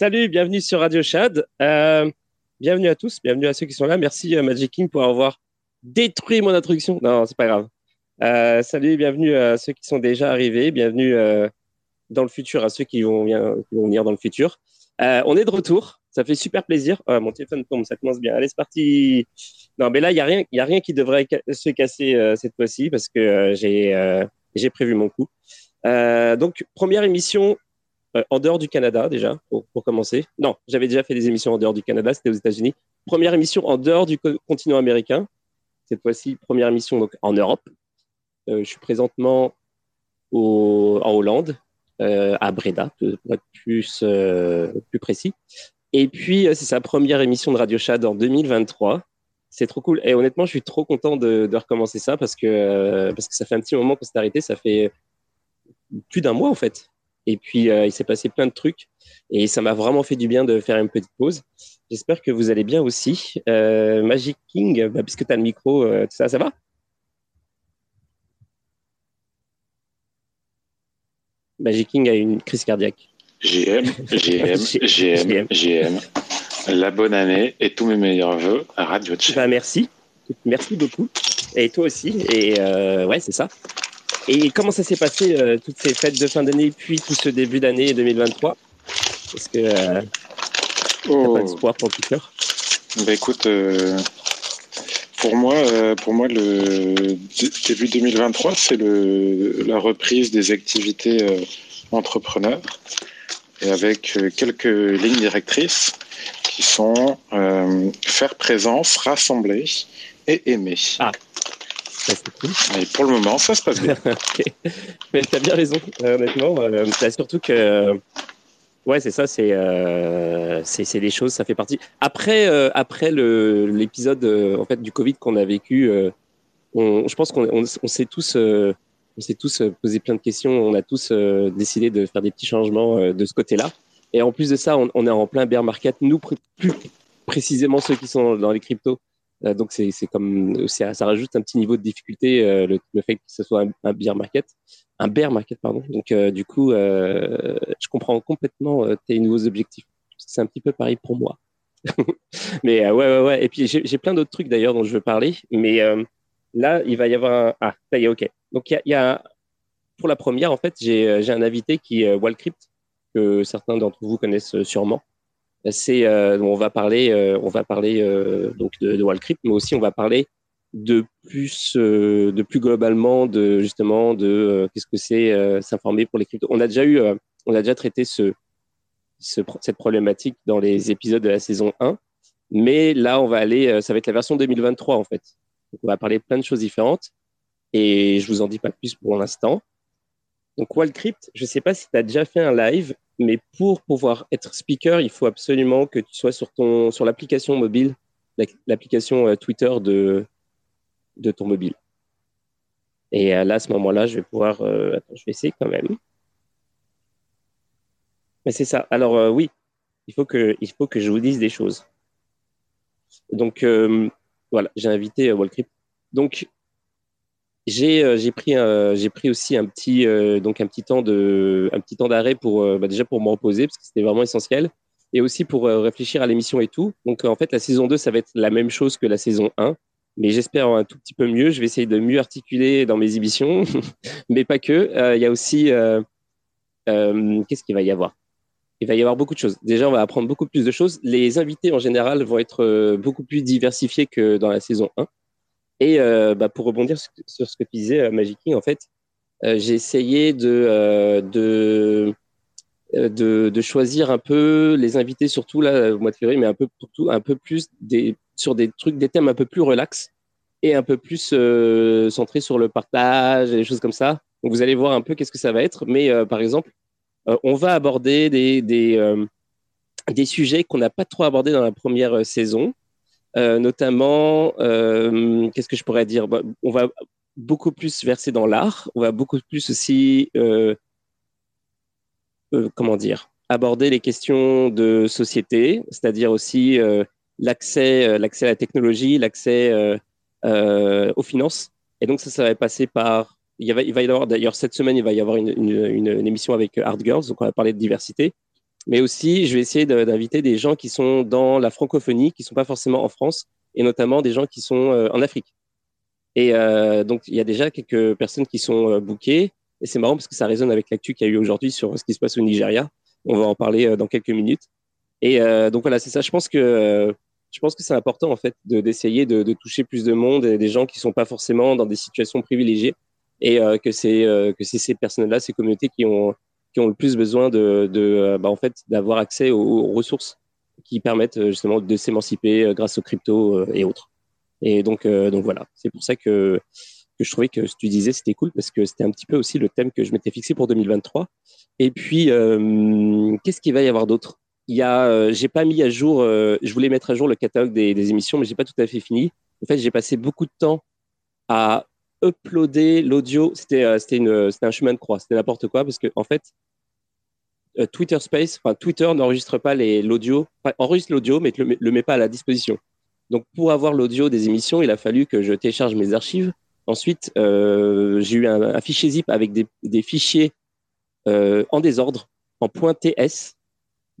Salut, bienvenue sur Radio Chad. Euh, bienvenue à tous, bienvenue à ceux qui sont là. Merci euh, Magic King pour avoir détruit mon introduction. Non, c'est pas grave. Euh, salut, bienvenue à ceux qui sont déjà arrivés. Bienvenue dans le futur à ceux qui vont, venir dans le futur. on est de retour. Ça fait super plaisir. Mon téléphone tombe, ça commence bien. Allez, c'est parti. Non, mais là, il n'y a, rien, a rien qui devrait se casser cette fois-ci parce que j'ai prévu mon coup. donc, première émission euh, en dehors du Canada déjà, pour, commencer. Non, j'avais déjà fait des émissions en dehors du Canada, c'était aux États-Unis. Première émission en dehors du continent américain. Cette fois-ci, première émission donc en Europe. Euh, je suis présentement en Hollande, euh, à Breda, pour être plus, plus précis. Et puis, c'est sa première émission de Radio Chad en 2023. C'est trop cool. Et honnêtement, je suis trop content de, de recommencer ça parce que, parce que ça fait un petit moment qu'on s'est arrêté. Ça fait plus d'un mois, en fait. Et puis, euh, il s'est passé plein de trucs. Et ça m'a vraiment fait du bien de faire une petite pause. J'espère que vous allez bien aussi. Euh, Magic King, bah, puisque tu as le micro, euh, ça, ça va? Magic King a une crise cardiaque. JM, JM, JM, JM. La bonne année et tous mes meilleurs voeux à Radio Chat. Bah, merci. Merci beaucoup. Et toi aussi. Et ouais, c'est ça. Et comment ça s'est passé, euh, toutes ces fêtes de fin d'année, puis tout ce début d'année 2023 Est-ce que euh, oh. pas d'espoir pour le futur bah, Écoute, euh, pour, moi, euh, pour moi, le début 2023, c'est la reprise des activités entrepreneurs, et avec quelques lignes directrices qui sont faire présence, rassembler et aimer. Ah, pour le moment, ça se passe bien. Mais tu as bien raison, euh, honnêtement. Euh, surtout que, ouais, c'est ça, c'est euh, c'est des choses, ça fait partie. Après, euh, après l'épisode en fait, du Covid qu'on a vécu, on, je pense qu'on on, s'est tous, on s'est tous posé plein de questions. On a tous décidé de faire des petits changements de ce côté-là. Et en plus de ça, on, on, est en plein bear market. Nous, plus précisément ceux qui sont dans les cryptos, euh, donc c'est comme ça, rajoute un petit niveau de difficulté euh, le, fait que ce soit un, un, bear market, un bear market pardon. Donc euh, du coup, je comprends complètement tes nouveaux objectifs. C'est un petit peu pareil pour moi. mais ouais ouais ouais. Et puis j'ai plein d'autres trucs d'ailleurs dont je veux parler. Mais là, il va y avoir un ah ça y est ok. Donc il y a, pour la première en fait j'ai un invité qui est Wallcrypt que certains d'entre vous connaissent sûrement euh, on va parler euh, euh, donc de, de Wallcrypt, mais aussi on va parler de plus globalement de justement de qu'est-ce que c'est s'informer pour les cryptos. On a déjà eu on a déjà traité ce, ce, cette problématique dans les épisodes de la saison 1, mais là on va aller ça va être la version 2023 en fait. On va parler plein de choses différentes et je vous en dis pas plus pour l'instant. Donc Wallcrypt, je sais pas si tu as déjà fait un live mais pour pouvoir être speaker, il faut absolument que tu sois sur, ton, sur l'application mobile, l'application euh, Twitter de, de ton mobile. Et euh, là, à ce moment-là, je vais pouvoir. Euh, attends, je vais essayer quand même. Mais c'est ça. Alors, oui, il faut, que, il faut que je vous dise des choses. Donc, voilà, j'ai invité Wallcrypt. Donc, j'ai euh, j'ai pris aussi un petit euh, temps d'arrêt pour euh, bah, déjà pour me reposer parce que c'était vraiment essentiel et aussi pour réfléchir à l'émission et tout. Donc en fait la saison 2 ça va être la même chose que la saison 1. mais j'espère un tout petit peu mieux. Je vais essayer de mieux articuler dans mes émissions, mais pas que. Il y a aussi, qu'est-ce qu'il va y avoir? Il va y avoir beaucoup de choses. Déjà, on va apprendre beaucoup plus de choses. Les invités, en général, vont être beaucoup plus diversifiés que dans la saison 1. Et euh, bah, pour rebondir sur ce que tu disais, euh, Magic King, en fait, j'ai essayé de, de, de, choisir un peu les invités, surtout là, au mois de février, mais un peu, un peu plus des, sur des trucs, des thèmes un peu plus relax et un peu plus centrés sur le partage et des choses comme ça. Donc, vous allez voir un peu qu'est-ce que ça va être. Mais par exemple, euh, on va aborder des, des, euh, des sujets qu'on n'a pas trop abordés dans la première euh, saison, notamment, qu'est-ce que je pourrais dire? Bah, On va beaucoup plus verser dans l'art, on va beaucoup plus aussi, comment dire, aborder les questions de société, c'est-à-dire aussi l'accès, l'accès à la technologie, l'accès aux finances. Et donc ça, ça va passer par il, va, y avoir d'ailleurs cette semaine, il va y avoir une, une, une, émission avec Hard Girls, donc on va parler de diversité. Mais aussi, je vais essayer d'inviter des gens qui sont dans la francophonie, qui sont pas forcément en France, et notamment des gens qui sont euh, en Afrique. Et euh, donc, il y a déjà quelques personnes qui sont euh, bookées. Et c'est marrant parce que ça résonne avec l'actu qu'il y a eu aujourd'hui sur ce qui se passe au Nigeria. On va en parler euh, dans quelques minutes. Et donc voilà, c'est ça. Je pense que je pense que c'est important en fait d'essayer de, toucher plus de monde et des gens qui sont pas forcément dans des situations privilégiées et que c'est que c'est ces personnes-là, ces communautés qui ont qui ont le plus besoin de, euh, bah, en fait d'avoir accès aux, ressources qui permettent justement de s'émanciper grâce aux crypto et autres. Et donc donc voilà, c'est pour ça que que je trouvais que ce que tu disais c'était cool parce que c'était un petit peu aussi le thème que je m'étais fixé pour 2023. Et puis qu'est-ce qu'il va y avoir d'autre? Il y a, j'ai pas mis à jour, je voulais mettre à jour le catalogue des, des émissions, mais j'ai pas tout à fait fini. En fait, j'ai passé beaucoup de temps à uploader l'audio. C'était euh, un chemin de croix, c'était n'importe quoi parce que en fait, euh, Twitter Space, enfin Twitter n'enregistre pas l'audio, enregistre l'audio mais ne le, met pas à la disposition. Donc pour avoir l'audio des émissions, il a fallu que je télécharge mes archives. Ensuite, euh, j'ai eu un, fichier zip avec des, des fichiers en désordre, en .ts,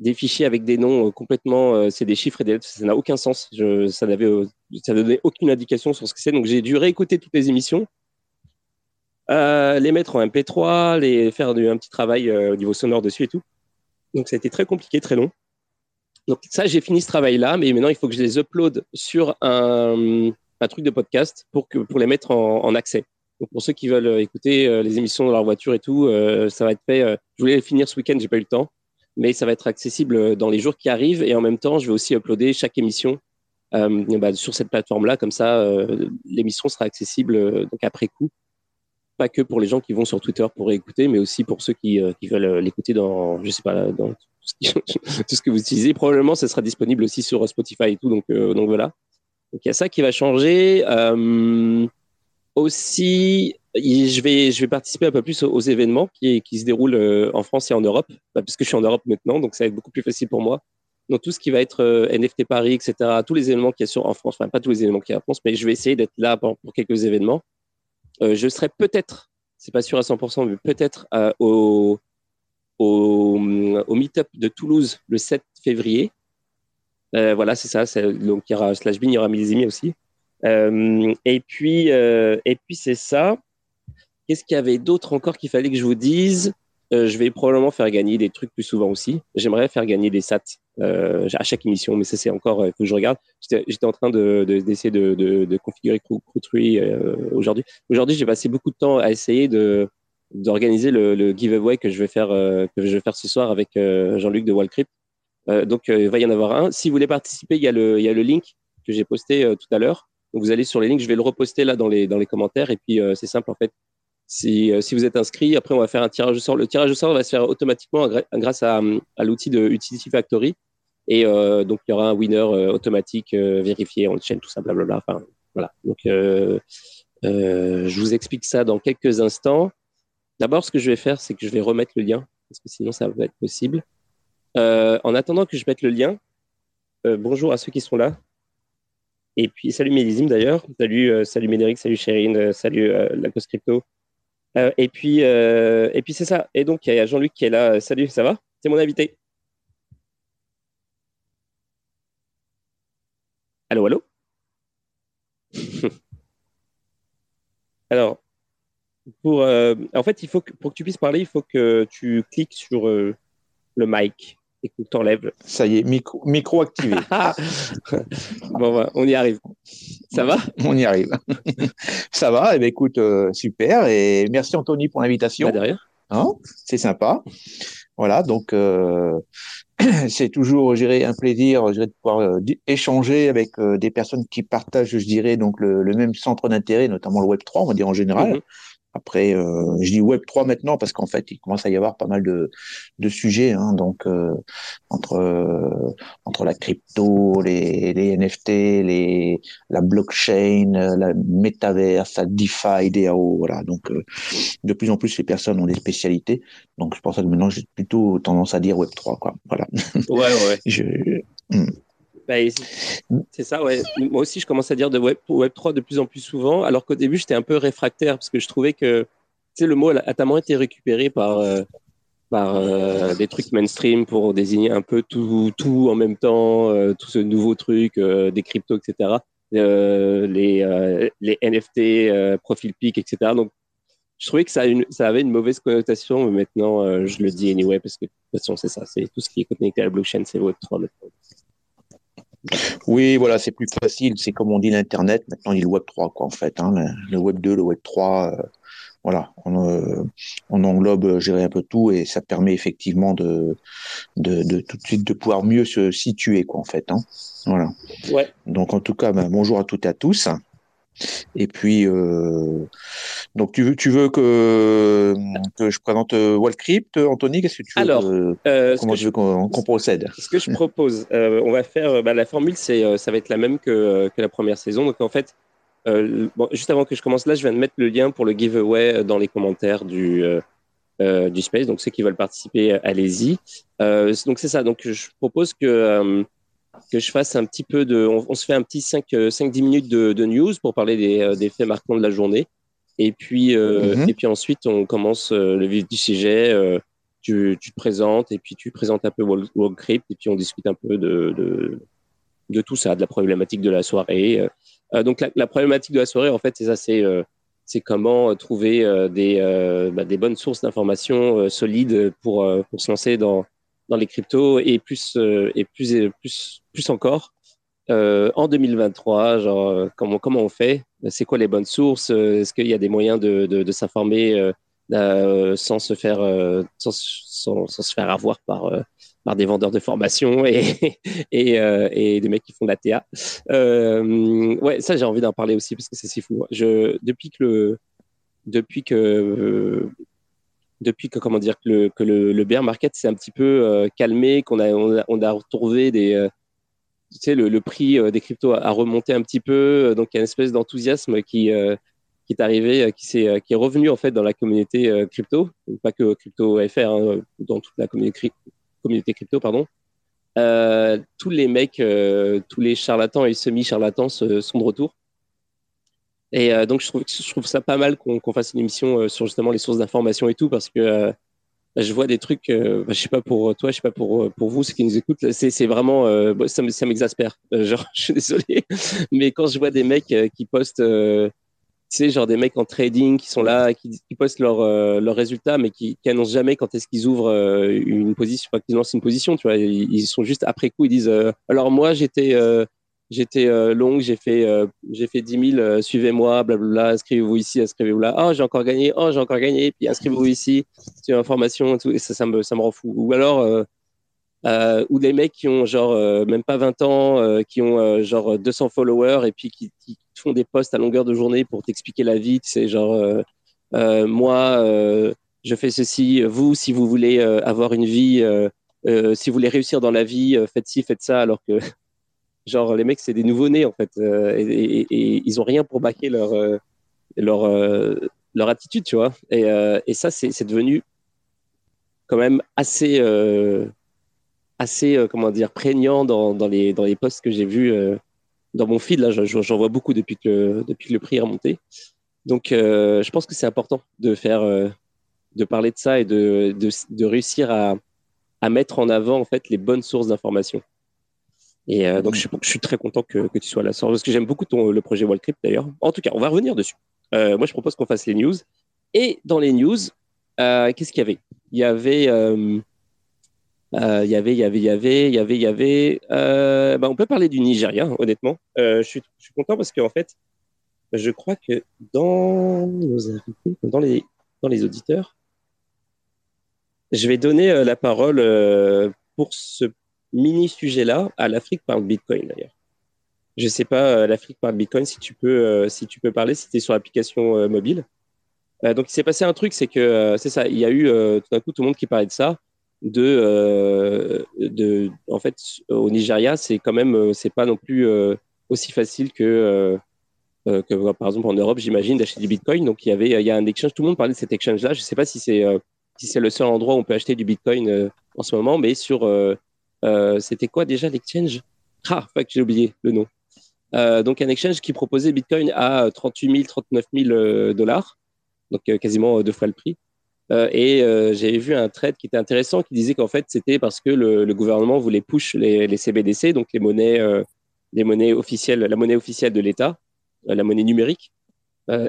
des fichiers avec des noms euh, complètement, euh, c'est des chiffres et des lettres, ça n'a aucun sens. Ça n'avait, euh, ça donnait aucune indication sur ce que c'est. Donc j'ai dû réécouter toutes les émissions, les mettre en MP3, les faire un petit travail au niveau sonore dessus et tout. Donc ça a été très compliqué, très long. Donc ça, j'ai fini ce travail-là, mais maintenant il faut que je les upload sur un, truc de podcast pour pour les mettre en, accès. Donc pour ceux qui veulent écouter les émissions dans leur voiture et tout, ça va être fait. je voulais finir ce week-end, j'ai pas eu le temps mais ça va être accessible dans les jours qui arrivent. Et en même temps, je vais aussi uploader chaque émission euh, bah, sur cette plateforme-là. Comme ça, euh, l'émission sera accessible euh, après coup. Pas que pour les gens qui vont sur Twitter pour écouter, mais aussi pour ceux qui, qui veulent l'écouter dans, je sais pas, dans tout ce, que vous utilisez. Probablement, ça sera disponible aussi sur Spotify et tout. Donc, donc voilà. Donc il y a ça qui va changer. aussi, je vais, participer un peu plus aux, événements qui, se déroulent euh, en France et en Europe, bah, puisque je suis en Europe maintenant, donc ça va être beaucoup plus facile pour moi. Donc tout ce qui va être euh, NFT Paris, etc., tous les événements qu'il y a en France, enfin pas tous les événements qu'il y a en France, mais je vais essayer d'être là pour, quelques événements. Euh, je serai peut-être, c'est pas sûr à 100%, mais peut-être au, au, meet-up de Toulouse le 7 février. voilà, c'est ça. Donc il y aura Slash il y aura Millésimi aussi. et puis, et puis c'est ça. Qu'est-ce qu'il y avait d'autre encore qu'il fallait que je vous dise? Euh, Je vais probablement faire gagner des trucs plus souvent aussi. J'aimerais faire gagner des sats euh, à chaque émission, mais ça c'est encore, il faut que je regarde. J'étais en train d'essayer de, de, configurer euh, aujourd'hui. Aujourd'hui, j'ai passé beaucoup de temps à essayer de d'organiser le, giveaway que je vais faire que je vais faire ce soir avec Jean-Luc de Wallcrypt. donc il va y en avoir un. Si vous voulez participer, il y a le il link que j'ai posté tout à l'heure. Vous allez sur les links, je vais le reposter là dans les commentaires et puis c'est simple en fait. Si, euh, si, vous êtes inscrit, après, on va faire un tirage au sort. Le tirage au sort va se faire automatiquement grâce à, l'outil de Utility Factory. Et euh, donc, il y aura un winner euh, automatique vérifié en chaîne, tout ça, blablabla. Enfin, voilà. Donc, je vous explique ça dans quelques instants. D'abord, ce que je vais faire, c'est que je vais remettre le lien, parce que sinon, ça va être possible. en attendant que je mette le lien, bonjour à ceux qui sont là. Et puis, salut Mélizim d'ailleurs. Salut, salut Médéric, salut Chérine, salut la Crypto. Euh, et puis, euh, puis c'est ça. Et donc, il y a Jean-Luc qui est là. Salut, ça va? C'est mon invité. Allô, allô? Alors, pour, euh, en fait, il faut que, pour que tu puisses parler, il faut que tu cliques sur euh, le mic et que tu t'enlèves. Ça y est, micro, micro activé. bon, bah, on y arrive. Ça va? On y arrive. Ça va, eh bien, écoute, euh, super. Et merci Anthony pour l'invitation. Derrière. Hein? C'est sympa. Voilà, donc c'est toujours, je un plaisir, je de pouvoir échanger avec des personnes qui partagent, je dirais, donc le, le même centre d'intérêt, notamment le Web 3, on va dire en général. Mhm. Après, euh, je dis Web 3 maintenant parce qu'en fait, il commence à y avoir pas mal de, de sujets, hein, donc euh, entre euh, entre la crypto, les, les NFT, les la blockchain, la métaverse, la DeFi, DAO, voilà. Donc euh, de plus en plus, les personnes ont des spécialités. Donc je pense que maintenant, j'ai plutôt tendance à dire Web 3, quoi. Voilà. Ouais, ouais. je, hmm. Bah, c'est ça, ouais. Moi aussi, je commence à dire de Web, Web 3 de plus en plus souvent, alors qu'au début, j'étais un peu réfractaire parce que je trouvais que le mot a tellement été récupéré par, euh, par euh, des trucs mainstream pour désigner un peu tout, tout en même temps, euh, tout ce nouveau truc, des cryptos, etc. Les, les NFT, profil pic, etc. Donc, je trouvais que ça, avait une mauvaise connotation, mais maintenant, je le dis anyway parce que de toute façon, c'est ça, c'est tout ce qui est connecté à la blockchain, c'est Web 3 maintenant. Oui, voilà, c'est plus facile. C'est comme on dit l'Internet. Maintenant, il dit le Web 3, quoi, en fait. Hein, le Web 2, le Web 3. Euh, voilà, on, euh, on englobe, gérer un peu tout et ça permet effectivement de, de, de, tout de suite de pouvoir mieux se situer, quoi, en fait. Hein, voilà. Ouais. Donc, en tout cas, ben, bonjour à toutes et à tous. Et puis, euh, donc tu veux, tu veux que, que je présente euh, Wallcrypt, Anthony Qu'est-ce que tu veux Alors, que- euh, comment tu veux qu'on procède? Ce que je propose, euh, on va faire euh, bah, la formule, c'est euh, ça va être la même que, euh, que la première saison. Donc en fait, euh, bon, juste avant que je commence là, je viens de mettre le lien pour le giveaway euh, dans les commentaires du euh, euh, du space. Donc ceux qui veulent participer, euh, allez-y. Euh, donc c'est ça. Donc je propose que euh, que je fasse un petit peu de, on, on se fait un petit 5 5-10 minutes de, de news pour parler des, euh, des faits marquants de la journée. Et puis euh, Mhm. et puis ensuite on commence euh, le vif du sujet. euh, tu, tu te présentes et puis tu présentes un peu Wallcrypt et puis on discute un peu de, de, de tout ça, de la problématique de la soirée. Euh, donc la, la problématique de la soirée, en fait, c'est ça, c'est euh, c'est comment euh, trouver euh, des, euh, bah, des bonnes sources d'informations euh, solides pour, euh, pour se lancer dans, dans les cryptos et plus euh, et plus et plus plus encore euh, en 2023. Genre euh, comment comment on fait? C'est quoi les bonnes sources? Est-ce qu'il y a des moyens de, de, s'informer sans se faire sans, sans, se faire avoir par par des vendeurs de formation et et, et des mecs qui font de la TA. Ouais, ça j'ai envie d'en parler aussi parce que c'est si fou. Je depuis que le depuis que depuis que comment dire que le que le, le bear market s'est un petit peu euh, calmé, qu'on a on a, on a retrouvé des euh, tu sais le, le prix euh, des cryptos a, remonté un petit peu, donc il y a une espèce d'enthousiasme qui qui est arrivé, qui euh, qui est revenu en fait dans la communauté crypto, pas que crypto FR, hein, dans toute la communauté crypto pardon. Tous les mecs, tous les charlatans et semi-charlatans se- sont de retour. Et euh, donc, je trouve, je trouve ça pas mal qu'on qu'on fasse une émission euh, sur justement les sources d'information et tout, parce que euh, bah, je vois des trucs, euh, bah, je sais pas pour toi, je sais pas pour, pour vous, ceux qui nous écoutent, c'est vraiment, euh, bah, ça me- m'exaspère. Euh, genre, je suis désolé, mais quand je vois des mecs euh, qui postent, euh, tu sais, genre des mecs en trading qui sont là, qui, qui postent leurs euh, leurs résultats, mais qui, qui annoncent jamais quand est-ce qu'ils ouvrent euh, une position, qu'ils lancent une position, tu vois. Ils, ils sont juste après coup, ils disent, euh, alors moi j'étais euh, j'étais euh, long, j'ai fait euh, j'ai fait 10 000, euh, suivez-moi, blablabla, inscrivez-vous ici, inscrivez-vous là. Oh j'ai encore gagné, oh j'ai encore gagné, puis inscrivez-vous ici, c'est une information et tout, et ça ça me ça me rend fou. Ou alors euh, euh, ou des mecs qui ont genre euh, même pas 20 ans, euh, qui ont euh, genre 200 followers et puis qui, qui font des posts à longueur de journée pour t'expliquer la vie. Tu sais, genre euh, euh, moi, euh, je fais ceci. Vous, si vous voulez euh, avoir une vie, euh, euh, si vous voulez réussir dans la vie, euh, faites ci, faites ça. Alors que genre les mecs, c'est des nouveaux-nés en fait, euh, et, ils ont rien pour baquer leur euh, leur euh, leur attitude, tu vois. Et, et ça, c'est devenu quand même assez assez comment dire prégnant dans, dans les dans les posts que j'ai vus dans mon feed là. Je- je- j'en vois beaucoup depuis que depuis que le prix est remonté. Donc je pense que c'est important de faire de parler de ça et de de, réussir à à mettre en avant en fait les bonnes sources d'information Et donc, je, suis très content que, tu sois là. Parce que j'aime beaucoup le projet Wallcrypt d'ailleurs. En tout cas, on va revenir dessus. moi, je propose qu'on fasse les news. Et dans les news, qu'est-ce qu'il y avait? Il y avait il y avait, il y avait, il y avait, il y avait, bah, on peut parler du Nigeria, honnêtement. je, suis, content parce qu'en fait, je crois que dans les auditeurs, je vais donner la parole pour ce mini sujet-là à l'Afrique par le Bitcoin d'ailleurs. Je sais pas, l'Afrique par le Bitcoin, si tu peux, si tu peux parler, c'était sur l'application mobile. donc il s'est passé un truc, c'est que c'est ça, il y a eu tout d'un coup tout le monde qui parlait de ça de, euh, de en fait, au Nigeria, c'est quand même, euh, c'est pas non plus euh, aussi facile que, que par exemple en Europe, j'imagine, d'acheter du Bitcoin. Donc il y avait, il y a un exchange. Tout le monde parlait de cet exchange-là. Je sais pas si c'est si c'est le seul endroit où on peut acheter du Bitcoin en ce moment, mais sur c'était quoi déjà l'exchange? Ah, que j'ai oublié le nom. donc un exchange qui proposait Bitcoin à 38 000, 39 000 dollars, donc quasiment deux fois le prix. Euh, et euh, j'ai vu un trade qui était intéressant qui disait qu'en fait, c'était parce que le, gouvernement voulait push les, CBDC, donc les monnaies, euh, les monnaies officielles, la monnaie officielle de l'État, la monnaie numérique.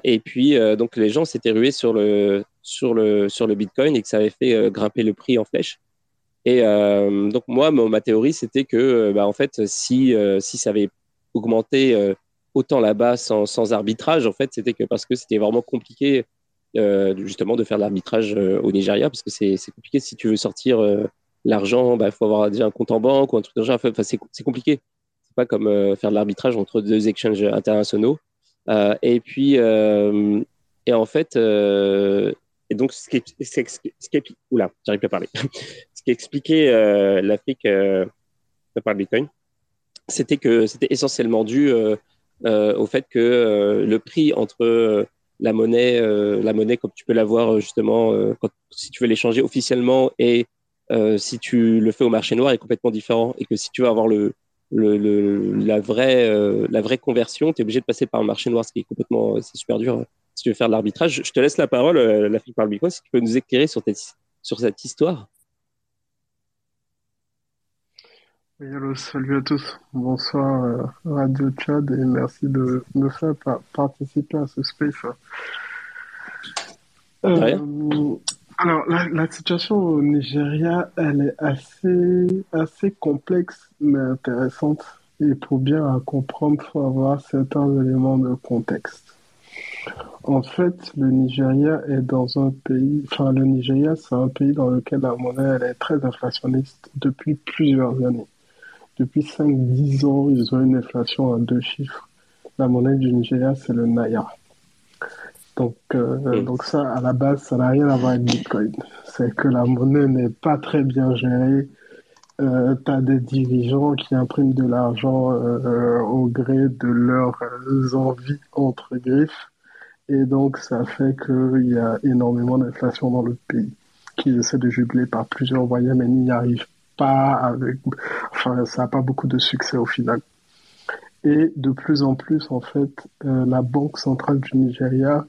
et puis, donc, les gens s'étaient rués sur le, sur, le, sur le Bitcoin et que ça avait fait grimper le prix en flèche. Et donc, moi, ma théorie, c'était que, bah, en fait, si, si ça avait augmenté autant là-bas sans, arbitrage, en fait, c'était parce que c'était vraiment compliqué euh, justement de faire de l'arbitrage euh, au Nigeria parce que c'est compliqué si tu veux sortir euh, l'argent, il bah, faut avoir déjà un compte en banque ou un truc d'argent. Enfin, c'est compliqué. C'est pas comme faire de l'arbitrage entre deux exchanges internationaux. et puis, et en fait, et donc, ce qui, oula, j'arrive pas à parler. Ce qui expliquait l'Afrique par le Bitcoin, c'était que c'était essentiellement dû au fait que le prix entre la monnaie, euh, la monnaie comme tu peux l'avoir euh, justement euh, si tu veux l'échanger officiellement et si tu le fais au marché noir est complètement différent et que si tu veux avoir le, le, la vraie conversion, tu es obligé de passer par un marché noir, ce qui est complètement super dur si tu veux faire de l'arbitrage. Je te laisse la parole, la fille par le micro, si tu peux nous éclairer sur cette histoire. Salut à tous. Bonsoir euh, Radio Tchad et merci de me faire participer à ce space. Euh, alors la, situation au Nigeria, elle est assez assez complexe mais intéressante et pour bien comprendre, faut avoir certains éléments de contexte. En fait, le Nigeria est dans un pays, enfin le Nigeria, c'est un pays dans lequel la monnaie elle est très inflationniste depuis plusieurs années. Depuis 5-10 ans, ils ont une inflation à deux chiffres. La monnaie du Nigeria, c'est le Naira. Donc, euh, donc ça, à la base, ça n'a rien à voir avec Bitcoin. C'est que la monnaie n'est pas très bien gérée. Euh, tu as des dirigeants qui impriment de l'argent euh, au gré de leurs envies entre griffes. Et donc, ça fait qu'il y a énormément d'inflation dans le pays, qu'ils essaient de juguler par plusieurs moyens, mais n'y arrivent avec, enfin, ça n'a pas beaucoup de succès au final. Et de plus en plus, en fait, euh, la Banque centrale du Nigeria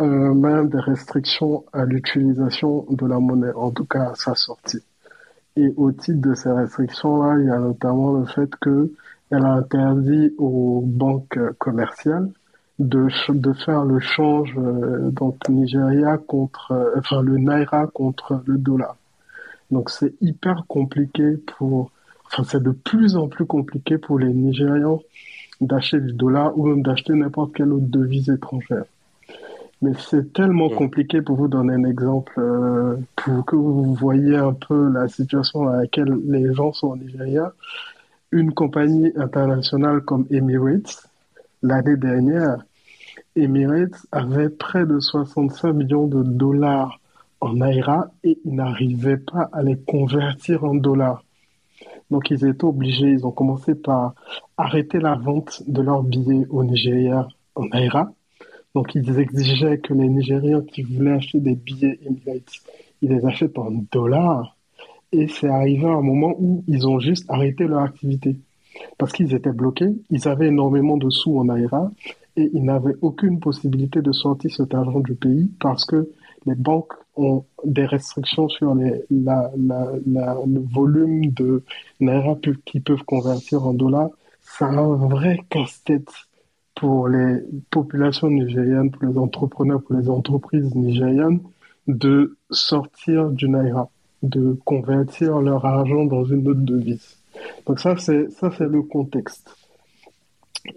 euh, met des restrictions à l'utilisation de la monnaie, en tout cas à sa sortie. Et au titre de ces restrictions-là, il y a notamment le fait qu'elle a interdit aux banques commerciales de, de faire le change euh, donc Nigeria contre, euh, enfin le naira contre le dollar. Donc c'est hyper compliqué pour, enfin c'est de plus en plus compliqué pour les Nigérians d'acheter du dollar ou même d'acheter n'importe quelle autre devise étrangère. Mais c'est tellement compliqué pour vous donner un exemple, euh, pour que vous voyez un peu la situation dans laquelle les gens sont au Nigeria. Une compagnie internationale comme Emirates, l'année dernière, Emirates avait près de 65 millions de dollars en Naira et ils n'arrivaient pas à les convertir en dollars. Donc ils étaient obligés, ils ont commencé par arrêter la vente de leurs billets au Nigeria en Naira. Donc ils exigeaient que les Nigériens qui voulaient acheter des billets Emirates, ils les achètent en dollars. Et c'est arrivé à un moment où ils ont juste arrêté leur activité. Parce qu'ils étaient bloqués, ils avaient énormément de sous en Naira et ils n'avaient aucune possibilité de sortir cet argent du pays parce que les banques ont des restrictions sur le volume de naira qu'ils peuvent convertir en dollars, a un vrai casse-tête pour les populations nigériennes, pour les entrepreneurs, pour les entreprises nigériennes, de sortir du naira, de convertir leur argent dans une autre devise. Donc ça, c'est ça, c'est le contexte.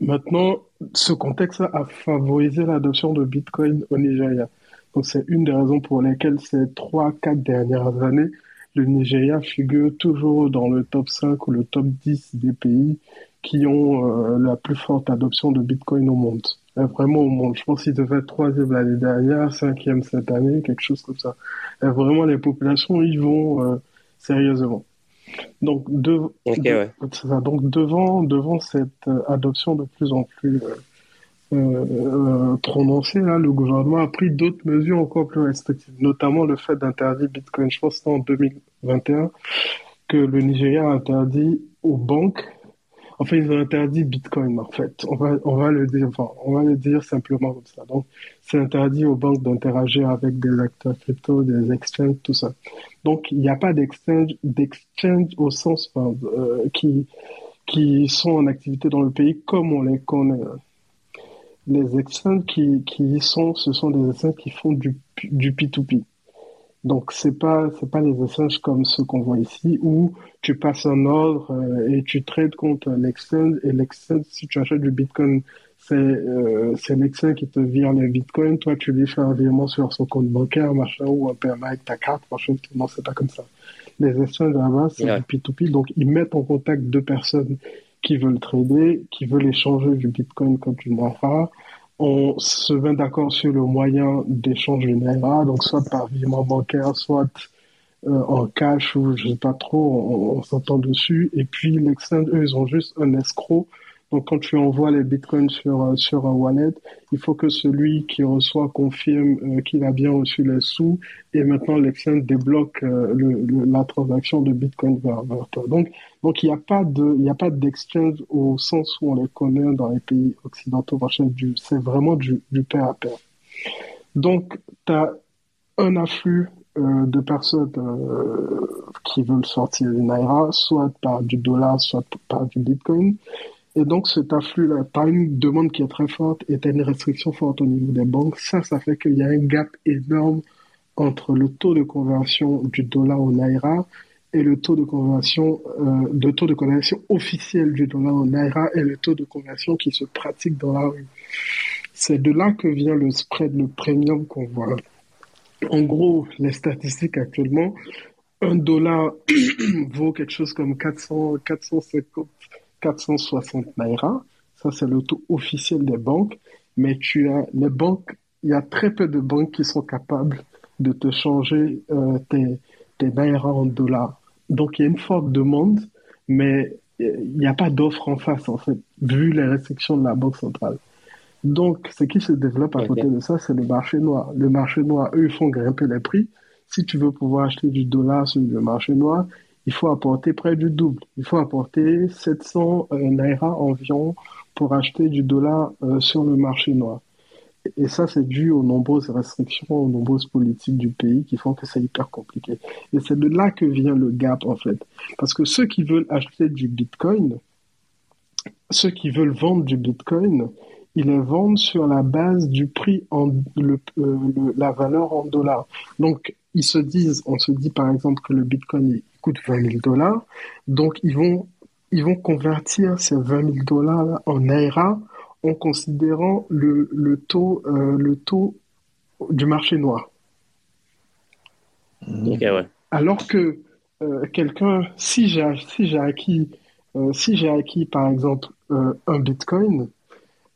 Maintenant, ce contexte a favorisé l'adoption de Bitcoin au Nigeria. Donc c'est une des raisons pour lesquelles ces trois, quatre dernières années, le Nigeria figure toujours dans le top 5 ou le top 10 des pays qui ont euh, la plus forte adoption de Bitcoin au monde. vraiment au monde. Je pense qu'il devait être troisième l'année dernière, cinquième cette année, quelque chose comme ça. vraiment, les populations y vont euh, sérieusement. Donc, de, donc devant, devant cette euh, adoption de plus en plus prononcée, là, le gouvernement a pris d'autres mesures encore plus restrictives, notamment le fait d'interdire Bitcoin. Je pense que en 2021 que le Nigeria a interdit aux banques en fait, ils ont interdit Bitcoin, en fait. On va, on va le dire, enfin, on va le dire simplement comme ça. Donc, c'est interdit aux banques d'interagir avec des acteurs crypto, des exchanges, tout ça. Donc, il n'y a pas d'exchange, au sens euh, qui, qui sont en activité dans le pays comme on les connaît. Les exchanges qui, qui sont, ce sont des exchanges qui font du, du P2P. Donc c'est pas c'est pas les échanges comme ceux qu'on voit ici où tu passes un ordre euh, et tu trades contre l'exchange et l'exchange si tu achètes du Bitcoin c'est euh, c'est l'exchange qui te vire les Bitcoins. Toi tu lui fais un virement sur son compte bancaire machin ou un paiement avec ta carte machin non c'est pas comme ça. Les échanges là-bas c'est du P2P donc ils mettent en contact deux personnes qui veulent trader qui veulent échanger du Bitcoin contre du Naira on se met d'accord sur le moyen d'échange du Naira, donc soit par virement bancaire, soit euh, en cash ou je sais pas trop, on, s'entend dessus. Et puis l'exchange, eux, ils ont juste un escroc donc, quand tu envoies les bitcoins sur, euh, sur un wallet, il faut que celui qui reçoit confirme euh, qu'il a bien reçu les sous et maintenant l'exchange débloque euh, le, la transaction de bitcoin vers, toi. Donc, donc il n'y a pas de, il a pas d'exchange au sens où on les connaît dans les pays occidentaux. C'est vraiment du, du pair à pair. Donc, tu as un afflux de personnes qui veulent sortir du Naira, soit par du dollar, soit par du Bitcoin. Et donc cet afflux-là, as une demande qui est très forte et as une restriction forte au niveau des banques. Ça, ça fait qu'il y a un gap énorme entre le taux de conversion du dollar au naira et le taux de conversion, euh, le taux de conversion officiel du dollar au naira et le taux de conversion qui se pratique dans la rue. C'est de là que vient le spread, le premium qu'on voit. En gros, les statistiques actuellement, un dollar vaut quelque chose comme 400, 450 460 naira. Ça, c'est le taux officiel des banques. Mais tu as les banques, il y a très peu de banques qui sont capables de te changer euh, tes, tes naira en dollars. Donc, il y a une forte demande, mais il n'y a pas d'offre en face, en fait, vu les restrictions de la Banque centrale. Donc, ce qui se développe à côté de ça, c'est le marché noir. Le marché noir, eux, ils font grimper les prix. Si tu veux pouvoir acheter du dollar sur le marché noir, il faut apporter près du double. Il faut apporter 700 euh, naira environ pour acheter du dollar euh, sur le marché noir. Et ça, c'est dû aux nombreuses restrictions, aux nombreuses politiques du pays qui font que c'est hyper compliqué. Et c'est de là que vient le gap, en fait. Parce que ceux qui veulent acheter du Bitcoin, ceux qui veulent vendre du Bitcoin, ils les vendent sur la base du prix en euh, la valeur en dollars. Donc ils se disent, on se dit par exemple que le Bitcoin coûte 20 000 dollars, donc ils vont ils vont convertir ces 20 000 dollars en naira en considérant le, le taux euh, le taux du marché noir. Alors que euh, quelqu'un, si j'ai si j'ai acquis si j'ai acquis par exemple un Bitcoin,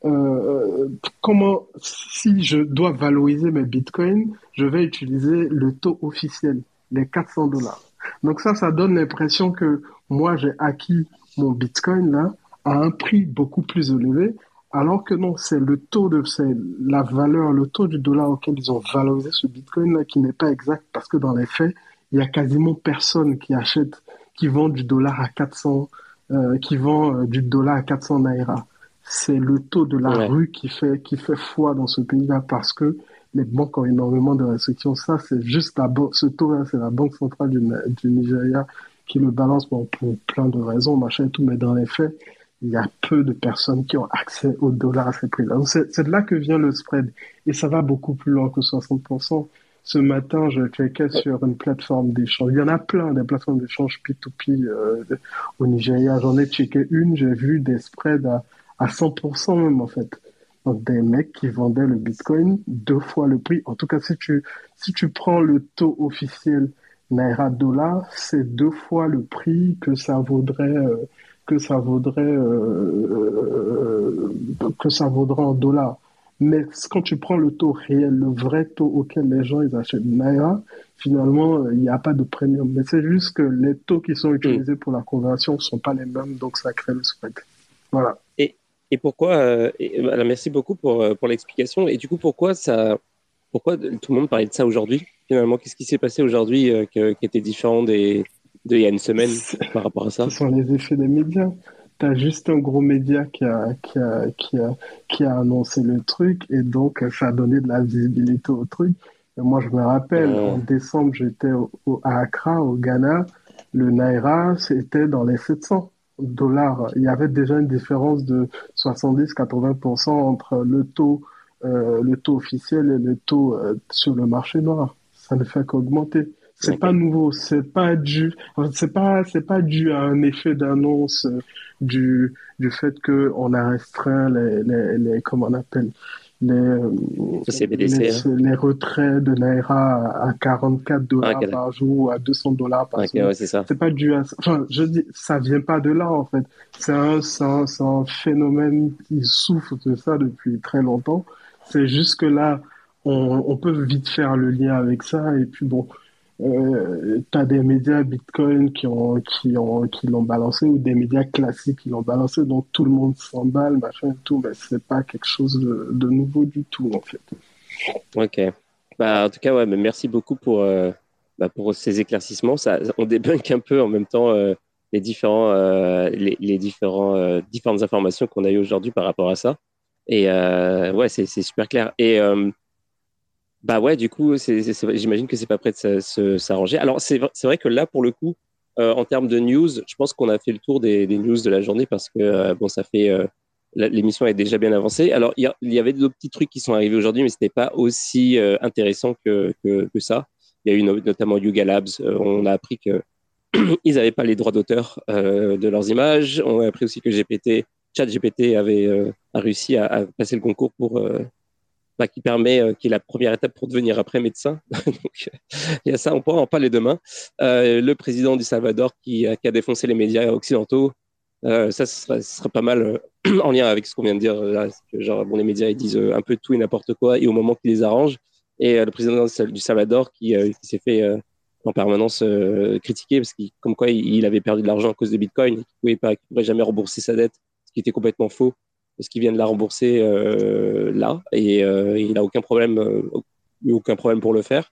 euh, comment, si je dois valoriser mes bitcoins, je vais utiliser le taux officiel, les 400 dollars. Donc ça, ça donne l'impression que moi, j'ai acquis mon bitcoin là à un prix beaucoup plus élevé, alors que non, c'est le taux de, c'est la valeur, le taux du dollar auquel ils ont valorisé ce bitcoin là qui n'est pas exact. Parce que dans les faits, il y a quasiment personne qui achète, qui vend du dollar à 400, euh, qui vend euh, du dollar à 400 naira. C'est le taux de la rue qui fait, qui fait foi dans ce pays-là parce que les banques ont énormément de restrictions. Ça, c'est juste la ce taux-là, c'est la Banque centrale du, Nigeria qui le balance pour plein de raisons, machin et tout, mais dans les faits, il y a peu de personnes qui ont accès au dollar à ces prix-là. C'est de là que vient le spread. Et ça va beaucoup plus loin que 60%. Ce matin, je checkais sur une plateforme d'échange. Il y en a plein des plateformes d'échange P2P euh, au Nigeria. J'en ai checké une, j'ai vu des spreads à 100% même en fait. Donc des mecs qui vendaient le Bitcoin deux fois le prix. En tout cas, si tu, si tu prends le taux officiel Naira dollar, c'est deux fois le prix que ça vaudrait euh, que ça vaudrait euh, que ça vaudrait en dollars. Mais quand tu prends le taux réel, le vrai taux auquel les gens ils achètent Naira, finalement, il n'y a pas de premium. Mais c'est juste que les taux qui sont utilisés pour la conversion ne sont pas les mêmes, donc ça crée le spread. Voilà. Et, pourquoi, euh, merci beaucoup pour, euh, pour l'explication. Et du coup, pourquoi, ça, pourquoi tout le monde parlait de ça aujourd'hui Finalement, qu'est-ce qui s'est passé aujourd'hui euh, qui était différent des, de il y a une semaine par rapport à ça? Ce sont les effets des médias tu as juste un gros média qui a, qui, a, qui, a, qui a annoncé le truc et donc ça a donné de la visibilité au truc. Et moi, je me rappelle, en décembre, j'étais à Accra, au Ghana. Le Naira, c'était dans les 700 dollars. Il y avait déjà une différence de 70-80% entre le taux, euh, le taux officiel et le taux euh, sur le marché noir. Ça ne fait qu'augmenter. C'est pas nouveau, c'est pas dû, c'est pas, c'est pas dû à un effet d'annonce euh, du, du fait que on a restreint les, les, les comment on appelle, les, les, hein. les, retraits de Naira à 44 dollars ah, par jour, à 200 dollars par jour. Ouais, c'est ça. Pas dû à, enfin, je dis, ça vient pas de là, en fait. C'est un, c'est un, un, phénomène qui souffre de ça depuis très longtemps. C'est juste que là, on, on peut vite faire le lien avec ça, et puis bon, euh, tu as des médias Bitcoin qui ont qui ont qui l'ont balancé ou des médias classiques qui l'ont balancé donc tout le monde s'emballe machin et tout mais c'est pas quelque chose de, nouveau du tout en fait. Ok. Bah en tout cas ouais mais merci beaucoup pour euh, bah, pour ces éclaircissements. Ça on débunk un peu en même temps euh, les différents euh, les, les, différents différentes informations qu'on a eues aujourd'hui par rapport à ça. Et ouais c'est super clair. Et bah ouais, du coup, j'imagine que c'est pas prêt de s'arranger. Alors, c'est vrai que là, pour le coup, euh, en termes de news, je pense qu'on a fait le tour des, news de la journée parce que, euh, bon, ça fait. Euh, l'émission est déjà bien avancée. Alors, il y, avait d'autres petits trucs qui sont arrivés aujourd'hui, mais c'était pas aussi intéressant que, ça. Il y a eu notamment Yuga Labs. on a appris que ils n'avaient pas les droits d'auteur de leurs images. On a appris aussi que GPT, ChatGPT avait réussi à, passer le concours pour bah, qui permet, euh, qui est la première étape pour devenir après médecin. Il y a ça, on pourra en parler demain. Euh, le président du Salvador qui, a défoncé les médias occidentaux. Euh, ça, ce sera, ce sera, pas mal en lien avec ce qu'on vient de dire. Genre, bon, les médias, ils disent un peu tout et n'importe quoi, et au moment qu'ils les arrangent. Et le président du Salvador qui, s'est fait en permanence critiquer parce qu'il, comme quoi il, avait perdu de l'argent à cause de Bitcoin, qu'il pouvait pas, qu'il pourrait jamais rembourser sa dette, ce qui était complètement faux parce qu'il vient de la rembourser euh, là et euh, il n'a aucun problème, euh, aucun problème pour le faire.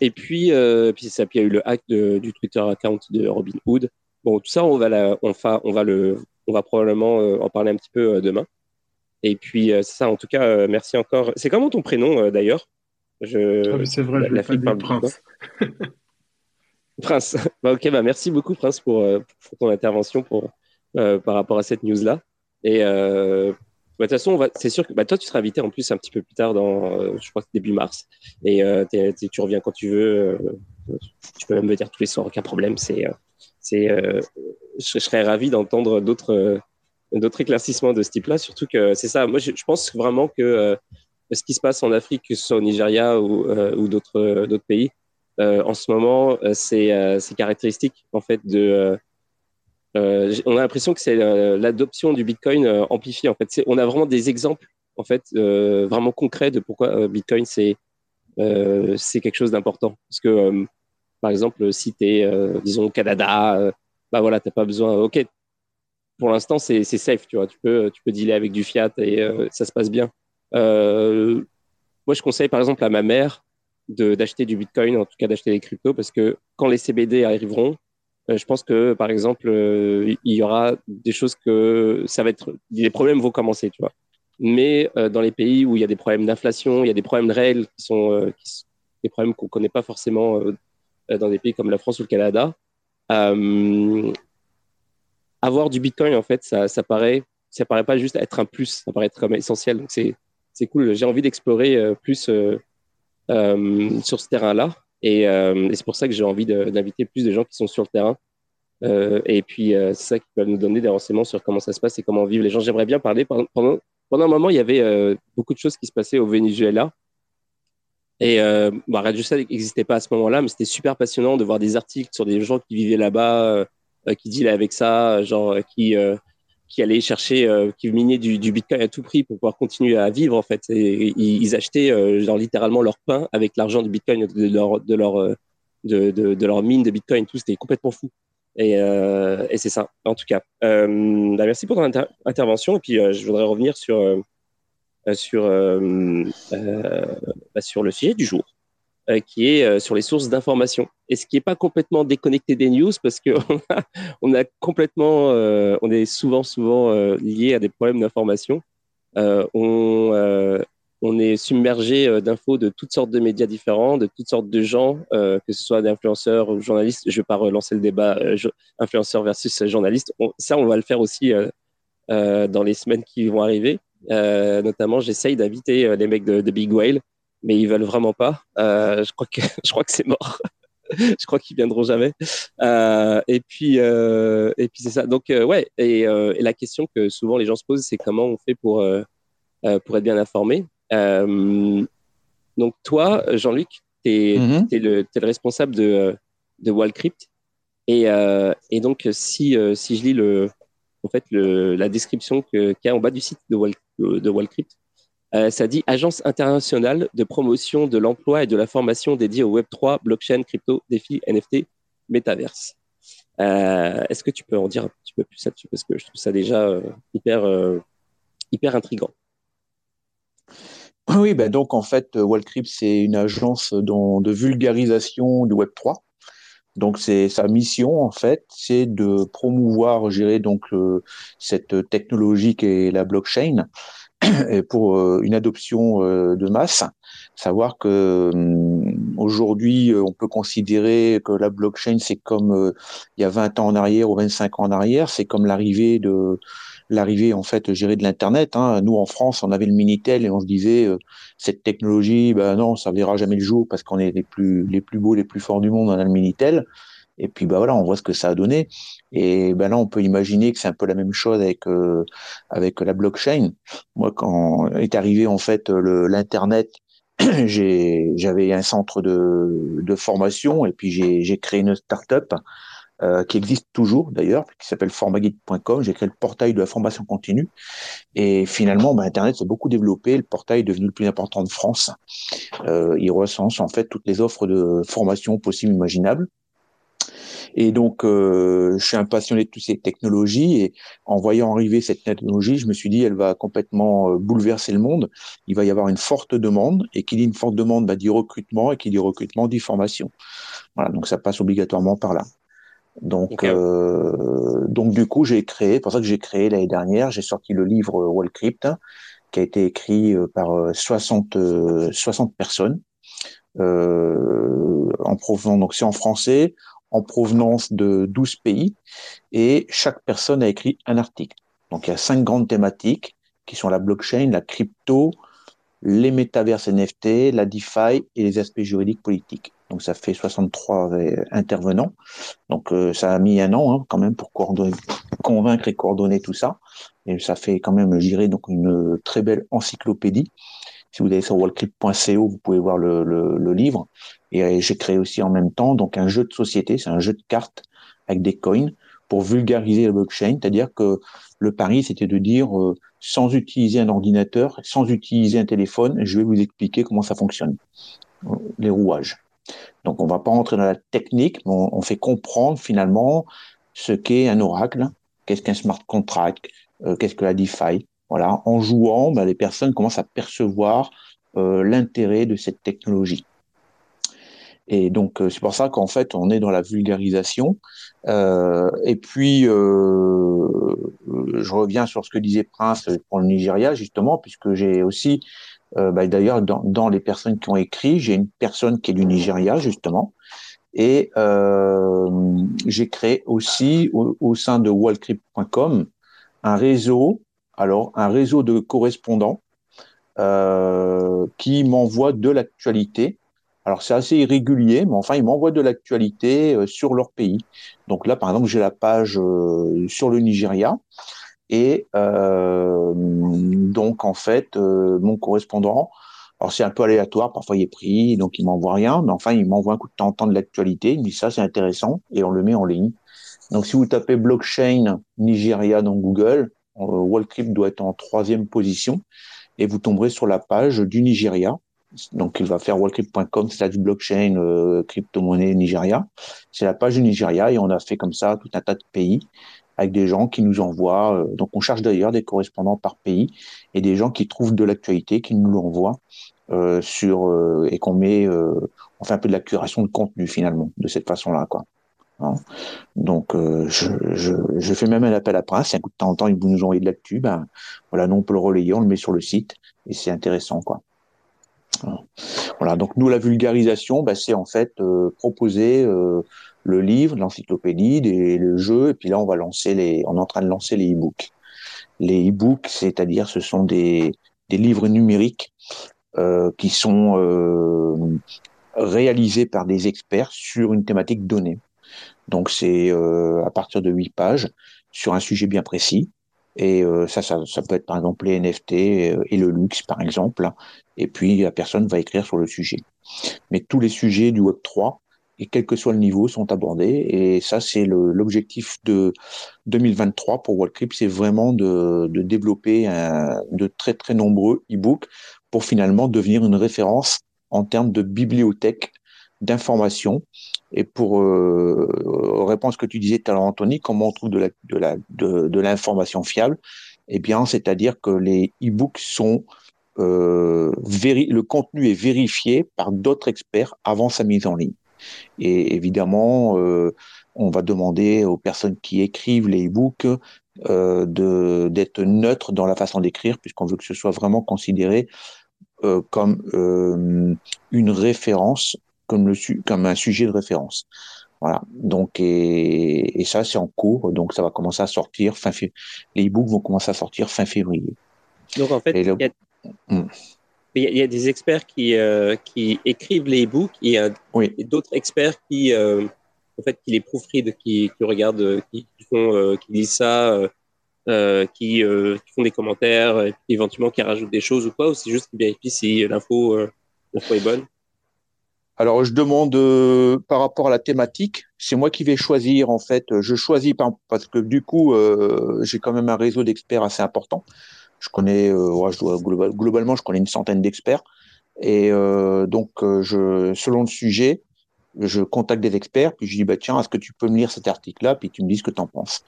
Et puis, puis ça, puis il y a eu le hack de, du Twitter account de Robin Hood. Bon, tout ça, on va, la, on, fa, on va le, on va probablement en parler un petit peu demain. Et puis, c'est ça, en tout cas, merci encore. C'est comment ton prénom d'ailleurs? Je... Ah, c'est vrai, la, je l'ai pas dit Prince. Prince. Bah, ok, bah, merci beaucoup, Prince, pour, pour ton intervention pour, par rapport à cette news-là. Et euh, bah, de toute façon, c'est sûr que bah, toi, tu seras invité en plus un petit peu plus tard, dans, euh, je crois que début mars. Et euh, tu reviens quand tu veux. Euh, tu peux même me dire tous les soirs, aucun problème. C'est, euh, c'est, je, serais ravi d'entendre d'autres, d'autres éclaircissements de ce type-là. Surtout que c'est ça. Moi, je, je, pense vraiment que ce qui se passe en Afrique, que ce soit au Nigeria ou, ou d'autres, d'autres pays, en ce moment, c'est, c'est caractéristique en fait de euh, on a l'impression que c'est euh, l'adoption du Bitcoin euh, amplifiée. En fait, on a vraiment des exemples en fait vraiment concrets de pourquoi Bitcoin c'est c'est quelque chose d'important. Parce que par exemple, si tu es disons au Canada, bah voilà, t'as pas besoin. Ok, pour l'instant c'est safe, tu vois. Tu peux tu peux dealer avec du fiat et ça se passe bien. moi, je conseille par exemple à ma mère d'acheter du Bitcoin, en tout cas d'acheter des cryptos, parce que quand les CBD arriveront, je pense que, par exemple, euh, il y aura des choses que ça va être, les problèmes vont commencer, tu vois. mais dans les pays où il y a des problèmes d'inflation, il y a des problèmes réels qui sont, des problèmes qu'on ne connaît pas forcément dans des pays comme la France ou le Canada, avoir du Bitcoin, en fait, ça, ça paraît, ça paraît pas juste être un plus, ça paraît être comme essentiel. Donc c'est, c'est cool. J'ai envie d'explorer plus sur ce terrain-là. Et, et c'est pour ça que j'ai envie d'inviter plus de gens qui sont sur le terrain euh, et puis, euh, c'est ça qui va nous donner des renseignements sur comment ça se passe et comment vivent les gens. J'aimerais bien parler. Pendant, pendant un moment, il y avait euh, beaucoup de choses qui se passaient au Venezuela. Et euh, bah, Radio n'existait pas à ce moment-là, mais c'était super passionnant de voir des articles sur des gens qui vivaient là-bas, qui dealaient avec ça, genre qui qui allaient chercher, qui minaient du, Bitcoin à tout prix pour pouvoir continuer à vivre en fait. Ils, achetaient genre littéralement leur pain avec l'argent du Bitcoin de leur de leur mine de Bitcoin. Tout c'était complètement fou. Et, euh, c'est ça, en tout cas. Euh, bah, merci pour ton intervention. Et puis, euh, je voudrais revenir sur, euh, euh, bah, sur le sujet du jour, qui est sur les sources d'information. Et ce qui n'est pas complètement déconnecté des news, parce qu'on on a on est souvent, souvent lié à des problèmes d'information. on, on est submergé euh, d'infos de toutes sortes de médias différents, de toutes sortes de gens, euh, que ce soit d'influenceurs ou journalistes. Je ne vais pas relancer le débat euh, influenceurs versus journalistes. ça, on va le faire aussi dans les semaines qui vont arriver. notamment, j'essaye d'inviter les mecs de, Big Whale, mais ils veulent vraiment pas. je crois que je crois que c'est mort. je crois qu'ils viendront jamais. et puis et puis c'est ça. Donc ouais. Et, et, la question que souvent les gens se posent, c'est comment on fait pour pour être bien informé. Euh, donc toi, Jean-Luc, tu es, mhm. le, responsable de, de Wallcrypt. Et, euh, et donc, si, euh, si je lis le, en fait, le, la description qu'il y a en bas du site de, Wall, de Wallcrypt, ça dit Agence internationale de promotion de l'emploi et de la formation dédiée au Web3, blockchain, crypto, défis, NFT, métaverse. Est-ce que tu peux en dire un petit peu plus là-dessus? Parce que je trouve ça déjà hyper, hyper intriguant. Oui, ben donc en fait, euh, Wallcrypt, c'est une agence de vulgarisation du Web3. Donc c'est sa mission en fait, c'est de promouvoir, gérer donc cette technologie qui est la blockchain pour euh, une adoption euh, de masse. Savoir que hum, aujourd'hui, on peut considérer que la blockchain c'est comme il y a 20 ans en arrière ou 25 ans en arrière, c'est comme l'arrivée de l'arrivée en fait gérée de l'internet. Hein. Nous en France, on avait le minitel et on se disait euh, cette technologie, ben non, ça verra jamais le jour parce qu'on est les plus les plus beaux, les plus forts du monde, on a le minitel. Et puis bah voilà, on voit ce que ça a donné. Et ben là, on peut imaginer que c'est un peu la même chose avec euh, avec la blockchain. Moi, quand est arrivé en fait l'internet, j'avais un centre de, de formation et puis j'ai créé une start-up euh, qui existe toujours d'ailleurs, qui s'appelle formaguide.com. J'ai créé le portail de la formation continue. Et finalement, bah, Internet s'est beaucoup développé. Le portail est devenu le plus important de France. Euh, il recense en fait toutes les offres de formation possibles, imaginables. Et donc, euh, je suis un passionné de toutes ces technologies et en voyant arriver cette technologie, je me suis dit, elle va complètement euh, bouleverser le monde. Il va y avoir une forte demande et qui dit une forte demande, bah, dit recrutement et qui dit recrutement dit formation. Voilà, donc ça passe obligatoirement par là. Donc, euh, donc du coup, j'ai créé, pour ça que j'ai créé l'année dernière, j'ai sorti le livre Wallcrypt, qui a été écrit par 60, euh, 60 personnes, euh, en provenance, donc c'est en français, en provenance de 12 pays, et chaque personne a écrit un article. Donc il y a cinq grandes thématiques qui sont la blockchain, la crypto, les métaverses NFT, la DeFi et les aspects juridiques politiques. Donc ça fait 63 euh, intervenants. Donc euh, ça a mis un an hein, quand même pour convaincre et coordonner tout ça. Et ça fait quand même, je donc une très belle encyclopédie. Si vous allez sur wallcrypt.co, vous pouvez voir le, le, livre. Et euh, j'ai créé aussi en même temps donc un jeu de société, c'est un jeu de cartes avec des coins pour vulgariser la blockchain, c'est-à-dire que le pari c'était de dire sans utiliser un ordinateur, sans utiliser un téléphone, je vais vous expliquer comment ça fonctionne, les rouages. Donc on ne va pas rentrer dans la technique, mais on, fait comprendre finalement ce qu'est un oracle, qu'est-ce qu'un smart contract, euh, qu'est-ce que la DeFi. Voilà, en jouant, ben, les personnes commencent à percevoir euh, l'intérêt de cette technologie. Et donc, c'est pour ça qu'en fait, on est dans la vulgarisation. et puis, je reviens sur ce que disait Prince pour le Nigeria, justement, puisque j'ai aussi, bah, d'ailleurs, dans, dans, les personnes qui ont écrit, j'ai une personne qui est du Nigeria, justement, et euh, j'ai créé aussi au, sein de wallcrypt.com un réseau, alors un réseau de correspondants euh, qui m'envoient de l'actualité. Alors c'est assez irrégulier, mais enfin ils m'envoient de l'actualité euh, sur leur pays. Donc là, par exemple, j'ai la page euh, sur le Nigeria. Et donc en fait, mon correspondant alors c'est un peu aléatoire, parfois il est pris, donc il m'envoie rien, mais enfin il m'envoie un coup de temps en temps de l'actualité, il me dit ça c'est intéressant et on le met en ligne. Donc si vous tapez blockchain Nigeria dans Google, euh, Wallcrypt doit être en troisième position et vous tomberez sur la page du Nigeria. Donc il va faire wallcrypt.com slash blockchain euh, crypto-monnaie Nigeria. C'est la page du Nigeria et on a fait comme ça tout un tas de pays avec des gens qui nous envoient. Euh, donc on cherche d'ailleurs des correspondants par pays et des gens qui trouvent de l'actualité, qui nous l'envoient sur et qu'on met, on fait un peu de la curation de contenu finalement de cette façon-là, quoi. Hein. Donc je, je, fais même un appel à presse. Un coup de temps en temps, ils nous envoient de l'actu. Ben voilà, nous on peut le relayer, on le met sur le site et c'est intéressant, quoi. Voilà. Donc nous la vulgarisation, ben, c'est en fait proposer le livre, l'encyclopédie, le jeu, et puis là on va lancer les, on est en train de lancer les e-books. Les e-books, c'est-à-dire ce sont des, livres numériques euh, qui sont euh, réalisés par des experts sur une thématique donnée. Donc c'est euh, à partir de huit pages sur un sujet bien précis. Et euh, ça, ça, ça, peut être par exemple les NFT euh, et le luxe, par exemple. Et puis la personne va écrire sur le sujet. Mais tous les sujets du Web 3 et quel que soit le niveau, sont abordés. Et ça, c'est l'objectif de 2023 pour Wallcrypt, c'est vraiment de, de développer un, de très très nombreux e-books pour finalement devenir une référence en termes de bibliothèque d'information. Et pour euh, répondre à ce que tu disais tout à l'heure, Anthony, comment on trouve de l'information fiable? Eh bien, c'est-à-dire que les e-books sont euh, le contenu est vérifié par d'autres experts avant sa mise en ligne. Et évidemment, euh, on va demander aux personnes qui écrivent les e-books euh, d'être neutres dans la façon d'écrire, puisqu'on veut que ce soit vraiment considéré euh, comme euh, une référence, comme, le, comme un sujet de référence. Voilà. Donc et, et ça c'est en cours, donc ça va commencer à sortir fin février. Les e-books vont commencer à sortir fin février. Donc en fait, il y a... Hmm il y, a des experts qui, euh, qui écrivent les e-books et, euh, oui. d'autres experts qui, euh, en fait, qui les proofread, qui, qui regardent, qui, font, qui lisent ça, qui, font des commentaires, et éventuellement qui rajoutent des choses ou quoi, ou c'est juste qu'ils vérifient si l'info, l'info est bonne. Alors, je demande euh, par rapport à la thématique, c'est moi qui vais choisir en fait. Je choisis parce que du coup, euh, j'ai quand même un réseau d'experts assez important. Je connais, euh, ouais, je dois, globalement, je connais une centaine d'experts. Et euh, donc, euh, je, selon le sujet, je contacte des experts, puis je dis, bah, tiens, est-ce que tu peux me lire cet article-là, puis tu me dis ce que tu en penses.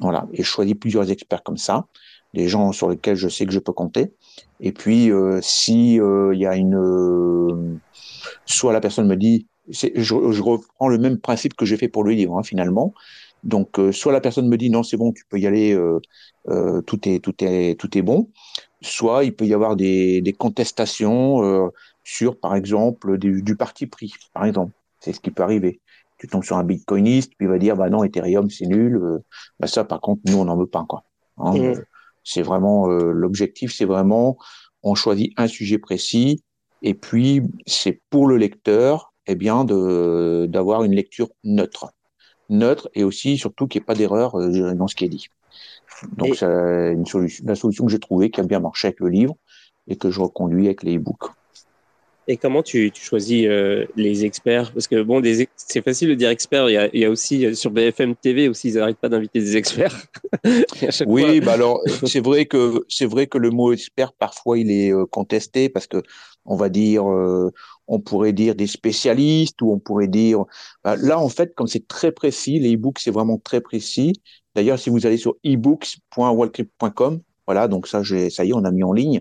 Voilà. Et je choisis plusieurs experts comme ça, des gens sur lesquels je sais que je peux compter. Et puis, euh, si il y a une, soit la personne me dit, je, je, reprends le même principe que j'ai fait pour le livre, hein, finalement. Donc, euh, soit la personne me dit non, c'est bon, tu peux y aller, euh, euh, tout est tout est tout est bon. Soit il peut y avoir des, des contestations sur, par exemple, du, du, parti pris, par exemple. C'est ce qui peut arriver. Tu tombes sur un bitcoiniste, puis il va dire bah non, Ethereum c'est nul. bah ça, par contre, nous on n'en veut pas quoi. Hein, mmh. C'est vraiment l'objectif, c'est vraiment on choisit un sujet précis et puis c'est pour le lecteur, eh bien, de d'avoir une lecture neutre neutre et aussi surtout qu'il n'y ait pas d'erreur euh, dans ce qui est dit. Donc c'est une solution, la solution que j'ai trouvée qui a bien marché avec le livre et que je reconduis avec les e-books. Et comment tu, tu choisis euh, les experts? Parce que bon, c'est facile de dire experts. Il y, a, il y a aussi euh, sur BFM TV aussi, ils n'arrêtent pas d'inviter des experts. oui, bah alors c'est vrai que c'est vrai que le mot expert parfois il est contesté parce que on va dire on pourrait dire des spécialistes ou on pourrait dire bah, là en fait comme c'est très précis les e-books c'est vraiment très précis d'ailleurs si vous allez sur ebooks.wallcrypt.com voilà donc ça ça y est on a mis en ligne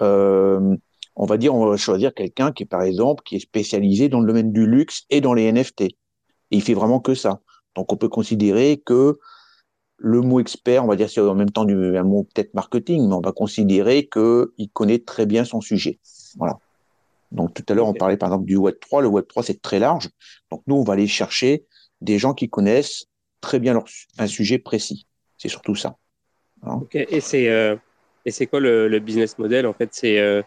euh, on va dire, on va choisir quelqu'un qui est, par exemple, qui est spécialisé dans le domaine du luxe et dans les NFT. Et il fait vraiment que ça. Donc, on peut considérer que le mot expert, on va dire, c'est en même temps du, un mot peut-être marketing, mais on va considérer qu'il connaît très bien son sujet. Voilà. Donc, tout à l'heure, on parlait par exemple du Web3. Le Web3, c'est très large. Donc, nous, on va aller chercher des gens qui connaissent très bien leur, un sujet précis. C'est surtout ça. Hein. Et c'est euh, et c'est quoi le, le, business model En fait, c'est euh,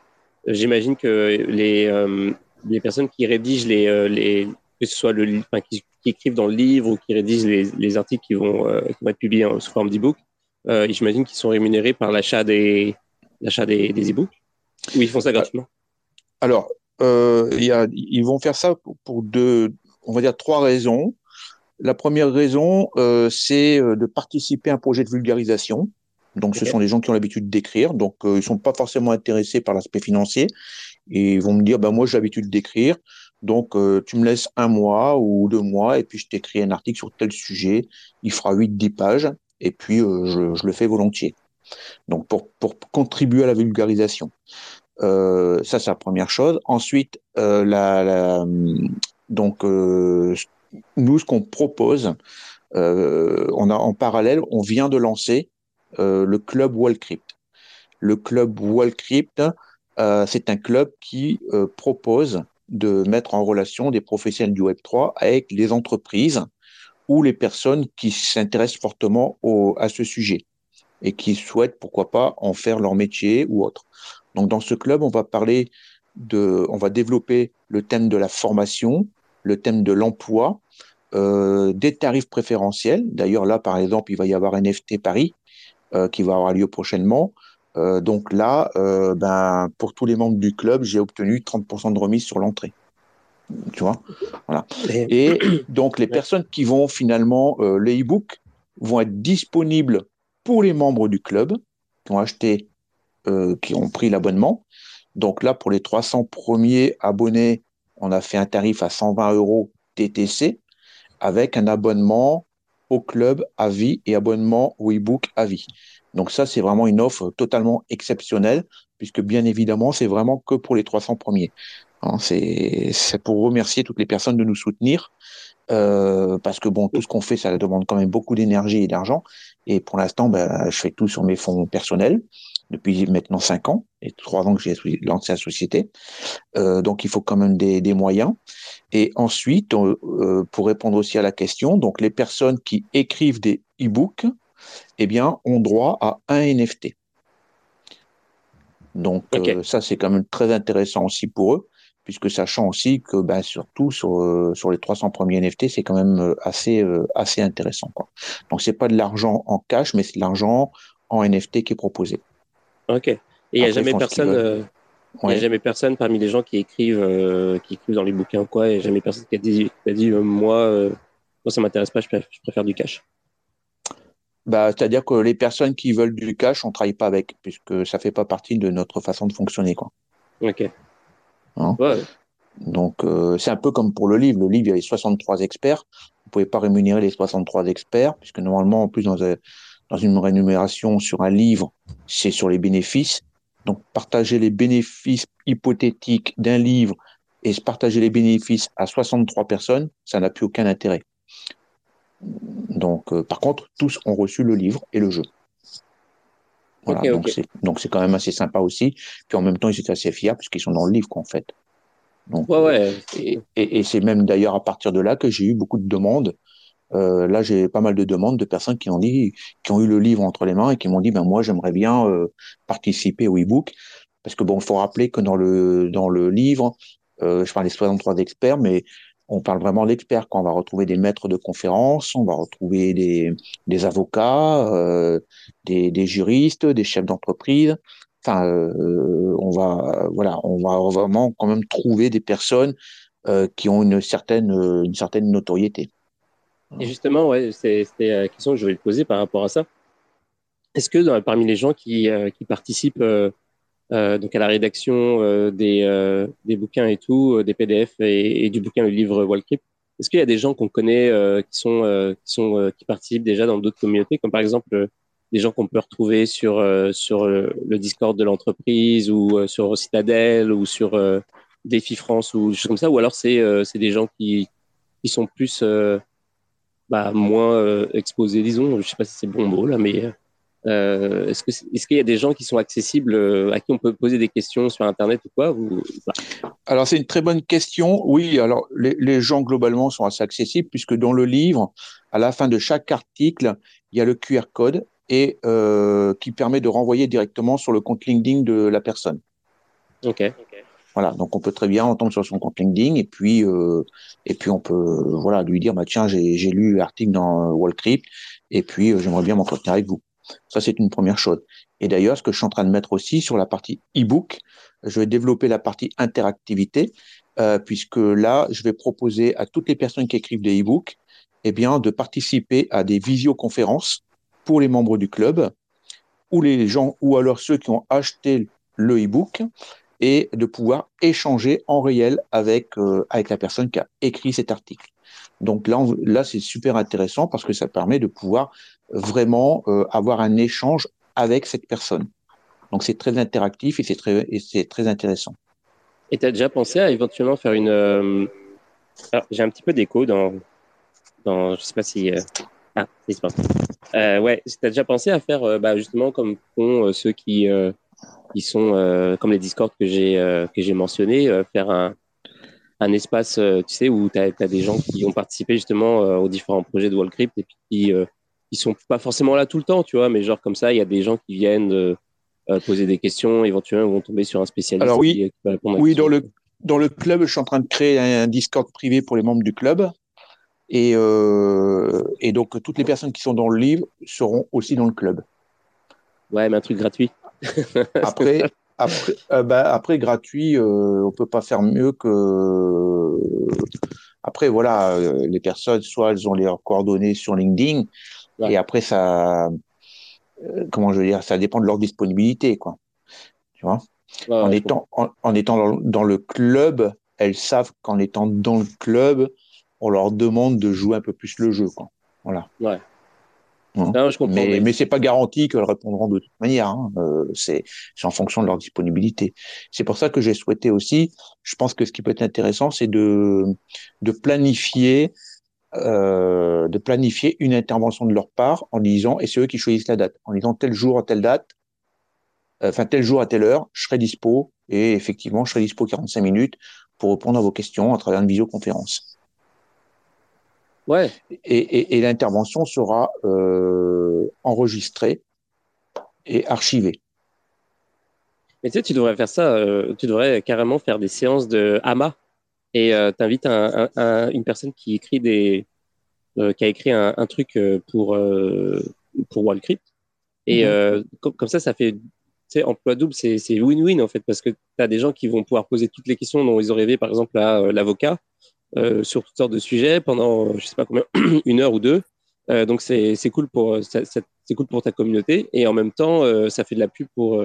j'imagine que les, euh, les personnes qui rédigent les, les que ce soit le, enfin, qui, qui, écrivent dans le livre ou qui rédigent les, les articles qui vont, qui vont être publiés sous forme d'e-book, j'imagine qu'ils sont rémunérés par l'achat des l'achat des, des e-books? Ou ils font ça gratuitement? Alors, il y a, ils vont faire ça pour, pour, deux, on va dire trois raisons. La première raison, c'est de participer à un projet de vulgarisation. Donc, ce sont des gens qui ont l'habitude d'écrire. Donc, euh, ils sont pas forcément intéressés par l'aspect financier. Et ils vont me dire, bah, moi, j'ai l'habitude d'écrire. Donc, euh, tu me laisses un mois ou deux mois et puis je t'écris un article sur tel sujet. Il fera 8-10 pages et puis euh, je, je, le fais volontiers. Donc, pour, pour contribuer à la vulgarisation. Euh, ça, c'est la première chose. Ensuite, la, donc, nous, ce qu'on propose, on a en parallèle, on vient de lancer euh, le club Wallcrypt. Le club Wallcrypt, euh, c'est un club qui euh, propose de mettre en relation des professionnels du Web3 avec les entreprises ou les personnes qui s'intéressent fortement à ce sujet et qui souhaitent, pourquoi pas, en faire leur métier ou autre. Donc, dans ce club, on va parler de, on va développer le thème de la formation, le thème de l'emploi, euh, des tarifs préférentiels. D'ailleurs, là, par exemple, il va y avoir NFT Paris euh, qui va avoir lieu prochainement. Euh, donc là, ben, pour tous les membres du club, j'ai obtenu 30% de remise sur l'entrée. Tu vois? Voilà. Et donc, les personnes qui vont finalement, les e-books vont être disponibles pour les membres du club qui ont acheté, euh, qui ont pris l'abonnement. Donc là, pour les 300 premiers abonnés, on a fait un tarif à 120 euros TTC avec un abonnement au club à vie et abonnement au e-book à vie. Donc ça, c'est vraiment une offre totalement exceptionnelle, puisque bien évidemment, c'est vraiment que pour les 300 premiers. Hein, c'est pour remercier toutes les personnes de nous soutenir, euh, parce que bon, tout ce qu'on fait, ça demande quand même beaucoup d'énergie et d'argent. Et pour l'instant, ben, je fais tout sur mes fonds personnels depuis maintenant cinq ans et trois ans que j'ai lancé la société. Euh, donc il faut quand même des, des moyens. Et ensuite, euh, pour répondre aussi à la question, donc les personnes qui écrivent des e-books, eh bien, ont droit à un NFT. Donc okay. euh, ça, c'est quand même très intéressant aussi pour eux, puisque sachant aussi que ben, surtout sur, sur les 300 premiers NFT, c'est quand même assez, assez intéressant. Quoi. Donc c'est pas de l'argent en cash, mais c'est de l'argent en NFT qui est proposé. Ok. Et il n'y a jamais personne il n'y a jamais personne parmi les gens qui écrivent, euh, qui écrivent dans les bouquins quoi. Il n'y a jamais personne qui a dit, qui a dit euh, moi, euh, moi ça m'intéresse pas, je préfère, je préfère, du cash. Bah, c'est-à-dire que les personnes qui veulent du cash, on travaille pas avec, puisque ça fait pas partie de notre façon de fonctionner quoi. Ok. Hein ouais. Donc c'est un peu comme pour le livre. Le livre, il y a les 63 experts. Vous pouvez pas rémunérer les 63 experts, puisque normalement, en plus dans, dans une rémunération sur un livre, c'est sur les bénéfices. Donc, partager les bénéfices hypothétiques d'un livre et se partager les bénéfices à 63 personnes, ça n'a plus aucun intérêt. Donc, euh, par contre, tous ont reçu le livre et le jeu. Voilà, okay, donc okay. c'est donc c'est quand même assez sympa aussi. Puis en même temps, ils étaient assez fiers puisqu'ils sont dans le livre, quoi, en fait. Donc, ouais, ouais. Et, et, et c'est même d'ailleurs à partir de là que j'ai eu beaucoup de demandes. Euh, là, j'ai pas mal de demandes de personnes qui ont dit, qui ont eu le livre entre les mains et qui m'ont dit, ben moi, j'aimerais bien euh, participer au e-book, parce que bon, il faut rappeler que dans le dans le livre, euh, je parle des 63 experts, mais on parle vraiment d'experts. On va retrouver des maîtres de conférences, on va retrouver des des avocats, des, des juristes, des chefs d'entreprise. Enfin, on va voilà, on va vraiment quand même trouver des personnes qui ont une certaine une certaine notoriété. Et justement, ouais, c'est la question que je voulais te poser par rapport à ça. Est-ce que parmi les gens qui, euh, qui participent euh, euh, donc à la rédaction euh, des, euh, des bouquins et tout, des PDF et, et, du bouquin, le livre Wallcrypt, est-ce qu'il y a des gens qu'on connaît qui sont qui sont qui participent déjà dans d'autres communautés, comme par exemple des gens qu'on peut retrouver sur sur le Discord de l'entreprise ou sur Citadel ou sur Défi France ou des choses comme ça, ou alors c'est c'est des gens qui qui sont plus bah, moins exposés, disons. Je sais pas si c'est bon mot là, mais euh, est-ce que est-ce qu'il y a des gens qui sont accessibles euh, à qui on peut poser des questions sur internet ou quoi Alors c'est une très bonne question. Oui, alors les, les, gens globalement sont assez accessibles puisque dans le livre, à la fin de chaque article, il y a le QR code et euh, qui permet de renvoyer directement sur le compte LinkedIn de la personne. Ok. Voilà, donc on peut très bien entendre sur son compte LinkedIn et puis euh, et puis on peut voilà lui dire bah tiens j'ai j'ai lu l'article dans Wallcrypt et puis euh, j'aimerais bien m'entretenir avec vous. Ça, c'est une première chose. Et d'ailleurs, ce que je suis en train de mettre aussi sur la partie e-book, je vais développer la partie interactivité, euh, puisque là, je vais proposer à toutes les personnes qui écrivent des e-books, eh bien, de participer à des visioconférences pour les membres du club, ou les gens, ou alors ceux qui ont acheté le e-book, et de pouvoir échanger en réel avec euh, avec la personne qui a écrit cet article. Donc là, là c'est super intéressant parce que ça permet de pouvoir vraiment euh, avoir un échange avec cette personne. Donc c'est très interactif et c'est très, très intéressant. Et tu as déjà pensé à éventuellement faire une... Euh... j'ai un petit peu d'écho dans, dans... Je sais pas si... Ah, c'est pas. Ouais, tu as déjà pensé à faire bah, justement comme font ceux qui, qui sont comme les Discord que j'ai que j'ai mentionné, faire un, un espace, tu sais, où tu as, as, des gens qui ont participé justement aux différents projets de Wallcrypt et puis qui ils sont pas forcément là tout le temps, tu vois, mais genre comme ça, il y a des gens qui viennent euh, euh poser des questions, éventuellement vont tomber sur un spécialiste. Alors oui, qui, va répondre oui, dans le dans le club, je suis en train de créer un Discord privé pour les membres du club. Et, euh, et donc, toutes les personnes qui sont dans le livre seront aussi dans le club. Ouais, mais un truc gratuit. après, après, euh, bah, après, gratuit, euh, on peut pas faire mieux que. Après, voilà, euh, les personnes, soit elles ont leurs coordonnées sur LinkedIn, et après, ça, euh, comment je veux dire, ça dépend de leur disponibilité, quoi. Tu vois? Ouais, en, étant, en, en, étant dans, dans, le club, elles savent qu'en étant dans le club, on leur demande de jouer un peu plus le jeu, quoi. Voilà. Ouais. Hein non, je comprends, mais, mais c'est pas garanti qu'elles répondront de toute manière. Hein. Euh, c'est en fonction de leur disponibilité. C'est pour ça que j'ai souhaité aussi. Je pense que ce qui peut être intéressant, c'est de de planifier euh, de planifier une intervention de leur part en disant, et c'est eux qui choisissent la date, en disant tel jour à telle date, euh, enfin tel jour à telle heure, je serai dispo, et effectivement, je serai dispo 45 minutes pour répondre à vos questions à travers une visioconférence. Ouais. Et, et, et l'intervention sera euh, enregistrée et archivée. Mais tu sais, tu devrais faire ça, euh, tu devrais carrément faire des séances de AMA et euh, tu invites un, un, un, une personne qui écrit des euh, qui a écrit un, truc pour pour Wallcrypt et mm-hmm. comme, comme, ça ça fait sais emploi double c'est c'est win-win en fait parce que tu as des gens qui vont pouvoir poser toutes les questions dont ils ont rêvé par exemple à l'avocat sur toutes sortes de sujets pendant je sais pas combien une heure ou deux. Donc c'est cool pour c'est cool pour ta communauté. Et en même temps ça fait de la pub pour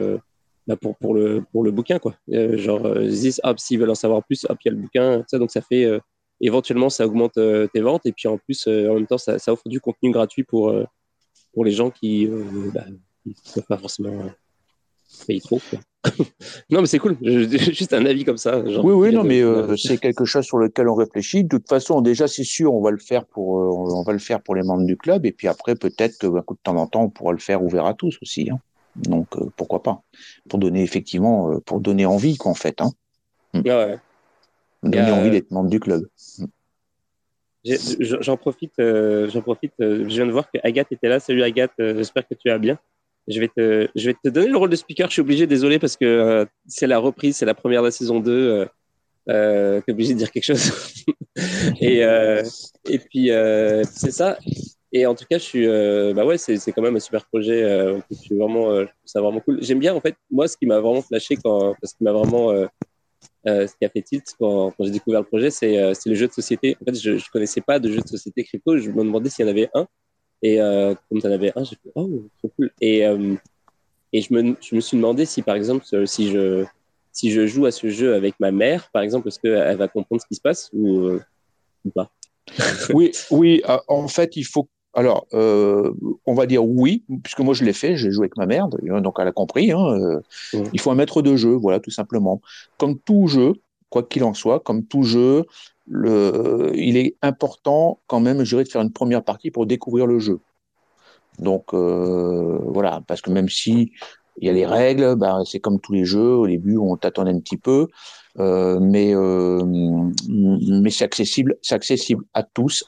bah pour, pour, le, pour le bouquin, quoi. Euh, genre, euh, hop, s'ils veulent en savoir plus, hop, il y a le bouquin, ça, donc ça fait, euh, éventuellement, ça augmente euh, tes ventes, et puis en plus, en même temps, ça, offre du contenu gratuit pour, pour les gens qui ne bah, peuvent pas forcément trop. non, mais c'est cool, juste un avis comme ça. Genre, oui, oui, non, mais c'est quelque chose sur lequel on réfléchit. De toute façon, déjà, c'est sûr, on va le faire pour, on va le faire pour les membres du club, et puis après, peut-être que, coup de temps en temps, on pourra le faire ouvert à tous aussi. Hein. Donc euh, pourquoi pas Pour donner effectivement, euh, pour donner envie qu'en fait. Hein. Mm. Ouais. Donner envie d'être membre du club. Mm. J'en profite, euh, j'en profite. je viens de voir que Agathe était là. Salut Agathe, j'espère que tu vas bien. Je vais te, je donner le rôle de speaker. Je suis obligé, désolé parce que c'est la reprise, c'est la première de la saison 2. Euh, t'es obligé de dire quelque chose. et, et puis c'est ça. Et en tout cas, je suis, euh, bah ouais, c'est, quand même un super projet. Euh, je suis vraiment, euh, ça vraiment cool. J'aime bien, en fait, moi, ce qui m'a vraiment flashé quand, parce qui m'a vraiment, euh, euh, ce qui a fait tilt quand, quand j'ai découvert le projet, c'est, euh, le jeu de société. En fait, je, je connaissais pas de jeu de société crypto. Je me demandais s'il y en avait un. Et comme tu en avais un, j'ai fait, oh, trop cool. Et, et je me, je me suis demandé si, par exemple, si je, si je joue à ce jeu avec ma mère, par exemple, est-ce qu'elle va comprendre ce qui se passe ou, ou pas? Oui, oui. en fait, il faut Alors, euh, on va dire oui, puisque moi je l'ai fait, j'ai joué avec ma mère, donc elle a compris. Hein, euh. Il faut un maître de jeu, voilà, tout simplement. Comme tout jeu, quoi qu'il en soit, comme tout jeu, le, il est important quand même, je dirais, de faire une première partie pour découvrir le jeu. Donc euh, voilà, parce que même si il y a les règles, bah, c'est comme tous les jeux. Au début, on tâtonne un petit peu, euh, mais euh, mais c'est accessible, c'est accessible à tous.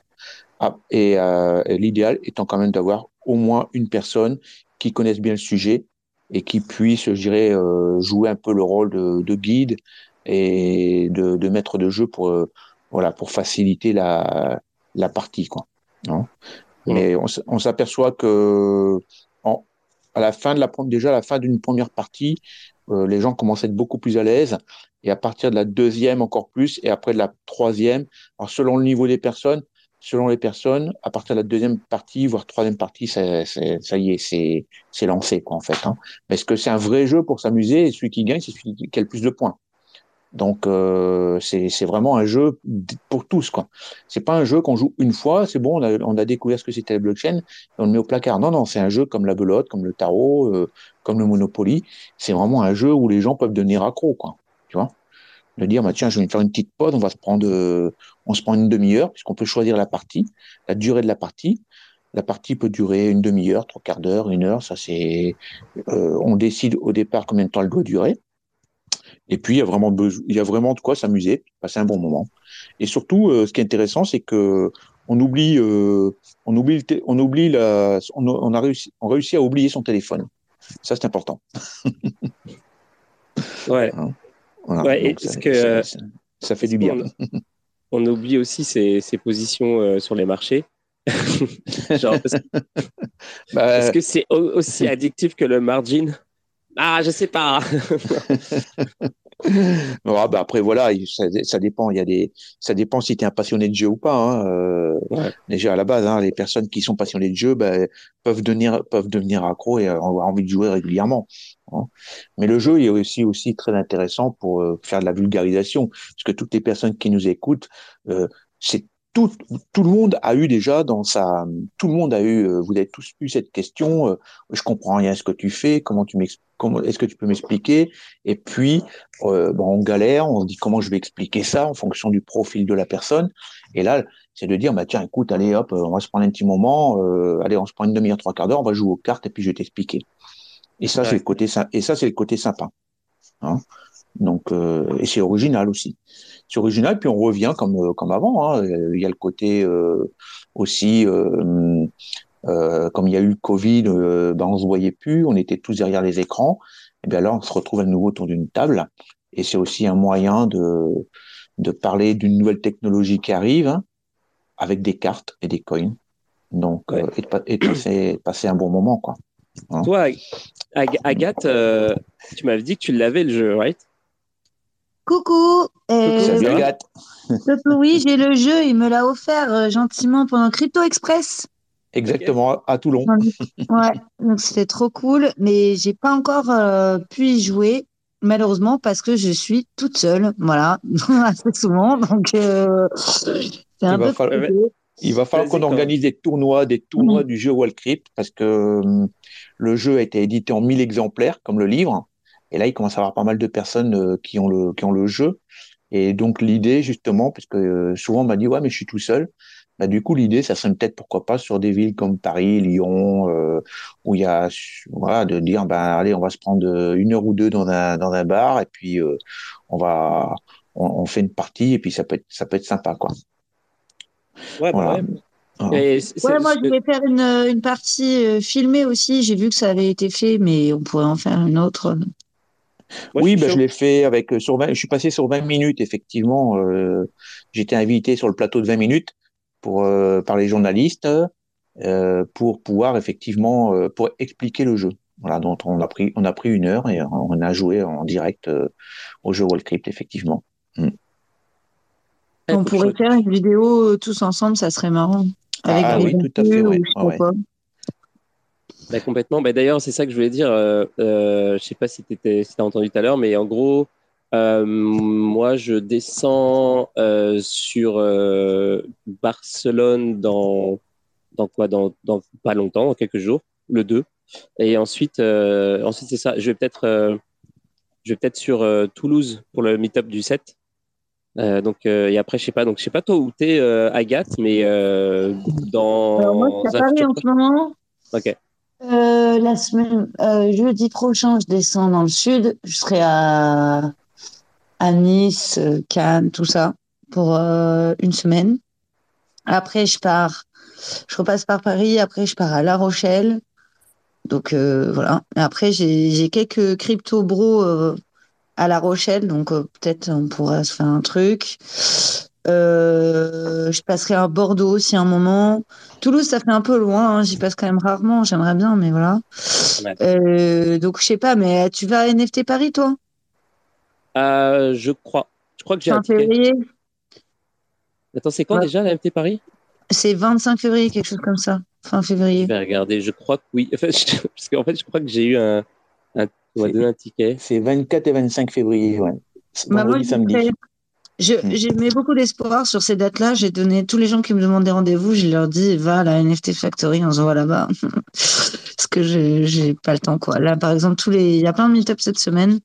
Et euh, l'idéal étant quand même d'avoir au moins une personne qui connaisse bien le sujet et qui puisse, je dirais, euh, jouer un peu le rôle de, de guide et de, de maître de jeu pour euh, voilà pour faciliter la la partie quoi. Non Mais on, s- on s'aperçoit que en, à la fin de la déjà à la fin d'une première partie, euh, les gens commencent à être beaucoup plus à l'aise et à partir de la deuxième encore plus et après de la troisième, alors selon le niveau des personnes, selon les personnes, à partir de la deuxième partie voire troisième partie, ça, ça, ça y est, c'est c'est lancé quoi en fait. Hein. Mais est-ce que c'est un vrai jeu pour s'amuser? Et celui qui gagne, c'est celui qui a le plus de points. Donc euh, c'est vraiment un jeu pour tous quoi. C'est pas un jeu qu'on joue une fois, c'est bon, on a, on a découvert ce que c'était la blockchain et on le met au placard. Non non, c'est un jeu comme la belote, comme le tarot, euh, comme le Monopoly. C'est vraiment un jeu où les gens peuvent devenir accros quoi. Tu vois? De dire bah tiens, je vais me faire une petite pause, on va se prendre euh, on se prend une demi-heure puisqu'on peut choisir la partie, la durée de la partie. La partie peut durer une demi-heure, trois quarts d'heure, une heure. Ça c'est, euh, on décide au départ combien de temps elle doit durer. Et puis, il y a vraiment, besoin, il y a vraiment de quoi s'amuser, passer un bon moment. Et surtout, euh, ce qui est intéressant, c'est que on oublie, euh, on oublie, on oublie la, on, a- on a réussi, on réussit à oublier son téléphone. Ça, c'est important. Ouais. Voilà. Ouais, et Donc, ça, que, ça- euh, ça- fait du bien. On, on oublie aussi ses, ses positions euh, sur les marchés. Genre, est-ce Bah, est-ce que c'est au- aussi addictif que le margin? Ah, je sais pas. Ah, bah après voilà, il- ça, ça dépend. Il y a des, ça dépend si tu es un passionné de jeu ou pas. Hein. Euh, Ouais. Déjà à la base, hein, les personnes qui sont passionnées de jeu ben, peuvent devenir, peuvent devenir accros et avoir envie de jouer régulièrement. hein. Mais le jeu est aussi aussi très intéressant pour euh, faire de la vulgarisation, parce que toutes les personnes qui nous écoutent, euh, c'est tout, tout le monde a eu déjà dans sa, tout le monde a eu, euh, vous avez tous eu cette question. euh, je comprends rien à ce que tu fais. Comment tu m'expliques Comment est-ce que tu peux m'expliquer? Et puis euh, bon, on galère, on se dit comment je vais expliquer ça en fonction du profil de la personne. Et là, c'est de dire, bah tiens, écoute, allez, hop, on va se prendre un petit moment, euh, allez, on se prend une demi-heure, trois quarts d'heure, on va jouer aux cartes et puis je vais t'expliquer. Et ça, Ouais. c'est le côté et ça, c'est le côté sympa. Hein Donc, euh, et c'est original aussi. C'est original, puis on revient comme euh, comme avant. Hein. Il y a le côté euh, aussi. Euh, euh, comme il y a eu le Covid, euh, ben on se voyait plus, on était tous derrière les écrans. Et bien là, on se retrouve à nouveau autour d'une table. Et c'est aussi un moyen de, de parler d'une nouvelle technologie qui arrive hein, avec des cartes et des coins. Donc, Ouais. euh, et de, pa- et de passer, passer un bon moment, quoi. Hein. Toi, Ag- Agathe, euh, tu m'avais dit que tu l'avais le jeu, right? Coucou. euh, Salut va Agathe. Coucou, oui, j'ai le jeu, il me l'a offert euh, gentiment pendant Crypto Express. Exactement, à Toulon. Ouais, donc c'était trop cool, mais j'ai pas encore euh, pu y jouer, malheureusement, parce que je suis toute seule, voilà, assez souvent, donc euh, c'est un Il va peu falloir- compliqué. Il va falloir qu'on organise des tournois, des tournois du jeu World Crypt, parce que hum, le jeu a été édité en 1000 exemplaires, comme le livre. Et là, il commence à y avoir pas mal de personnes euh, qui ont le, qui ont le jeu. Et donc, l'idée, justement, parce que euh, souvent on m'a dit, ouais, mais je suis tout seul. Bah, du coup, l'idée, ça serait peut-être, pourquoi pas, sur des villes comme Paris, Lyon, euh, où il y a, voilà, de dire, ben, allez, on va se prendre une heure ou deux dans un, dans un bar, et puis, euh, on va, on, on fait une partie, et puis ça peut être, ça peut être sympa, quoi. Ouais, bah Voilà. ouais. Et Ouais, moi je vais faire une, une partie euh, filmée aussi, j'ai vu que ça avait été fait, mais on pourrait en faire une autre. Moi, oui, ben, chaud. je l'ai fait avec euh, sur 20, je suis passé sur 20 minutes effectivement. Euh, J'étais invité sur le plateau de 20 minutes pour euh, par les journalistes euh, pour pouvoir effectivement euh, pour expliquer le jeu. Voilà, donc on a pris on a pris une heure et on a joué en direct euh, au jeu World Crypt effectivement. Ouais, on pourrait je- faire une vidéo tous ensemble, ça serait marrant. Avec Ah oui, tout à fait, ouais. ou je ouais. Bah, complètement. Bah, D'ailleurs, c'est ça que je voulais dire. Euh, euh, je sais pas si tu si as entendu tout à l'heure, mais en gros, euh, moi, je descends sur Barcelone dans, dans quoi dans, dans pas longtemps, dans quelques jours, le 2. Et ensuite, ensuite c'est ça. Je vais peut-être, je vais peut-être sur Toulouse pour le meet-up du 7. Euh, donc et après je sais pas donc je sais pas toi où t'es Agathe mais dans Alors moi, je suis à Paris en ce moment. ok Euh, la semaine, euh, jeudi prochain, je descends dans le sud. Je serai à, à Nice, euh, Cannes, tout ça, pour une semaine. Après, je pars, je repasse par Paris. Après, je pars à La Rochelle. Donc voilà. Après, j'ai quelques crypto bros à La Rochelle. Donc peut-être on pourra se faire un truc. Euh, je passerai à Bordeaux aussi un moment. Toulouse, ça fait un peu loin. hein. J'y passe quand même rarement. J'aimerais bien, mais voilà. Ouais. Euh, donc je sais pas, mais tu vas à NFT Paris, toi? Euh, je crois je crois que j'ai un Fin ticket février? attends c'est quand Ouais. déjà la MT Paris? C'est 25 février, quelque chose comme ça. Fin je février. vais regarder je crois que oui en fait, je- parce qu'en fait je crois que j'ai eu un, un on m'a donné un ticket C'est 24 et 25 février, ouais. Bah, Vendredi, samedi. Je, j'ai mis beaucoup d'espoir sur ces dates-là. J'ai donné tous les gens qui me demandent des rendez-vous, je leur dis va à la NFT Factory, on se voit là-bas. Parce que j'ai, pas le temps, quoi. Là, par exemple, tous les, il y a plein de meet-ups cette semaine.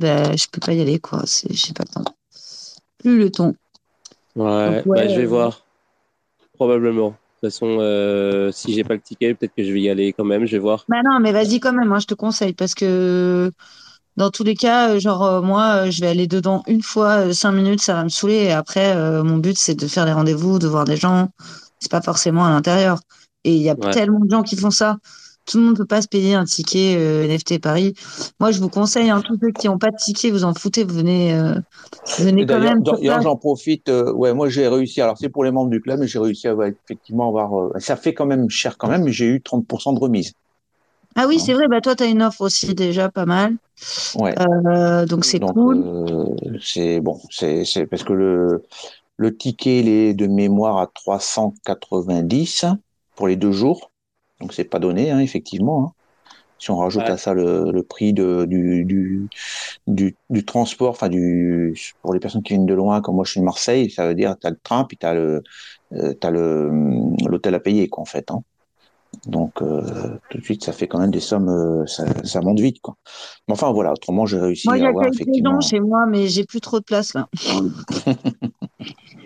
Ben, je peux pas y aller, quoi. C'est, j'ai pas le temps. Plus le temps. ouais, Donc, ouais, bah, je vais euh, voir probablement de toute façon euh, si j'ai pas le ticket peut-être que je vais y aller quand même je vais voir Bah non, mais vas-y quand même, hein, je te conseille parce que dans tous les cas, euh, genre euh, moi, euh, je vais aller dedans une fois, cinq minutes, ça va me saouler. Et après, mon but c'est de faire des rendez-vous, de voir des gens. C'est pas forcément à l'intérieur. Et il y a Ouais. tellement de gens qui font ça. Tout le monde peut pas se payer un ticket euh, NFT Paris. Moi, je vous conseille, hein, tous ceux qui n'ont pas de ticket, vous en foutez, vous venez, euh, quand même. d'ailleurs, j'en profite. euh, ouais, moi, j'ai réussi. Alors, c'est pour les membres du club, mais j'ai réussi à ouais, effectivement avoir. ça fait quand même cher quand même, mais j'ai eu 30% de remise. Ah oui, c'est vrai. Bah toi, t'as une offre aussi déjà pas mal. Ouais. Euh, donc c'est Donc, cool. euh, c'est bon. C'est c'est parce que le le ticket il est de mémoire à 390 pour les deux jours. Donc, c'est pas donné, hein, effectivement. hein. Si on rajoute Ouais. à ça le, le prix de, du, du, du, du transport, enfin du pour les personnes qui viennent de loin, comme moi je suis de Marseille, ça veut dire tu as le train puis tu as le euh, t'as le l'hôtel à payer quoi en fait. Hein. Donc euh, tout de suite ça fait quand même des sommes, euh, ça, ça monte vite quoi. Mais enfin voilà, autrement j'ai réussi Moi, il y à a avoir quelques effectivement. gens chez moi, mais j'ai plus trop de place là.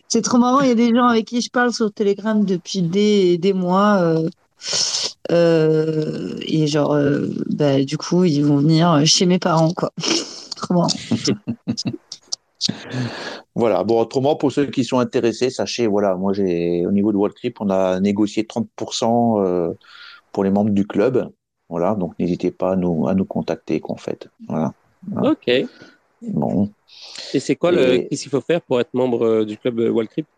C'est trop marrant, il y a des gens avec qui je parle sur Telegram depuis des, des mois. euh, et genre, bah, du coup, ils vont venir chez mes parents, quoi. Trop marrant. Voilà, bon autrement pour ceux qui sont intéressés, sachez voilà, moi j'ai au niveau de Trip, on a négocié 30% euh, pour les membres du club. Voilà, donc n'hésitez pas à nous à nous contacter qu'en fait. Voilà. ok et Bon. c'est quoi le Et- qu'est-ce qu'il faut faire pour être membre euh, du club euh, Wall Crypt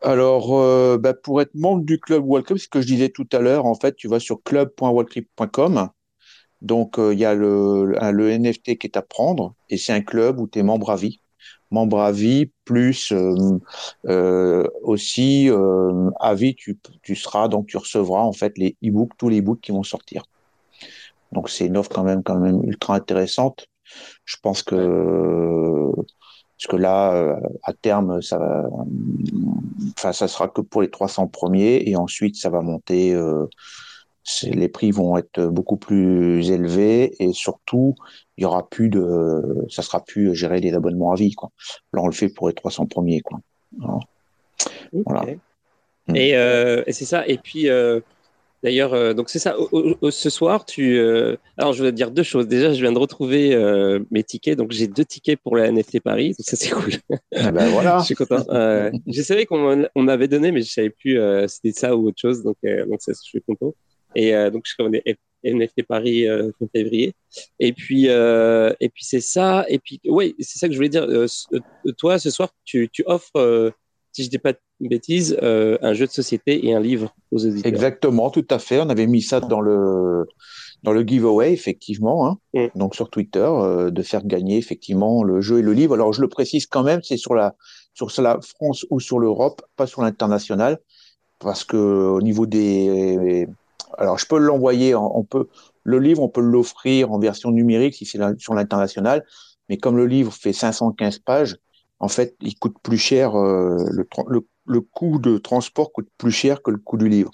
Alors, euh, bah, pour être membre du club Wallcrypt, ce que je disais tout à l'heure, en fait, tu vas sur club.wallcrypt.com. Donc, euh, il y a le NFT qui est à prendre et c'est un club où tu es membre à vie. Membre à vie, plus euh, euh, aussi euh, à vie, tu, tu seras, donc tu recevras en fait les e-books, tous les e-books qui vont sortir. Donc, c'est une offre quand même, quand même ultra intéressante. Je pense que, parce que là, euh, à terme, ça enfin, ça sera que pour les 300 premiers et ensuite ça va monter. Les prix vont être beaucoup plus élevés et surtout il y aura plus de, ça sera plus gérer les abonnements à vie quoi. Là on le fait pour les 300 premiers quoi. Voilà. Mm. Et, euh, et c'est ça. Et puis, euh, d'ailleurs, euh, donc c'est ça. Ce soir, tu. alors, je voulais te dire deux choses. Déjà, je viens de retrouver mes tickets. Donc, j'ai deux tickets pour la NFT Paris. Donc, ça, c'est cool. Eh ben voilà. je suis content. Je savais qu'on on avait donné, mais je savais plus euh, c'était ça ou autre chose. Donc, donc ça, je suis content. Et euh, donc, je connais NFT Paris euh, fin février. Et puis, euh, et puis c'est ça. Et puis, oui, c'est ça que je voulais dire. Euh, toi, ce soir, tu, tu offres, si je dis pas de bêtises, un jeu de société et un livre aux auditeurs. Exactement, tout à fait. On avait mis ça dans le dans le giveaway effectivement, hein. Mm. donc sur Twitter, de faire gagner effectivement le jeu et le livre. Alors je le précise quand même, c'est sur la sur la France ou sur l'Europe, pas sur l'international, parce que au niveau des alors je peux l'envoyer, en- on peut le livre, on peut l'offrir en version numérique si c'est sur l'international, mais comme le livre fait 515 pages, en fait, il coûte plus cher euh, le, tra- le le coût de transport coûte plus cher que le coût du livre.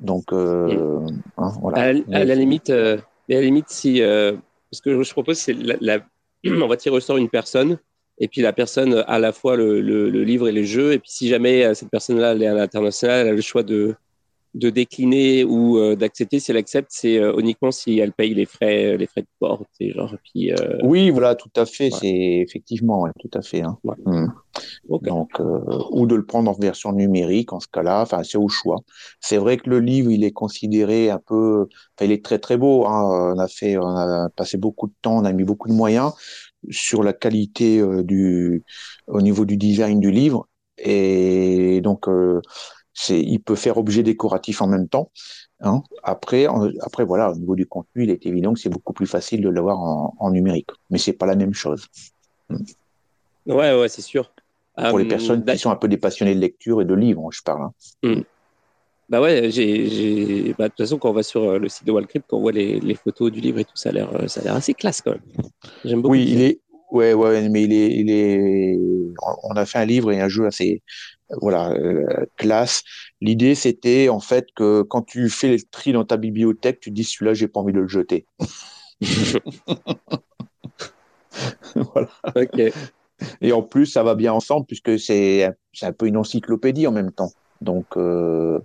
Donc, euh, hein, voilà. À, la limite, à la limite, si ce que je propose, c'est la, on va tirer au sort une personne, et puis la personne a à la fois le, le, livre et le jeu, et puis si jamais cette personne-là est à l'international, elle a le choix de de décliner ou euh, d'accepter. Si elle accepte, c'est euh, uniquement si elle paye les frais, les frais de port. Genre, puis, euh, Oui, voilà, tout à fait. C'est effectivement, tout à fait. Hein. Hmm. Donc, ou de le prendre en version numérique en ce cas-là. Enfin, c'est au choix. C'est vrai que le livre, il est considéré un peu. Enfin, il est très très beau. Hein. On a fait, on a passé beaucoup de temps, on a mis beaucoup de moyens sur la qualité du, au niveau du design du livre. Et donc il peut faire objet décoratif en même temps. Hein. Après, après, voilà, au niveau du contenu, il est évident que c'est beaucoup plus facile de l'avoir en, numérique. Mais c'est pas la même chose. Hmm. Ouais, ouais, c'est sûr. Pour les euh, personnes qui sont un peu des passionnés de lecture et de livres, je parle. Hein. Hmm. Bah ouais, j'ai, bah, de toute façon, quand on va sur euh, le site de Wallcrypt, quand on voit les, les, photos du livre et tout, ça a l'air, euh, ça a l'air assez classe quand même. J'aime beaucoup. Oui, il est, ouais, ouais, mais il est, il est, on a fait un livre et un jeu assez, voilà, euh, classe. L'idée, c'était en fait que quand tu fais le tri dans ta bibliothèque, tu dis celui-là, j'ai pas envie de le jeter. voilà. Et en plus, ça va bien ensemble puisque c'est un peu une encyclopédie en même temps. Donc euh,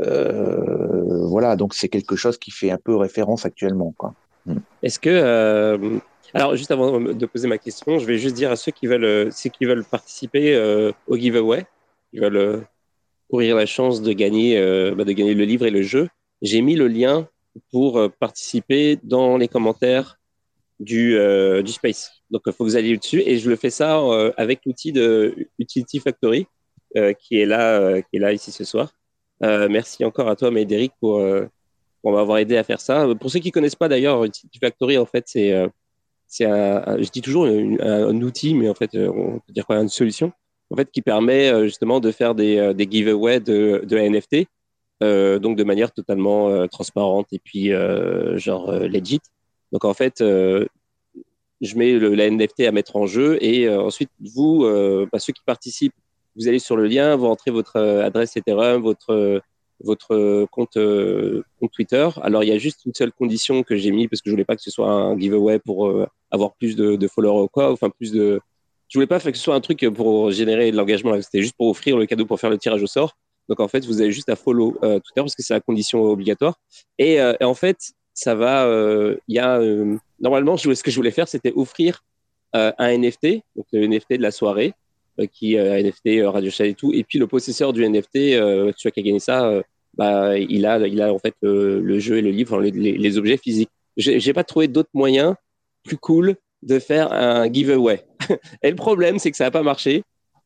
euh, voilà, donc c'est quelque chose qui fait un peu référence actuellement. Hmm. Est-ce que alors juste avant de poser ma question, je vais juste dire à ceux qui veulent ceux qui veulent participer au giveaway qui veulent euh, courir la chance de gagner, euh, bah, de gagner le livre et le jeu, j'ai mis le lien pour euh, participer dans les commentaires du, du Space. Donc, il faut que vous alliez dessus. Et je le fais ça avec l'outil de Utility Factory, qui, est là, qui est là ici ce soir. merci encore à toi, Médéric, pour, pour m'avoir aidé à faire ça. Pour ceux qui connaissent pas d'ailleurs, Utility Factory, en fait, c'est, c'est je dis toujours un, un, outil, mais en fait, on peut dire quoi, une solution en fait, qui permet euh, justement de faire des, euh, des giveaways de, de NFT, euh, donc de manière totalement transparente et puis genre legit. Donc en fait, je mets le, la NFT à mettre en jeu et ensuite vous, bah, ceux qui participent, vous allez sur le lien, vous rentrez votre adresse Ethereum, votre votre compte, compte Twitter. Alors il y a juste une seule condition que j'ai mis parce que je voulais pas que ce soit un giveaway pour avoir plus de, de followers ou quoi, enfin plus de je voulais pas faire que ce soit un truc pour générer de l'engagement. C'était juste pour offrir le cadeau pour faire le tirage au sort. Donc en fait, vous avez juste à follow euh, Twitter parce que c'est la condition obligatoire. Et, euh, en fait, ça va. Euh, il y a normalement, je, ce que je voulais faire, c'était offrir un NFT, donc le NFT de la soirée, qui NFT Radio Chat et tout. Et puis le possesseur du NFT, celui qui a gagné ça, bah il a, il a en fait le jeu et le livre, les, les objets physiques. J'ai pas trouvé d'autres moyens plus cool de faire un giveaway. Et le problème, c'est que ça n'a pas marché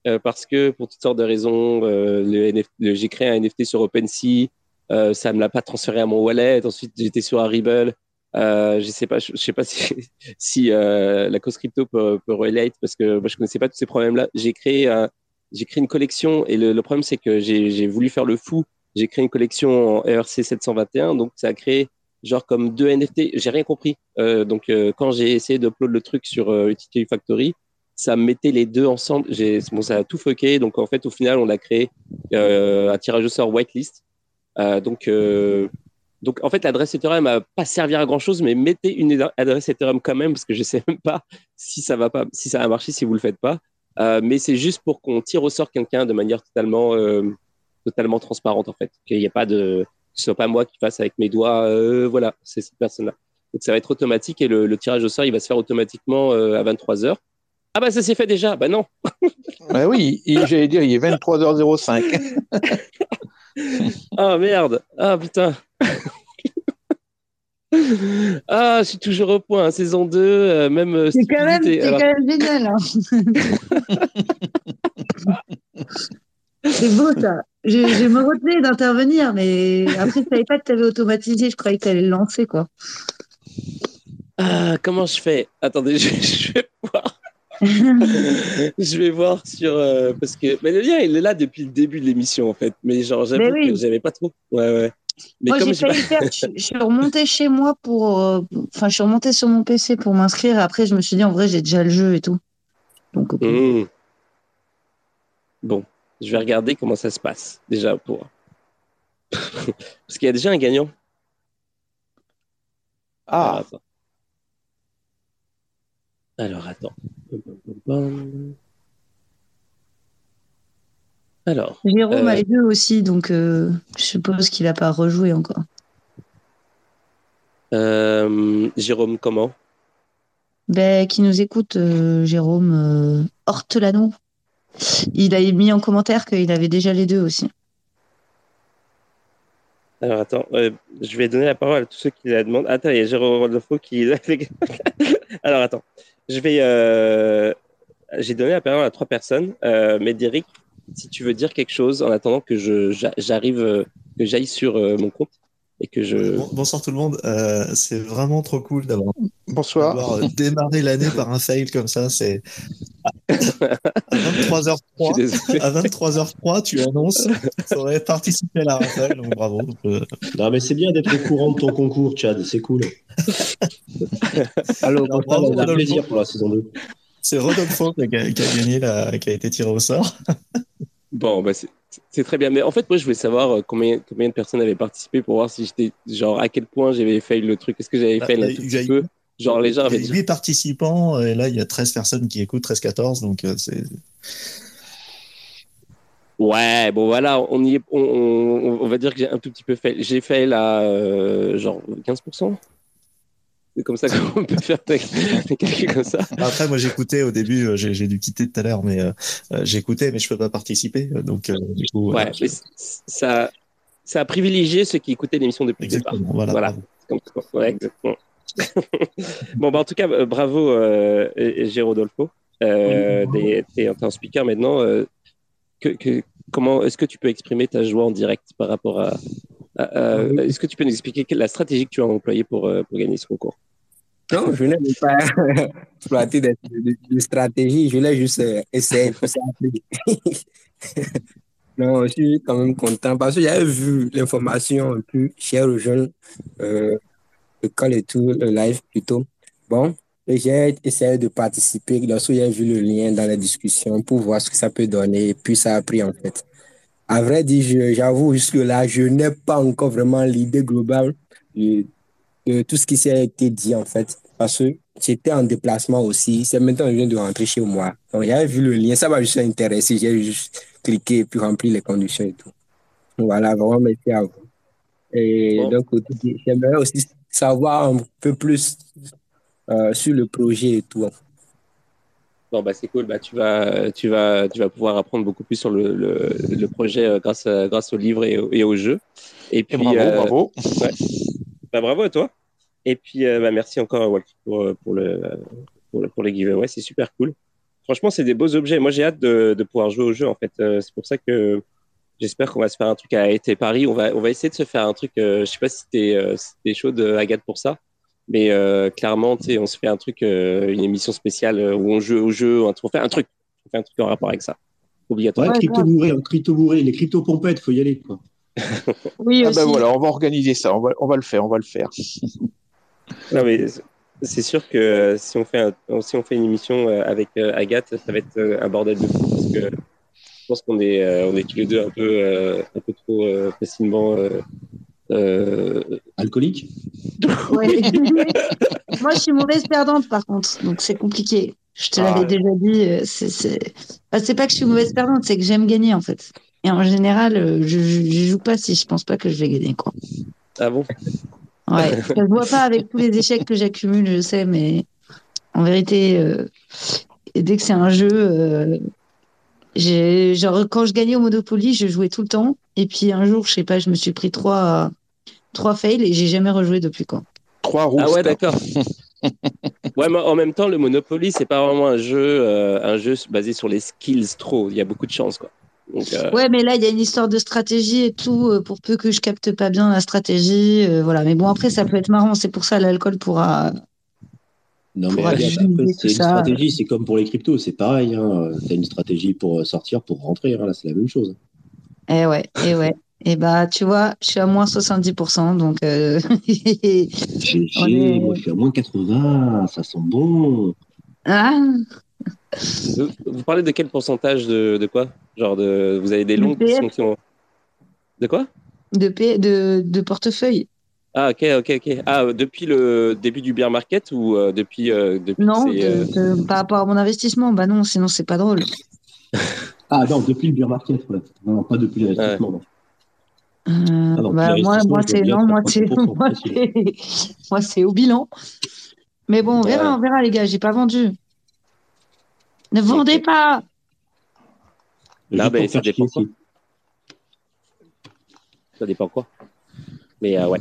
euh, parce que pour toutes sortes de raisons, euh, j'ai créé un NFT sur OpenSea, euh, ça me l'a pas transféré à mon wallet. Ensuite, j'étais sur Arribble. Je sais pas, je, sais pas si, la cause crypto peut, peut relate parce que moi je connaissais pas tous ces problèmes-là. J'ai créé, créé une collection et le, le problème c'est que j'ai voulu faire le fou. J'ai créé une collection en ERC 721, donc ça a créé genre comme deux NFT. J'ai rien compris. Euh, donc euh, quand j'ai essayé d'upload le truc sur euh, Utility Factory, ça mettait les deux ensemble. J'ai, bon, ça a tout fucké. Donc en fait, au final, on a créé euh, un tirage au sort whitelist. Donc donc en fait, l'adresse Ethereum n'a pas servi à grand chose, mais mettez une adresse Ethereum quand même parce que je sais même pas si ça va pas, si ça va marcher si vous le faites pas. mais c'est juste pour qu'on tire au sort quelqu'un de manière totalement totalement transparente en fait, qu'il n'y ait pas de ce soit pas moi qui fasse avec mes doigts, euh, voilà, c'est cette personne-là. Donc ça va être automatique et le, tirage au sort, il va se faire automatiquement euh, à 23 h Ah bah ça s'est fait déjà, bah non. bah oui, j'allais dire, il est 23h05. ah merde, ah putain. ah, je suis toujours au point, hein. saison 2, euh, même. C'est quand, même, quand même génial. Hein. C'est beau ça. Je, me retenais d'intervenir, mais après, je savais pas que tu avais automatisé. Je croyais que tu allais le lancer, quoi. Ah, comment je fais? Attendez, je, vais voir. je vais voir sur euh, parce que mais le lien il est là depuis le début de l'émission en fait mais genre j'avoue que j'avais pas trop ouais ouais mais moi j'ai failli faire je, suis remontée chez moi pour euh, enfin je suis remontée sur mon PC pour m'inscrire après je me suis dit en vrai j'ai déjà le jeu et tout donc mmh. bon Je vais regarder comment ça se passe déjà pour. Parce qu'il y a déjà un gagnant. Alors, Ah, attends. Alors, attends. Alors, Jérôme Euh. a les deux aussi, donc euh, je suppose qu'il n'a pas rejoué encore. euh, Jérôme, comment? Ben, qui nous écoute, euh, Jérôme euh, Hortelano. Il a mis en commentaire qu'il avait déjà les deux aussi. Alors, attends. je vais donner la parole à tous ceux qui la demandent. Attends, il y a Jérôme Rodolfo qui. Alors, attends. Je vais. euh, J'ai donné la parole à trois personnes. Euh, Médéric, si tu veux dire quelque chose en attendant que j'arrive, euh, que j'aille sur mon compte et que je. Bon- bonsoir tout le monde. Euh, c'est vraiment trop cool d'avoir bonsoir. d'avoir, euh, démarré l'année par un fail comme ça. C'est à Je suis 23h03. désolé. À 23h03, tu annonces tu aurais participé à la rafale, donc bravo. Euh, Non, mais c'est bien d'être au courant de ton concours, Chad, c'est cool. Alors, Alors, bonsoir, bravo, les Ça fait Rodolfo. plaisir pour la saison 2. C'est Rodolfo qui a, qui a gagné, la, qui a été tiré au sort. Bon, bah c'est très bien. Mais en fait, moi, je voulais savoir euh, combien, combien de personnes avaient participé pour voir si j'étais, genre, à quel point j'avais fait le truc. Est-ce que j'avais Bah, fait un il a- tout il petit peu? Genre, les gens Il avaient y a dit. 8 participants, et là il y a 13 personnes qui écoutent, 13-14, donc euh, c'est. Ouais, bon, voilà, on, y est, on, on, on va dire que j'ai un tout petit peu fait. J'ai fait là, euh, genre, 15%. C'est comme ça qu'on peut faire des calculs comme ça. Après, moi j'écoutais au début, euh, j'ai dû quitter tout à l'heure, mais euh, euh, j'écoutais, mais je peux pas participer, donc euh, du coup. Ouais, mais ça, ça a privilégié ceux qui écoutaient l'émission depuis le départ. Voilà. Voilà. Comme. Ouais, exactement. bon, bah, en tout cas, bravo, euh, Gérodolfo. Euh, T'es t'es un speaker maintenant. euh, que, que, comment est-ce que tu peux exprimer ta joie en direct par rapport à. à- à- Oui. est-ce que tu peux nous expliquer la stratégie que tu as employée pour, pour gagner ce concours? Non, je n'ai pas exploité de, de- stratégie, je l'ai juste euh, essayé. non, je suis quand même content parce que j'avais vu l'information un peu chère aux jeunes, euh, le call et tout, le live plutôt. Bon, j'ai essayé de participer lorsque j'ai vu le lien dans la discussion pour voir ce que ça peut donner et puis ça a pris en fait. À vrai dire, j'avoue, jusque-là, je n'ai pas encore vraiment l'idée globale de, de tout ce qui s'est été dit en fait. Parce que j'étais en déplacement aussi. C'est maintenant que je viens de rentrer chez moi. Donc j'avais vu le lien, ça m'a juste intéressé. J'ai juste cliqué et puis rempli les conditions et tout. Voilà, vraiment merci à vous. Et Bon. donc, j'aimerais aussi savoir un peu plus euh, sur le projet et tout. Bon, bah, c'est cool. Bah, tu, vas, tu, vas, tu vas pouvoir apprendre beaucoup plus sur le, le, le projet euh, grâce, à- grâce au livre et au, et au jeu. Et puis, Et bravo, euh, bravo. Bah, bravo à toi. Et puis, euh, bah, merci encore, Walkie, pour, euh, pour, le, pour, le, pour les giveaways. C'est super cool. Franchement, c'est des beaux objets. Moi, j'ai hâte de, de pouvoir jouer au jeu, en fait. Euh, c'est pour ça que j'espère qu'on va se faire un truc à été Paris. On va, on va essayer de se faire un truc. Euh, je sais pas si t'es euh, si t'es chaude, Agathe, pour ça. Mais euh, clairement, on se fait un truc, euh, une émission spéciale où on joue au jeu. On fait un truc. On fait un truc en rapport avec ça. Obligatoire. Ouais, crypto bourré, crypto bourré, les crypto pompettes, faut y aller. Quoi. Oui, Ah aussi. ben voilà, on va organiser ça, on va, on va le faire, on va le faire. Non, mais c'est sûr que euh, si on fait, un- si on fait une émission euh, avec euh, Agathe, ça va être euh, un bordel de fou parce que je pense qu'on est, on est tous les deux un peu, un peu trop facilement. Alcoolique Ouais. Moi, je suis mauvaise perdante, par contre, donc c'est compliqué. Je te Ah. l'avais déjà dit. C'est c'est enfin, c'est pas que je suis mauvaise perdante, c'est que j'aime gagner, en fait. Et en général, euh, je, je joue pas si je pense pas que je vais gagner, quoi. Ah bon? Ouais, ça se voit pas avec tous les échecs que j'accumule, je sais, mais en vérité, euh, dès que c'est un jeu, euh, genre quand je gagnais au Monopoly, je jouais tout le temps, et puis un jour, je sais pas, je me suis pris trois trois fails et j'ai jamais rejoué depuis quoi. Trois roues. Ah ouais, d'accord. ouais, mais en même temps, le Monopoly, c'est pas vraiment un jeu, euh, un jeu basé sur les skills trop. Il y a beaucoup de chance, quoi. Donc, euh, Ouais, mais là, il y a une histoire de stratégie et tout, euh, pour peu que je capte pas bien la stratégie, euh, voilà. Mais bon, après, ça peut être marrant, c'est pour ça l'alcool pourra. Non, mais Pour regarde, ajuster après, tout c'est une stratégie, c'est comme pour les cryptos, c'est pareil. Hein. Tu as une stratégie pour sortir, pour rentrer. hein. Là, c'est la même chose. Eh ouais, eh ouais. Et bah, tu vois, je suis à moins 70%, donc. euh, est- Moi, je suis à moins 80, ça sent bon. ah, Vous, parlez de quel pourcentage de, de quoi? Genre, de, vous avez des longues PF. discussions. De quoi? De, P- de, de portefeuille. Ah, ok, ok, ok. Ah, depuis le début du bear market ou euh, depuis, euh, depuis Non, euh, de- par rapport à mon investissement. Bah non, sinon c'est pas drôle. Ah non, depuis le beer market, ouais. Non, non, pas depuis l'investissement. Euh, non, bah, moi, moi c'est non, moi c'est 30%, moi c'est moi c'est au bilan. Mais bon, on verra, Ouais. on verra les gars. J'ai pas vendu. Ne vendez pas. Non, mais ça dépend quoi. Ça dépend quoi. Mais euh, ouais.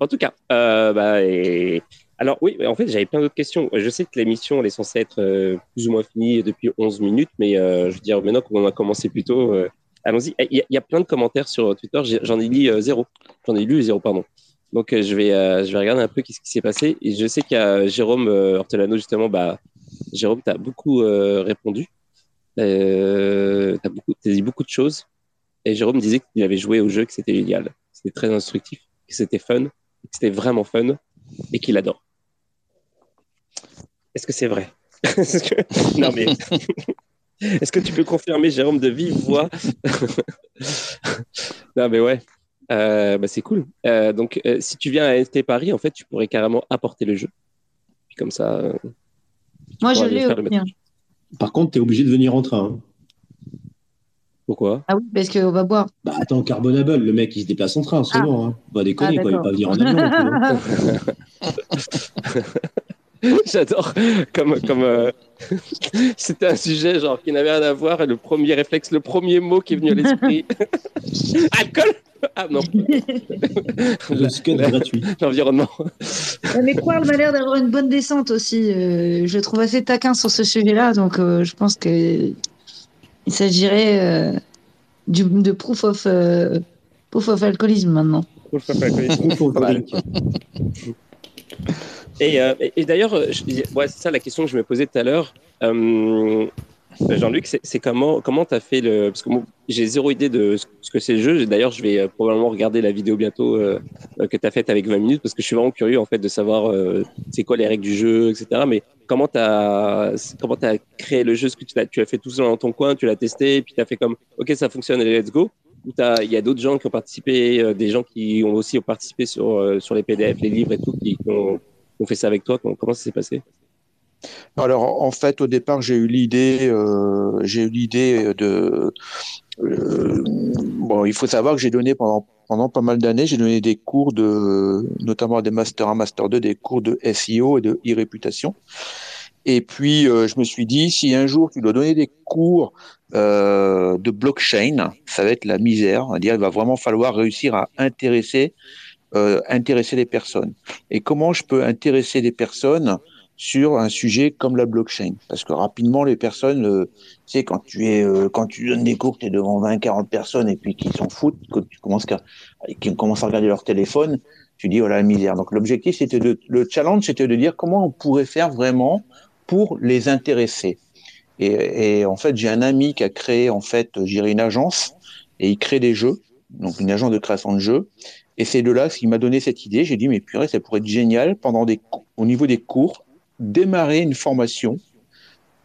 En tout cas, euh, bah, et... alors oui, en fait, j'avais plein d'autres questions. Je sais que l'émission, elle est censée être euh, plus ou moins finie depuis 11 minutes, mais euh, je veux dire, maintenant qu'on a commencé plus tôt, euh, allons-y. Il y, a- il y a plein de commentaires sur Twitter. J'en ai lu euh, zéro. J'en ai lu zéro, pardon. Donc, euh, je, vais, euh, je vais regarder un peu qu'est-ce qui s'est passé. Et je sais qu'il y a Jérôme euh, Hortelano, justement. Bah, Jérôme, tu as beaucoup euh, répondu. Euh, tu as, dit beaucoup de choses. Et Jérôme disait qu'il avait joué au jeu, que c'était génial. C'était très instructif, que c'était fun, que c'était vraiment fun et qu'il adore. Est-ce que c'est vrai? Non, mais. Est-ce que tu peux confirmer, Jérôme, de vive voix? Non, mais ouais. Euh, bah, c'est cool. Euh, donc, si tu viens à NFT Paris, en fait, tu pourrais carrément apporter le jeu. Comme ça. Moi je l'ai aussi. hein. Par contre, t'es obligé de venir en train. hein. Pourquoi? Ah oui, parce qu'on va boire. Bah attends, Carbonable, le mec il se déplace en train, c'est Ah. bon. Hein. Bah déconner, Ah, quoi, il va pas venir en avion. J'adore. Comme, comme euh, c'était un sujet genre qui n'avait rien à voir et le premier réflexe, le premier mot qui est venu à l'esprit. Alcool? Ah non, Le scud gratuit. l'environnement. Mais Quarl m'a l'air d'avoir une bonne descente aussi. euh, je le trouve assez taquin sur ce sujet-là, donc euh, je pense que il s'agirait euh, du, de proof of, euh, proof of alcoolisme maintenant. Et, euh, et- et d'ailleurs, ouais, c'est ça la question que je me posais tout à l'heure. Euh, Jean-Luc, c'est comment comment t'as fait le parce que j'ai zéro idée de ce ce que c'est le jeu. D'ailleurs, je vais euh, probablement regarder la vidéo bientôt euh, euh, que t'as faite avec 20 minutes parce que je suis vraiment curieux en fait de savoir c'est quoi les règles du jeu, etc. Mais comment t'as comment t'as créé le jeu? Est-ce que tu l'as fait tout seul dans ton coin, tu l'as testé, puis t'as fait comme ok ça fonctionne, allez, let's go? Ou il y a d'autres gens qui ont participé, des gens qui ont aussi participé sur les PDF, les livres et tout, qui, qui ont, fait ça avec toi? Comment ça s'est passé? Alors, en fait, au départ, j'ai eu l'idée, euh, j'ai eu l'idée de. euh, bon, il faut savoir que j'ai donné pendant pendant pas mal d'années, j'ai donné des cours de, notamment des master 1, master 2, des cours de SEO et de e-réputation. Et puis, euh, je me suis dit, si un jour tu dois donner des cours de blockchain, ça va être la misère. On dire, il va vraiment falloir réussir à intéresser, intéresser les personnes. Et comment je peux intéresser les personnes sur un sujet comme la blockchain Parce que rapidement, les personnes, euh, tu sais, quand tu es, euh, quand tu donnes des cours, tu es devant 20, 40 personnes et puis qui s'en foutent, que tu commences à, qui commencent à regarder leur téléphone, tu dis, oh la misère. Donc l'objectif, c'était de, le challenge, c'était de dire comment on pourrait faire vraiment pour les intéresser. Et, et en fait, j'ai un ami qui a créé, en fait, j'irai une agence et il crée des jeux, donc une agence de création de jeux. Et c'est de là qu'il m'a donné cette idée. J'ai dit, mais purée, ça pourrait être génial pendant des, au niveau des cours, démarrer une formation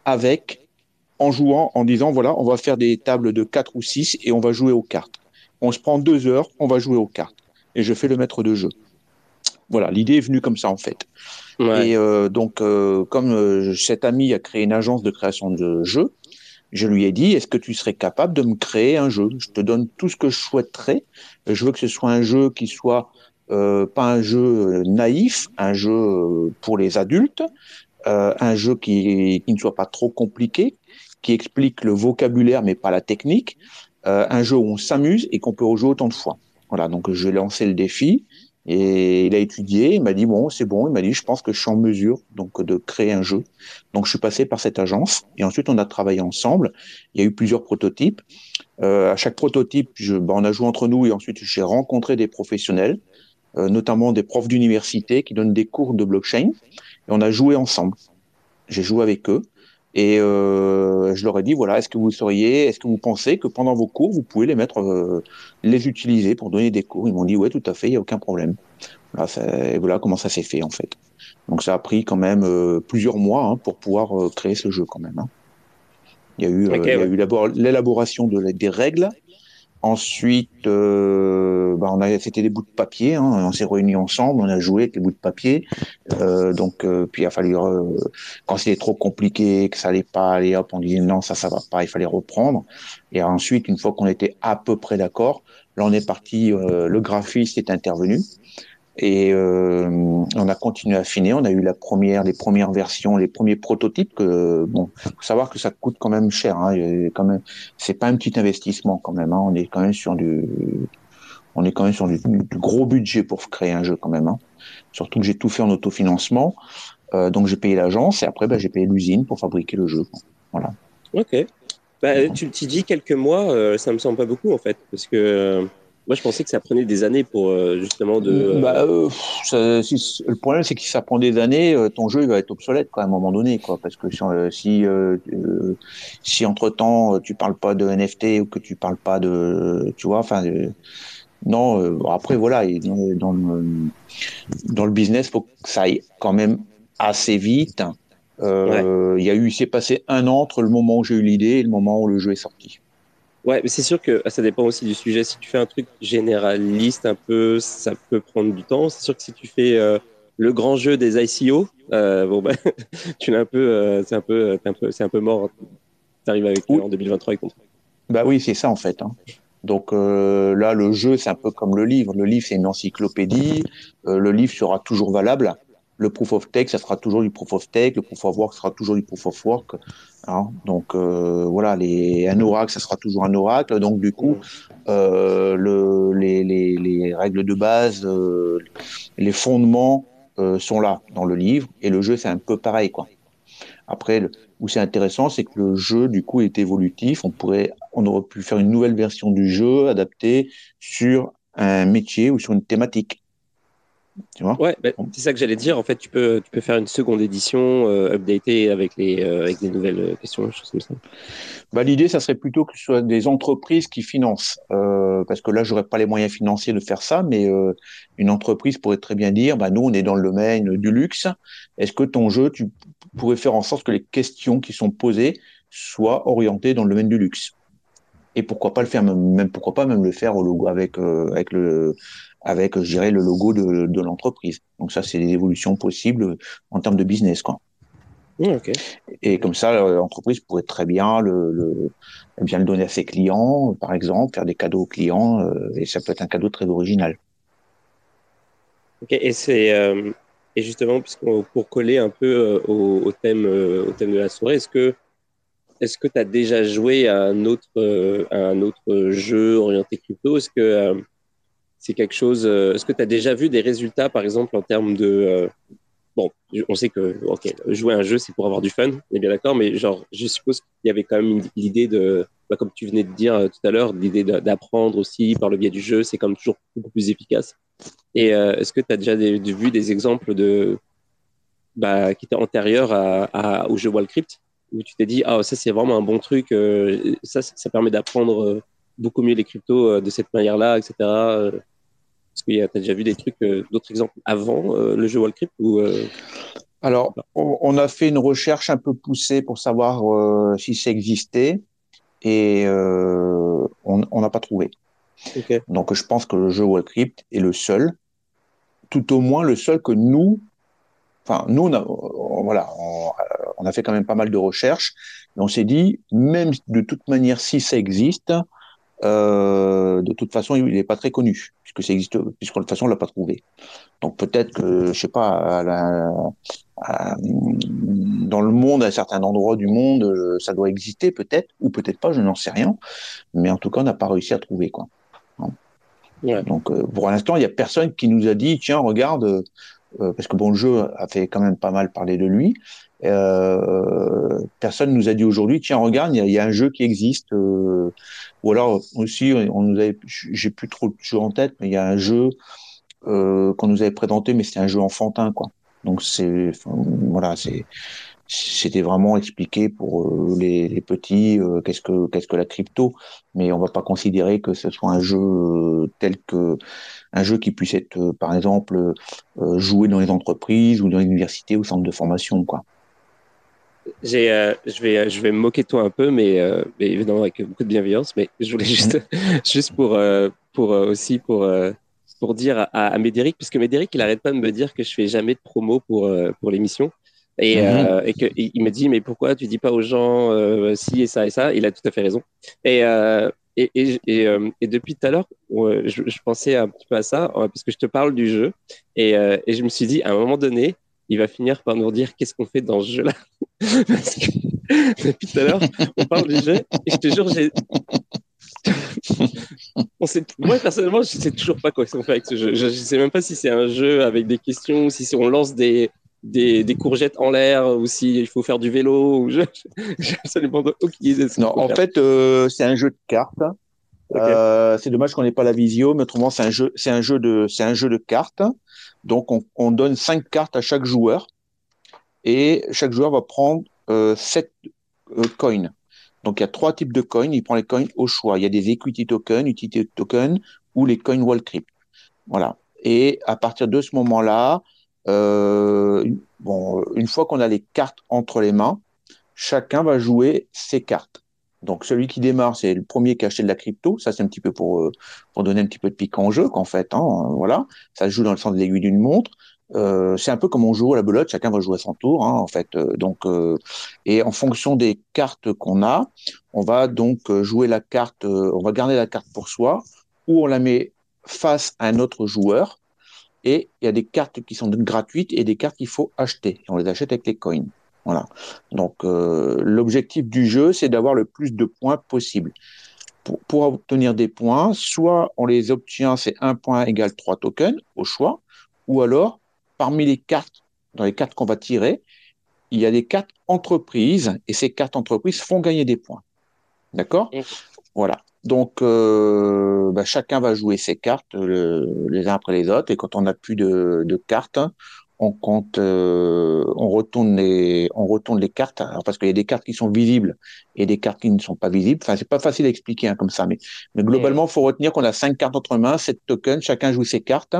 avec, en jouant, en disant, voilà, on va faire des tables de 4 ou 6 et on va jouer aux cartes. On se prend deux heures, on va jouer aux cartes. Et je fais le maître de jeu. Voilà, l'idée est venue comme ça, en fait. Ouais. Et euh, donc, euh, comme euh, cet ami a créé une agence de création de jeux, je lui ai dit, est-ce que tu serais capable de me créer un jeu? Je te donne tout ce que je souhaiterais. Je veux que ce soit un jeu qui soit euh, pas un jeu euh, naïf, un jeu euh, pour les adultes, euh, un jeu qui, qui ne soit pas trop compliqué, qui explique le vocabulaire mais pas la technique, euh, un jeu où on s'amuse et qu'on peut rejouer autant de fois. Voilà, donc je lui ai lancé le défi. Et il a étudié, il m'a dit bon, c'est bon, il m'a dit je pense que je suis en mesure donc de créer un jeu. Donc je suis passé par cette agence et ensuite on a travaillé ensemble. Il y a eu plusieurs prototypes. Euh, à chaque prototype, je, ben, on a joué entre nous et ensuite j'ai rencontré des professionnels, notamment des profs d'université qui donnent des cours de blockchain et on a joué ensemble. J'ai joué avec eux et euh, je leur ai dit voilà, est-ce que vous seriez, est-ce que vous pensez que pendant vos cours vous pouvez les mettre, euh, les utiliser pour donner des cours? Ils m'ont dit ouais, tout à fait, il y a aucun problème. Voilà, ça- et voilà comment ça s'est fait en fait. Donc ça a pris quand même euh, plusieurs mois hein, pour pouvoir euh, créer ce jeu quand même. hein. Il y a eu, Ok, il y a ouais. eu d'abord l'élaboration de, des règles. Ensuite, euh, bah, on a, c'était des bouts de papier. Hein, on s'est réunis ensemble, on a joué avec les bouts de papier. Euh, donc, euh, puis il a fallu, quand c'était trop compliqué, que ça allait pas, aller hop, on disait non, ça, ça va pas, il fallait reprendre. Et ensuite, une fois qu'on était à peu près d'accord, là, on est parti. euh, le graphiste est intervenu. Et euh, on a continué à affiner. On a eu la première, les premières versions, les premiers prototypes. Que bon, faut savoir que ça coûte quand même cher. Hein. Quand même, c'est pas un petit investissement quand même. Hein. On est quand même sur du, on est quand même sur du, du gros budget pour créer un jeu quand même. Hein. Surtout que j'ai tout fait en autofinancement. Euh, donc j'ai payé l'agence et après bah, j'ai payé l'usine pour fabriquer le jeu. Voilà. Ok. Bah, tu t'y dis quelques mois, euh, ça me semble pas beaucoup en fait, parce que euh, moi je pensais que ça prenait des années pour euh, justement de. euh, Bah, euh, pff, ça- si- le problème, c'est que si ça prend des années, euh, ton jeu il va être obsolète quoi, à un moment donné, quoi. Parce que si, euh, si, euh, entre temps tu parles pas de NFT ou que tu parles pas de, tu vois, enfin, non. après voilà, dans, dans le, dans le business, faut que ça aille quand même assez vite. Il y a eu, il s'est passé un an entre le moment où j'ai eu l'idée et le moment où le jeu est sorti. Ouais, mais c'est sûr que ça dépend aussi du sujet. Si tu fais un truc généraliste un peu, ça peut prendre du temps. C'est sûr que si tu fais euh, le grand jeu des ICO, euh, bon bah, tu l'as un peu, euh, c'est un peu, un peu, c'est un peu mort. T'arrives avec Oui. en 2023 avec ton truc. Bah oui, c'est ça en fait. hein. Donc là, le jeu, c'est un peu comme le livre. Le livre, c'est une encyclopédie. Le livre sera toujours valable. Le proof of stake, ça sera toujours du proof of stake. Le proof of work sera toujours du proof of work. Hein. Donc euh, voilà, les, un oracle, ça sera toujours un oracle. Donc du coup, euh, le, les, les, les règles de base, euh, les fondements euh, sont là dans le livre. Et le jeu, c'est un peu pareil, quoi. Après, où c'est intéressant, c'est que le jeu, du coup, est évolutif. On pourrait, on aurait pu faire une nouvelle version du jeu adaptée sur un métier ou sur une thématique. Tu vois? Ouais, bah, c'est ça que j'allais dire. En fait, tu peux, tu peux faire une seconde édition euh, updatée avec les, euh, avec des nouvelles euh, questions, choses comme ça. Bah, l'idée, ça serait plutôt que ce soit des entreprises qui financent, euh, parce que là, j'aurais pas les moyens financiers de faire ça, mais une entreprise pourrait très bien dire, bah, nous, on est dans le domaine du luxe. Est-ce que ton jeu, tu pourrais faire en sorte que les questions qui sont posées soient orientées dans le domaine du luxe? Et pourquoi pas le faire, même, même- pourquoi pas même le faire au logo avec euh, avec le avec, je dirais, le logo de, de l'entreprise. Donc ça, c'est des évolutions possibles en termes de business, quoi. Ok. Et comme ça, l'entreprise pourrait très bien le, le, eh bien le donner à ses clients, par exemple, faire des cadeaux aux clients, euh, et ça peut être un cadeau très original. Ok, et c'est euh, et justement puisqu'on pour coller un peu au, au thème au thème de la soirée, est-ce que est-ce que tu as déjà joué à un autre euh, à un autre jeu orienté crypto? Est-ce que euh, c'est quelque chose euh, Est-ce que tu as déjà vu des résultats par exemple en termes de bon, on sait que jouer à un jeu c'est pour avoir du fun, on est bien d'accord, mais genre je suppose qu'il y avait quand même l'idée de bah, comme tu venais de dire tout à l'heure, l'idée d'apprendre aussi par le biais du jeu, c'est comme toujours beaucoup plus efficace. Et est-ce que tu as déjà des- de- vu des exemples de bah, qui étaient antérieurs à- au jeu Wallcrypt où tu t'es dit ah ça c'est vraiment un bon truc, euh, ça ça permet d'apprendre euh, beaucoup mieux les cryptos euh, de cette manière-là, etc. Est-ce que tu as déjà vu des trucs, d'autres exemples avant le jeu Wallcrypt ou Alors, on, a fait une recherche un peu poussée pour savoir si ça existait, et euh, on n'a pas trouvé. Donc, je pense que le jeu Wallcrypt est le seul, tout au moins le seul que nous, enfin, nous, on a, on- voilà, on, euh, on a fait quand même pas mal de recherches, et on s'est dit, même de toute manière, si ça existe, euh, de toute façon, il n'est pas très connu, puisque ça existe, puisque de toute façon, on l'a pas trouvé. Donc, peut-être que, je sais pas, à la- à- dans le monde, à certains endroits du monde, ça doit exister, peut-être, ou peut-être pas, je n'en sais rien, mais en tout cas, on n'a pas réussi à trouver, quoi. Ouais. Donc, euh, pour l'instant, il y a personne qui nous a dit, tiens, regarde, parce que bon, le jeu a fait quand même pas mal parler de lui. Euh, personne nous a dit aujourd'hui, tiens, regarde, il y, y a un jeu qui existe. euh, ou alors aussi, on nous avait, j'ai plus trop de jeux en tête, mais il y a un jeu euh, qu'on nous avait présenté, mais c'est un jeu enfantin, quoi. Donc c'est, voilà, c'est, c'était vraiment expliqué pour euh, les, les petits, euh, qu'est-ce que qu'est-ce que la crypto, mais on va pas considérer que ce soit un jeu euh, tel que un jeu qui puisse être, par exemple, joué dans les entreprises ou dans les universités ou centres de formation, quoi. j'ai, je vais, je vais me moquer de toi un peu, mais, mais évidemment avec beaucoup de bienveillance. Mais je voulais juste, juste pour, pour aussi pour, pour dire à, à Médéric, puisque Médéric, il arrête pas de me dire que je fais jamais de promo pour, pour l'émission. Et, euh, et que il il me dit, mais pourquoi tu dis pas aux gens euh, si et ça et ça? Il a tout à fait raison. Et, euh, et, et, et, euh, et depuis tout à l'heure, je, je pensais un petit peu à ça, parce que je te parle du jeu. Et, et je me suis dit, à un moment donné, il va finir par nous dire qu'est-ce qu'on fait dans ce jeu-là. Parce que depuis tout à l'heure, on parle du jeu, et je te jure, j'ai. on sait... Moi, personnellement, je sais toujours pas quoi qu'on fait avec ce jeu. Je, je sais même pas si c'est un jeu avec des questions, si c'est- on lance des, des, des courgettes en l'air, ou s'il faut faire du vélo. Ou je... J'ai absolument aucune idée ce Non, en faire. fait, euh, c'est un jeu de cartes. Euh, c'est dommage qu'on n'ait pas la visio, mais autrement, c'est un jeu, c'est un jeu de, c'est un jeu de cartes. Donc, on, on donne cinq cartes à chaque joueur et chaque joueur va prendre euh, sept euh, coins. Donc, il y a trois types de coins. Il prend les coins au choix. Il y a des equity tokens, utility tokens ou les coins wall crypt. Voilà. Et à partir de ce moment-là, euh, bon, une fois qu'on a les cartes entre les mains, chacun va jouer ses cartes. Donc celui qui démarre, c'est le premier qui a acheté de la crypto. Ça, c'est un petit peu pour, euh, pour donner un petit peu de piquant au jeu, qu'en fait, hein, euh, voilà. Ça se joue dans le sens de l'aiguille d'une montre. Euh, c'est un peu comme on joue à la belote, chacun va jouer à son tour, hein, en fait. Euh, donc, euh, et en fonction des cartes qu'on a, on va donc euh, jouer la carte, euh, on va garder la carte pour soi, ou on la met face à un autre joueur. Et il y a des cartes qui sont gratuites et des cartes qu'il faut acheter. Et on les achète avec les coins. Voilà. Donc, euh, l'objectif du jeu, c'est d'avoir le plus de points possible. Pour, pour obtenir des points, soit on les obtient, c'est un point égale trois tokens au choix, ou alors, parmi les cartes, dans les cartes qu'on va tirer, il y a des cartes entreprises, et ces cartes entreprises font gagner des points. D'accord? Voilà. Donc, euh, bah, chacun va jouer ses cartes le- les uns après les autres, et quand on n'a plus de, de cartes, on compte, euh, on retourne les, on retourne les cartes, alors parce qu'il y a des cartes qui sont visibles et des cartes qui ne sont pas visibles. Enfin, c'est pas facile à expliquer hein, comme ça, mais, mais globalement, il faut retenir qu'on a cinq cartes entre mains, sept tokens, chacun joue ses cartes.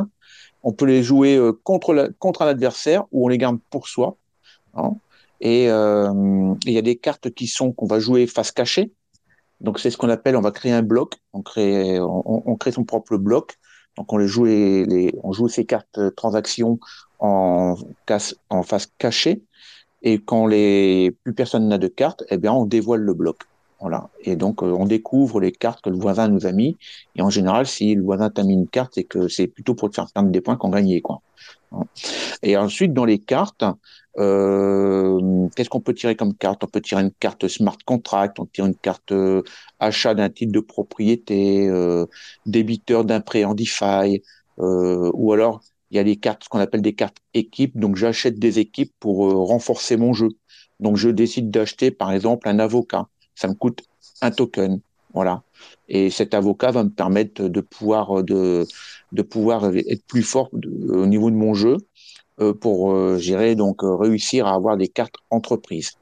On peut les jouer euh, contre, la, contre un adversaire ou on les garde pour soi. hein. Et euh, il y a des cartes qui sont qu'on va jouer face cachée. Donc c'est ce qu'on appelle, on va créer un bloc, on crée, on, crée son propre bloc. Donc on joue les, on joue ces cartes euh, transactions en, en face cachée. Et quand les plus personne n'a de cartes, eh bien on dévoile le bloc. Voilà. Et donc euh, on découvre les cartes que le voisin nous a mis. Et en général, si le voisin t'a mis une carte, c'est que c'est plutôt pour te faire perdre des points qu'on gagnait, quoi. Et ensuite, dans les cartes, euh, qu'est-ce qu'on peut tirer comme carte? On peut tirer une carte smart contract, on tire une carte euh, achat d'un titre de propriété, euh, débiteur d'un prêt en DeFi, euh, ou alors il y a des cartes, ce qu'on appelle des cartes équipes. Donc j'achète des équipes pour renforcer mon jeu. Donc je décide d'acheter par exemple un avocat. Ça me coûte un token, voilà. Et cet avocat va me permettre de pouvoir de de pouvoir être plus fort au niveau de mon jeu pour euh, gérer donc euh, réussir à avoir des cartes entreprises.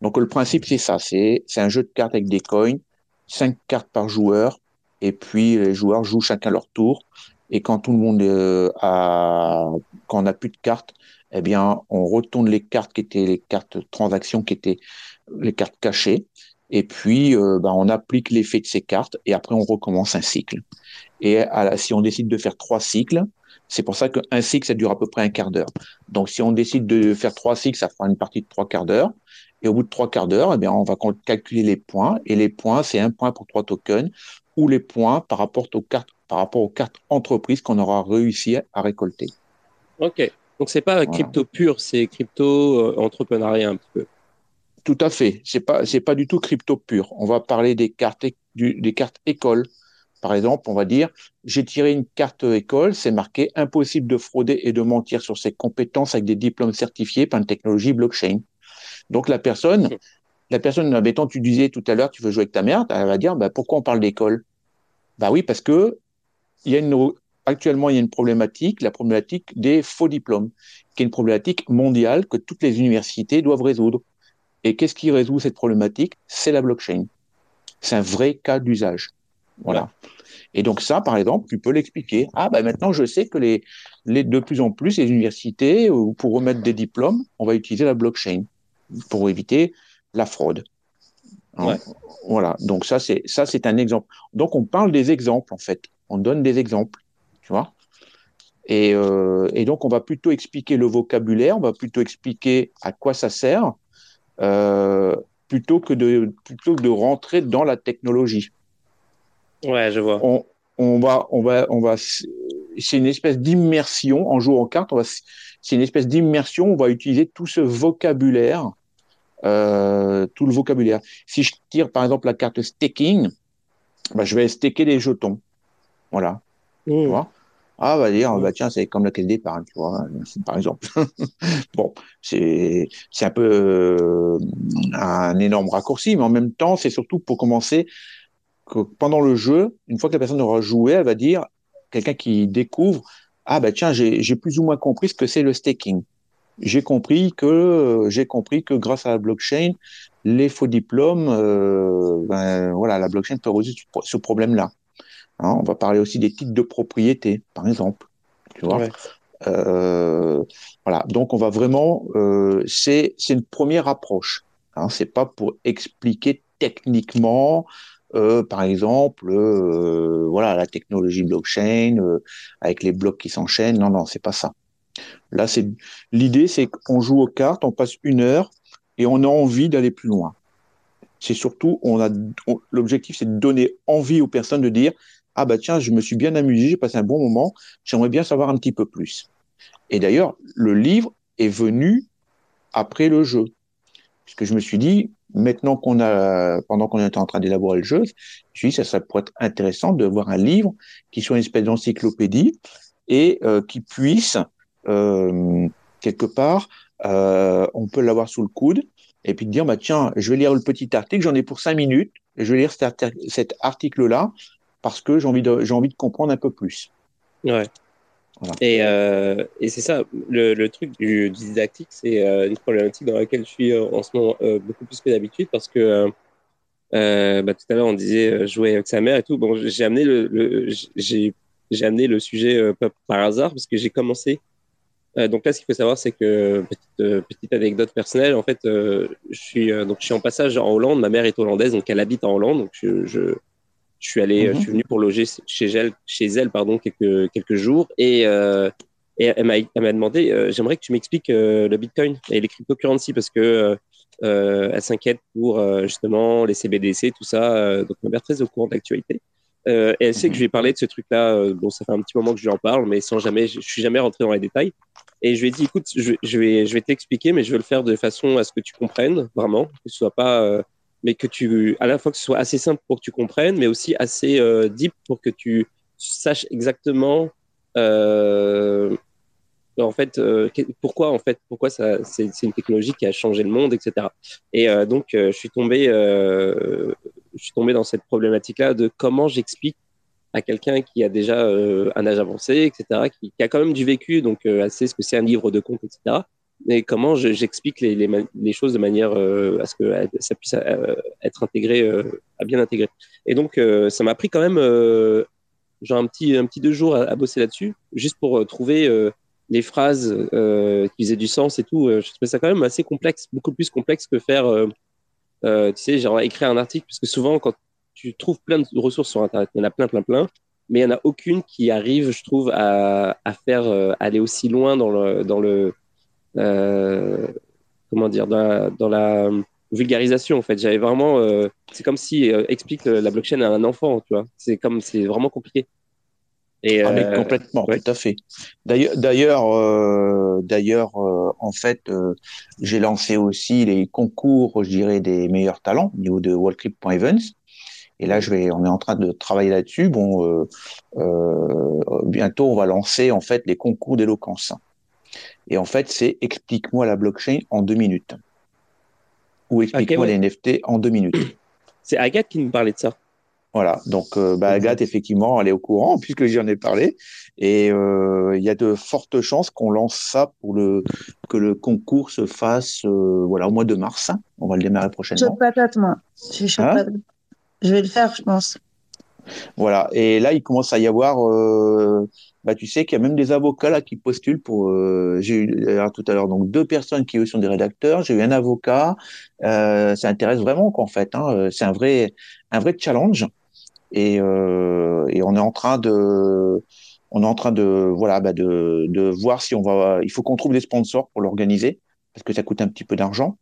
Donc le principe c'est ça, c'est c'est un jeu de cartes avec des coins, cinq cartes par joueur, et puis les joueurs jouent chacun leur tour. Et quand tout le monde euh, a quand on n'a plus de cartes, eh bien on retourne les cartes qui étaient les cartes transactions qui étaient les cartes cachées. Et puis, euh, ben, on applique l'effet de ces cartes et après, on recommence un cycle. Et à la- si on décide de faire trois cycles, c'est pour ça qu'un cycle, ça dure à peu près un quart d'heure. Donc, si on décide de faire trois cycles, ça fera une partie de trois quarts d'heure. Et au bout de trois quarts d'heure, eh bien, on va calculer les points. Et les points, c'est un point pour trois tokens ou les points par rapport aux cartes, par rapport aux cartes entreprises qu'on aura réussi à récolter. Ok. Donc c'est pas crypto pur, c'est crypto euh, entrepreneuriat un petit peu. Tout à fait. C'est pas, c'est pas du tout crypto pur. On va parler des cartes, du- des cartes écoles. Par exemple, on va dire, j'ai tiré une carte école, c'est marqué impossible de frauder et de mentir sur ses compétences avec des diplômes certifiés par une technologie blockchain. Donc, la personne, la personne, admettons, tu disais tout à l'heure, tu veux jouer avec ta mère, elle va dire, bah, pourquoi on parle d'école? Bah oui, parce que il y a une, actuellement, il y a une problématique, la problématique des faux diplômes, qui est une problématique mondiale que toutes les universités doivent résoudre. Et qu'est-ce qui résout cette problématique? C'est la blockchain. C'est un vrai cas d'usage. Voilà. Et donc ça, par exemple, tu peux l'expliquer. Ah, ben maintenant, je sais que les, les, de plus en plus, les universités, euh, pour remettre des diplômes, on va utiliser la blockchain. pour éviter la fraude. Hein? Ouais. Voilà. Donc ça, c'est ça, c'est un exemple. Donc on parle des exemples en fait. On donne des exemples, tu vois. Et, euh, et donc on va plutôt expliquer le vocabulaire, on va plutôt expliquer à quoi ça sert, euh, plutôt que de plutôt que de rentrer dans la technologie. Ouais, je vois. On, on va on va on va c'est une espèce d'immersion en jouant aux cartes. On va c'est une espèce d'immersion. On va utiliser tout ce vocabulaire, euh, tout le vocabulaire. Si je tire par exemple la carte staking, bah, je vais staker des jetons. Voilà. Tu Mmh. vois? Ah, va dire, bah, tiens, c'est comme la caisse d'épargne, tu vois, par exemple. bon, c'est, c'est un peu euh, un énorme raccourci, mais en même temps, c'est surtout pour commencer que pendant le jeu, une fois que la personne aura joué, elle va dire, quelqu'un qui découvre, ah, bah, tiens, j'ai, plus ou moins compris ce que c'est le staking. J'ai compris que, j'ai compris que grâce à la blockchain, les faux diplômes, euh, ben, voilà, la blockchain peut résoudre ce- problème-là. Hein, on va parler aussi des titres de propriété, par exemple. Tu vois? Ouais. Euh, voilà. Donc on va vraiment, euh, c'est c'est une première approche. Hein, c'est pas pour expliquer techniquement, euh, par exemple, euh, voilà, la technologie blockchain euh, avec les blocs qui s'enchaînent. Non, non, c'est pas ça. Là, c'est l'idée, c'est qu'on joue aux cartes, on passe une heure et on a envie d'aller plus loin. C'est surtout, l'objectif, c'est de donner envie aux personnes de dire, ah bah tiens, je me suis bien amusé, j'ai passé un bon moment, j'aimerais bien savoir un petit peu plus. Et d'ailleurs, le livre est venu après le jeu, puisque je me suis dit, maintenant qu'on a, pendant qu'on était en train d'élaborer le jeu, je me suis dit, ça, ça pourrait être intéressant de voir un livre qui soit une espèce d'encyclopédie et euh, qui puisse euh, quelque part, euh, on peut l'avoir sous le coude et puis de dire bah tiens, je vais lire le petit article, j'en ai pour cinq minutes, je vais lire cet, arti- cet article-là parce que j'ai envie de envie de comprendre un peu plus. Ouais. Et, euh, et c'est ça, le, le truc du, didactique, c'est euh, une problématique dans laquelle je suis euh, en ce moment beaucoup plus que d'habitude parce que bah, tout à l'heure on disait jouer avec sa mère et tout. Bon, j'ai amené le, le j'ai amené le sujet pas par hasard parce que j'ai commencé. Donc là, ce qu'il faut savoir, c'est que petite, petite anecdote personnelle, en fait, je suis donc je suis en passage en Hollande. Ma mère est hollandaise, donc elle habite en Hollande. Donc je, je suis allé, Mhm. je suis venu pour loger chez elle, chez elle pardon, quelques, quelques jours. Et, euh, et elle m'a demandé euh, J'aimerais que tu m'expliques euh, le Bitcoin et les cryptocurrencies parce que euh, euh, elle s'inquiète pour euh, justement les CBDC, tout ça. Euh, donc, ma mère est très au courant de l'actualité. Euh, et elle sait que je lui ai parlé de ce truc-là. Euh, bon, ça fait un petit moment que je lui en parle, mais sans jamais, je, je suis jamais rentré dans les détails. Et je lui ai dit, écoute, je, je vais, je vais t'expliquer, mais je vais le faire de façon à ce que tu comprennes vraiment, que ce soit pas, euh, mais que tu, à la fois que ce soit assez simple pour que tu comprennes, mais aussi assez euh, deep pour que tu saches exactement, euh, en fait, euh, pourquoi en fait, pourquoi ça, c'est une technologie qui a changé le monde, etc. Et euh, donc, euh, je suis tombé, je suis tombé dans cette problématique-là de comment j'explique à quelqu'un qui a déjà un âge avancé, etc., qui, a quand même du vécu, donc assez ce que c'est un livre de compte, etc. Et comment je- j'explique les, choses de manière euh, à ce que ça puisse euh, être intégré, euh, à bien intégrer. Et donc, ça m'a pris quand même genre un petit, un petit deux jours à, bosser là-dessus, juste pour trouver les phrases qui faisaient du sens et tout. Je trouvais ça quand même assez complexe, beaucoup plus complexe que faire, tu sais, genre écrire un article, parce que souvent, quand tu trouves plein de ressources sur Internet, il y en a plein, plein, plein, mais il n'y en a aucune qui arrive, je trouve, à, à faire aller aussi loin dans le, dans le comment dire, dans la, dans la vulgarisation, en fait. J'avais vraiment, euh, c'est comme si euh, explique euh, la blockchain à un enfant, tu vois. C'est comme, c'est vraiment compliqué. Et, Ah, mais euh, complètement, ouais. tout à fait. D'ailleurs, d'ailleurs, euh, d'ailleurs, euh, en fait, euh, j'ai lancé aussi les concours, je dirais, des meilleurs talents au niveau de WorldCrypt.events. Et là, je vais, on est en train de travailler là-dessus. Bon, euh, euh, bientôt, on va lancer en fait les concours d'éloquence. Et en fait, c'est explique-moi la blockchain en deux minutes. Ou explique-moi ouais. les NFT en deux minutes. c'est Agathe qui nous parlait de ça. Voilà, donc euh, bah, Agathe, effectivement, elle est au courant puisque j'en ai parlé. Et euh, il y a de fortes chances qu'on lance ça pour le que le concours se fasse euh, voilà, au mois de mars. On va le démarrer Je prochainement. patate, moi. Je suis chaud Hein patate. Je vais le faire, je pense. Voilà. Et là, il commence à y avoir, euh, bah, tu sais qu'il y a même des avocats là qui postulent pour. euh, j'ai eu alors, tout à l'heure donc deux personnes qui eux sont des rédacteurs. J'ai eu un avocat. Euh, ça intéresse vraiment qu'en fait. Hein, euh, c'est un vrai, un vrai challenge. Et, euh, et on est en train de, on est en train de, voilà, bah, de, de voir si on va. Il faut qu'on trouve des sponsors pour l'organiser parce que ça coûte un petit peu d'argent.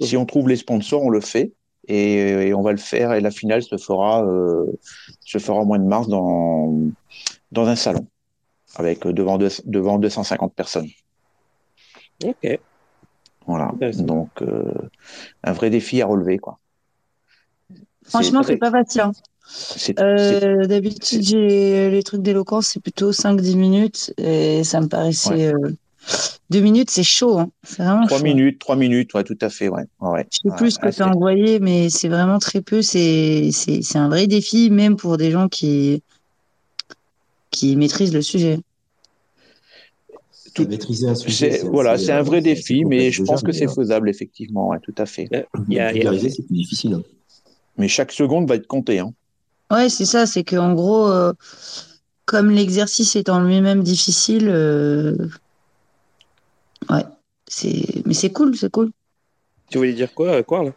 Si on trouve les sponsors, on le fait et, et on va le faire. Et la finale se fera, euh, se fera au mois de mars dans, dans un salon avec euh, devant, deux- devant 250 personnes. Ok. Voilà. Donc, euh, un vrai défi à relever, quoi. Franchement, c'est pas facile. hein. Euh, d'habitude, j'ai les trucs d'éloquence, c'est plutôt 5-10 minutes et ça me paraissait. euh, Deux minutes, c'est chaud. Hein. C'est vraiment trois chaud. minutes, trois minutes, ouais, tout à fait, ouais. ouais, ouais. Je sais plus ce que Ouais, tu as c'est- envoyé, mais c'est vraiment très peu. C'est c'est- c'est un vrai défi, même pour des gens qui, qui maîtrisent le sujet. Tout maîtriser un sujet. c'est- voilà, c'est un vrai euh, défi, c'est mais je pense que c'est euh, faisable, effectivement, ouais, tout à fait. Il y a- il y a- vulgariser, c'est plus difficile. hein. Mais chaque seconde va être comptée, hein. Ouais, c'est ça. C'est qu'en gros, euh, comme l'exercice est en lui-même difficile, euh, ouais, c'est. Mais c'est cool, c'est cool. Tu voulais dire quoi, quoi là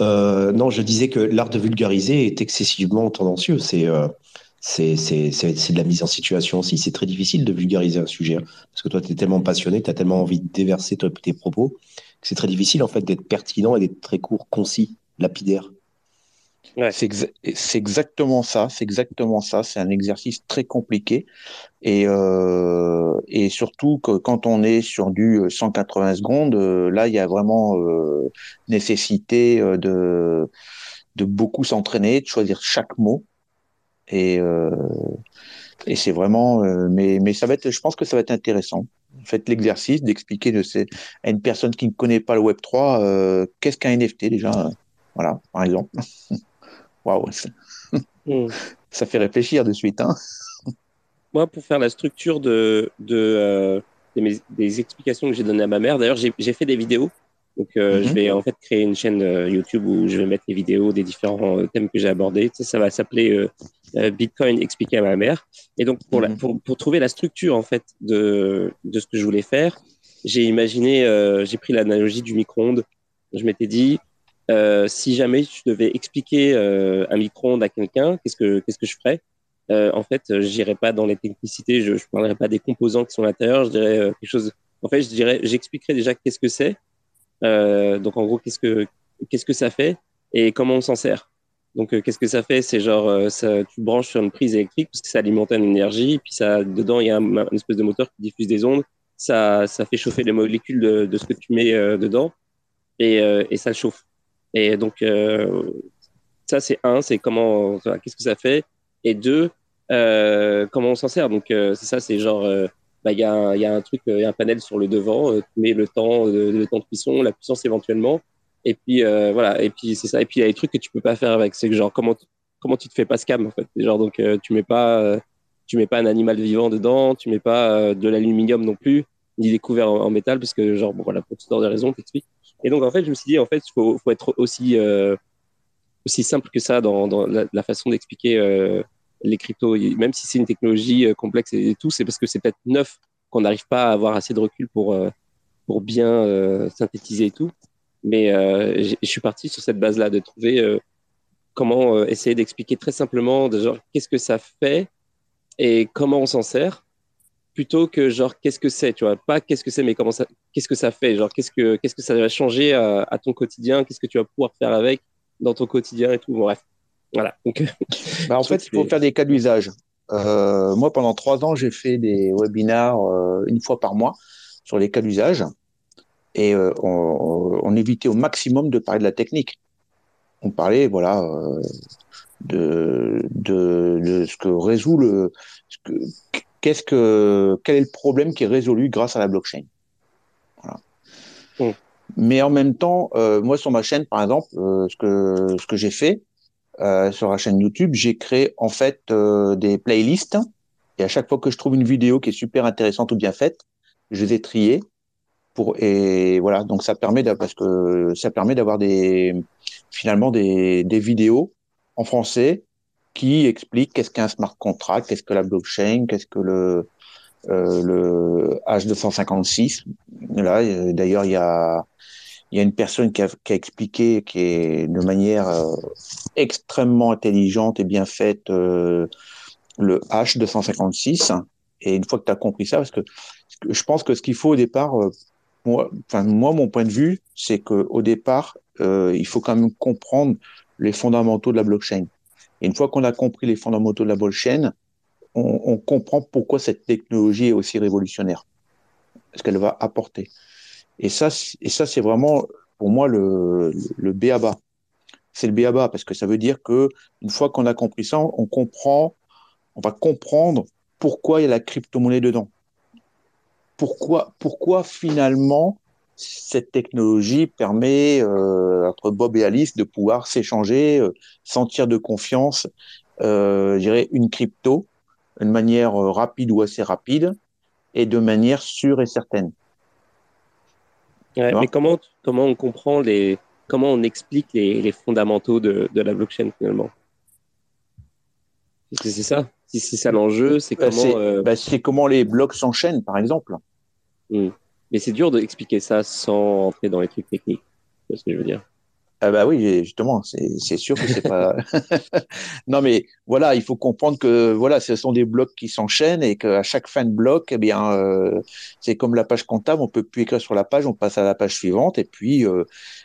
Euh, non, je disais que l'art de vulgariser est excessivement tendancieux. C'est euh, c'est c'est- c'est- c'est de la mise en situation aussi. C'est très difficile de vulgariser un sujet. hein, parce que toi, tu es tellement passionné, tu as tellement envie de déverser tes tes propos, que c'est très difficile en fait d'être pertinent et d'être très court, concis, lapidaire. Ouais. C'est exa- c'est exactement ça, c'est exactement ça. C'est un exercice très compliqué et euh, et surtout que quand on est sur du 180 secondes, euh, là il y a vraiment euh, nécessité euh, de de beaucoup s'entraîner, de choisir chaque mot et euh, et c'est vraiment euh, mais mais ça va être, je pense que ça va être intéressant. Faites l'exercice d'expliquer de ces, à une personne qui ne connaît pas le Web 3 euh, qu'est-ce qu'un NFT déjà, voilà par exemple. Waouh, ça- Hmm. ça fait réfléchir de suite, hein. Moi, pour faire la structure de, de, euh, des explications que j'ai données à ma mère, d'ailleurs, j'ai fait des vidéos. Donc, euh, Mhm. je vais en fait créer une chaîne euh, YouTube où je vais mettre les vidéos des différents thèmes que j'ai abordés. Ça, ça va s'appeler Bitcoin expliqué à ma mère. Et donc, pour, la, Mhm. pour, pour trouver la structure en fait de, de ce que je voulais faire, j'ai imaginé, euh, j'ai pris l'analogie du micro-ondes. Je m'étais dit, euh, si jamais je devais expliquer euh, un micro-ondes à quelqu'un, qu'est-ce que qu'est-ce que je ferais? Euh, En fait, euh, j'irais pas dans les technicités, je, je parlerais pas des composants qui sont à l'intérieur, je dirais euh, quelque chose. En fait, je dirais, j'expliquerais déjà qu'est-ce que c'est. Euh, donc en gros, qu'est-ce que qu'est-ce que ça fait et comment on s'en sert. Donc euh, qu'est-ce que ça fait? C'est genre euh, ça, tu branches sur une prise électrique parce que ça alimente une énergie, puis ça dedans il y a un, une espèce de moteur qui diffuse des ondes. Ça ça fait chauffer les molécules de, ce que tu mets euh, dedans et, ça le chauffe. Et donc ça c'est un, c'est comment qu'est-ce que ça fait? Et deux comment on s'en sert? Donc c'est ça, c'est genre bah, il y, a un- truc, il y a un panel sur le devant, tu mets le temps, le temps de cuisson, la puissance éventuellement, et puis euh, voilà, et puis c'est ça, et puis il y a des trucs que tu peux pas faire avec, c'est que genre comment comment tu te fais pas scam en fait, genre donc euh, tu mets pas euh, tu mets pas un animal vivant dedans, tu mets pas euh, de l'aluminium non plus, ni des couverts en, métal parce que genre bon, voilà pour toutes sortes de raisons, t'expliques. Et donc en fait je me suis dit en fait faut, faut être aussi euh, aussi simple que ça dans, dans la, façon d'expliquer euh, les cryptos, même si c'est une technologie complexe et tout, c'est parce que c'est peut-être neuf qu'on n'arrive pas à avoir assez de recul pour, pour bien synthétiser et tout. Mais euh, je suis parti sur cette base-là de trouver euh, comment euh, essayer d'expliquer très simplement de genre qu'est-ce que ça fait et comment on s'en sert plutôt que genre qu'est-ce que c'est, tu vois, pas qu'est-ce que c'est, mais comment ça, qu'est-ce que ça fait, genre qu'est-ce que qu'est-ce que ça va changer à, à ton quotidien, qu'est-ce que tu vas pouvoir faire avec dans ton quotidien et tout. Bon, bref, voilà. Donc Bah, en fait, il faut faire des cas d'usage. Euh, moi, pendant trois ans, j'ai fait des webinars euh, une fois par mois sur les cas d'usage et euh, on, on évitait au maximum de parler de la technique. On parlait, voilà, euh, de, de, de ce que résout le, ce que, qu'est-ce que, quel est le problème qui est résolu grâce à la blockchain. Voilà. Mais en même temps, euh, moi sur ma chaîne, par exemple, euh, ce que ce que j'ai fait, euh, sur la chaîne YouTube, j'ai créé en fait euh, des playlists. Et à chaque fois que je trouve une vidéo qui est super intéressante ou bien faite, je les ai triées et voilà. Donc ça permet parce que ça permet d'avoir des finalement des, vidéos en français qui explique qu'est-ce qu'un smart contract, qu'est-ce que la blockchain, qu'est-ce que le, euh, le H256. Là, euh, d'ailleurs, il y a, y a une personne qui a, expliqué, qui est de manière euh, extrêmement intelligente et bien faite, le H256. Et une fois que tu as compris ça, parce que je pense que ce qu'il faut au départ, moi, mon point de vue, c'est qu'au départ, euh, il faut quand même comprendre les fondamentaux de la blockchain. Et une fois qu'on a compris les fondamentaux de la blockchain, on, on comprend pourquoi cette technologie est aussi révolutionnaire, ce qu'elle va apporter. Et ça, et ça, c'est vraiment pour moi le, le BABA. C'est le BABA parce que ça veut dire que une fois qu'on a compris ça, on comprend, on va comprendre pourquoi il y a la crypto-monnaie dedans. Pourquoi, pourquoi finalement cette technologie permet euh, entre Bob et Alice de pouvoir s'échanger, euh, sentir de confiance, euh, je dirais une crypto, de manière euh, rapide ou assez rapide, et de manière sûre et certaine. Ouais, mais comment, comment on comprend les, comment on explique les, les fondamentaux de, de la blockchain finalement? C'est ça? Si c'est ça l'enjeu, c'est Bah, comment. c'est euh, bah, c'est comment les blocs s'enchaînent, par exemple. hmm. Mais c'est dur d'expliquer ça sans entrer dans les trucs techniques. C'est ce que je veux dire? Ah bah oui, justement, c'est c'est sûr que c'est pas. non mais voilà, il faut comprendre que voilà, ce sont des blocs qui s'enchaînent et qu'à chaque fin de bloc, eh bien, euh, c'est comme la page comptable, on peut plus écrire sur la page, on passe à la page suivante et puis, euh,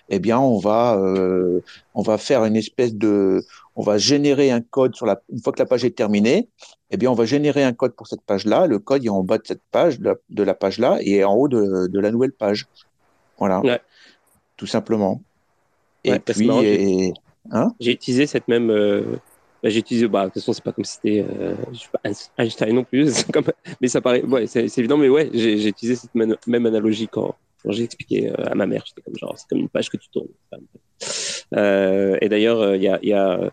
eh bien, on va euh, on va faire une espèce de, on va générer un code sur la. Une fois que la page est terminée, eh bien, on va générer un code pour cette page-là. Le code est en bas de cette page, de la, page-là, et en haut de, de la nouvelle page. Voilà, Ouais. tout simplement. Et Ouais, que puis, et- hein? J'ai utilisé cette même. euh, bah, j'ai utilisé. Bah, de toute façon, c'est pas comme si c'était. Euh, Einstein non plus. comme, mais ça paraît. Ouais, c'est c'est évident, mais ouais, j'ai utilisé cette même, même analogie quand, quand j'ai expliqué euh, à ma mère. J'étais comme genre, c'est comme une page que tu tournes. Euh, et d'ailleurs, euh, il y a. y a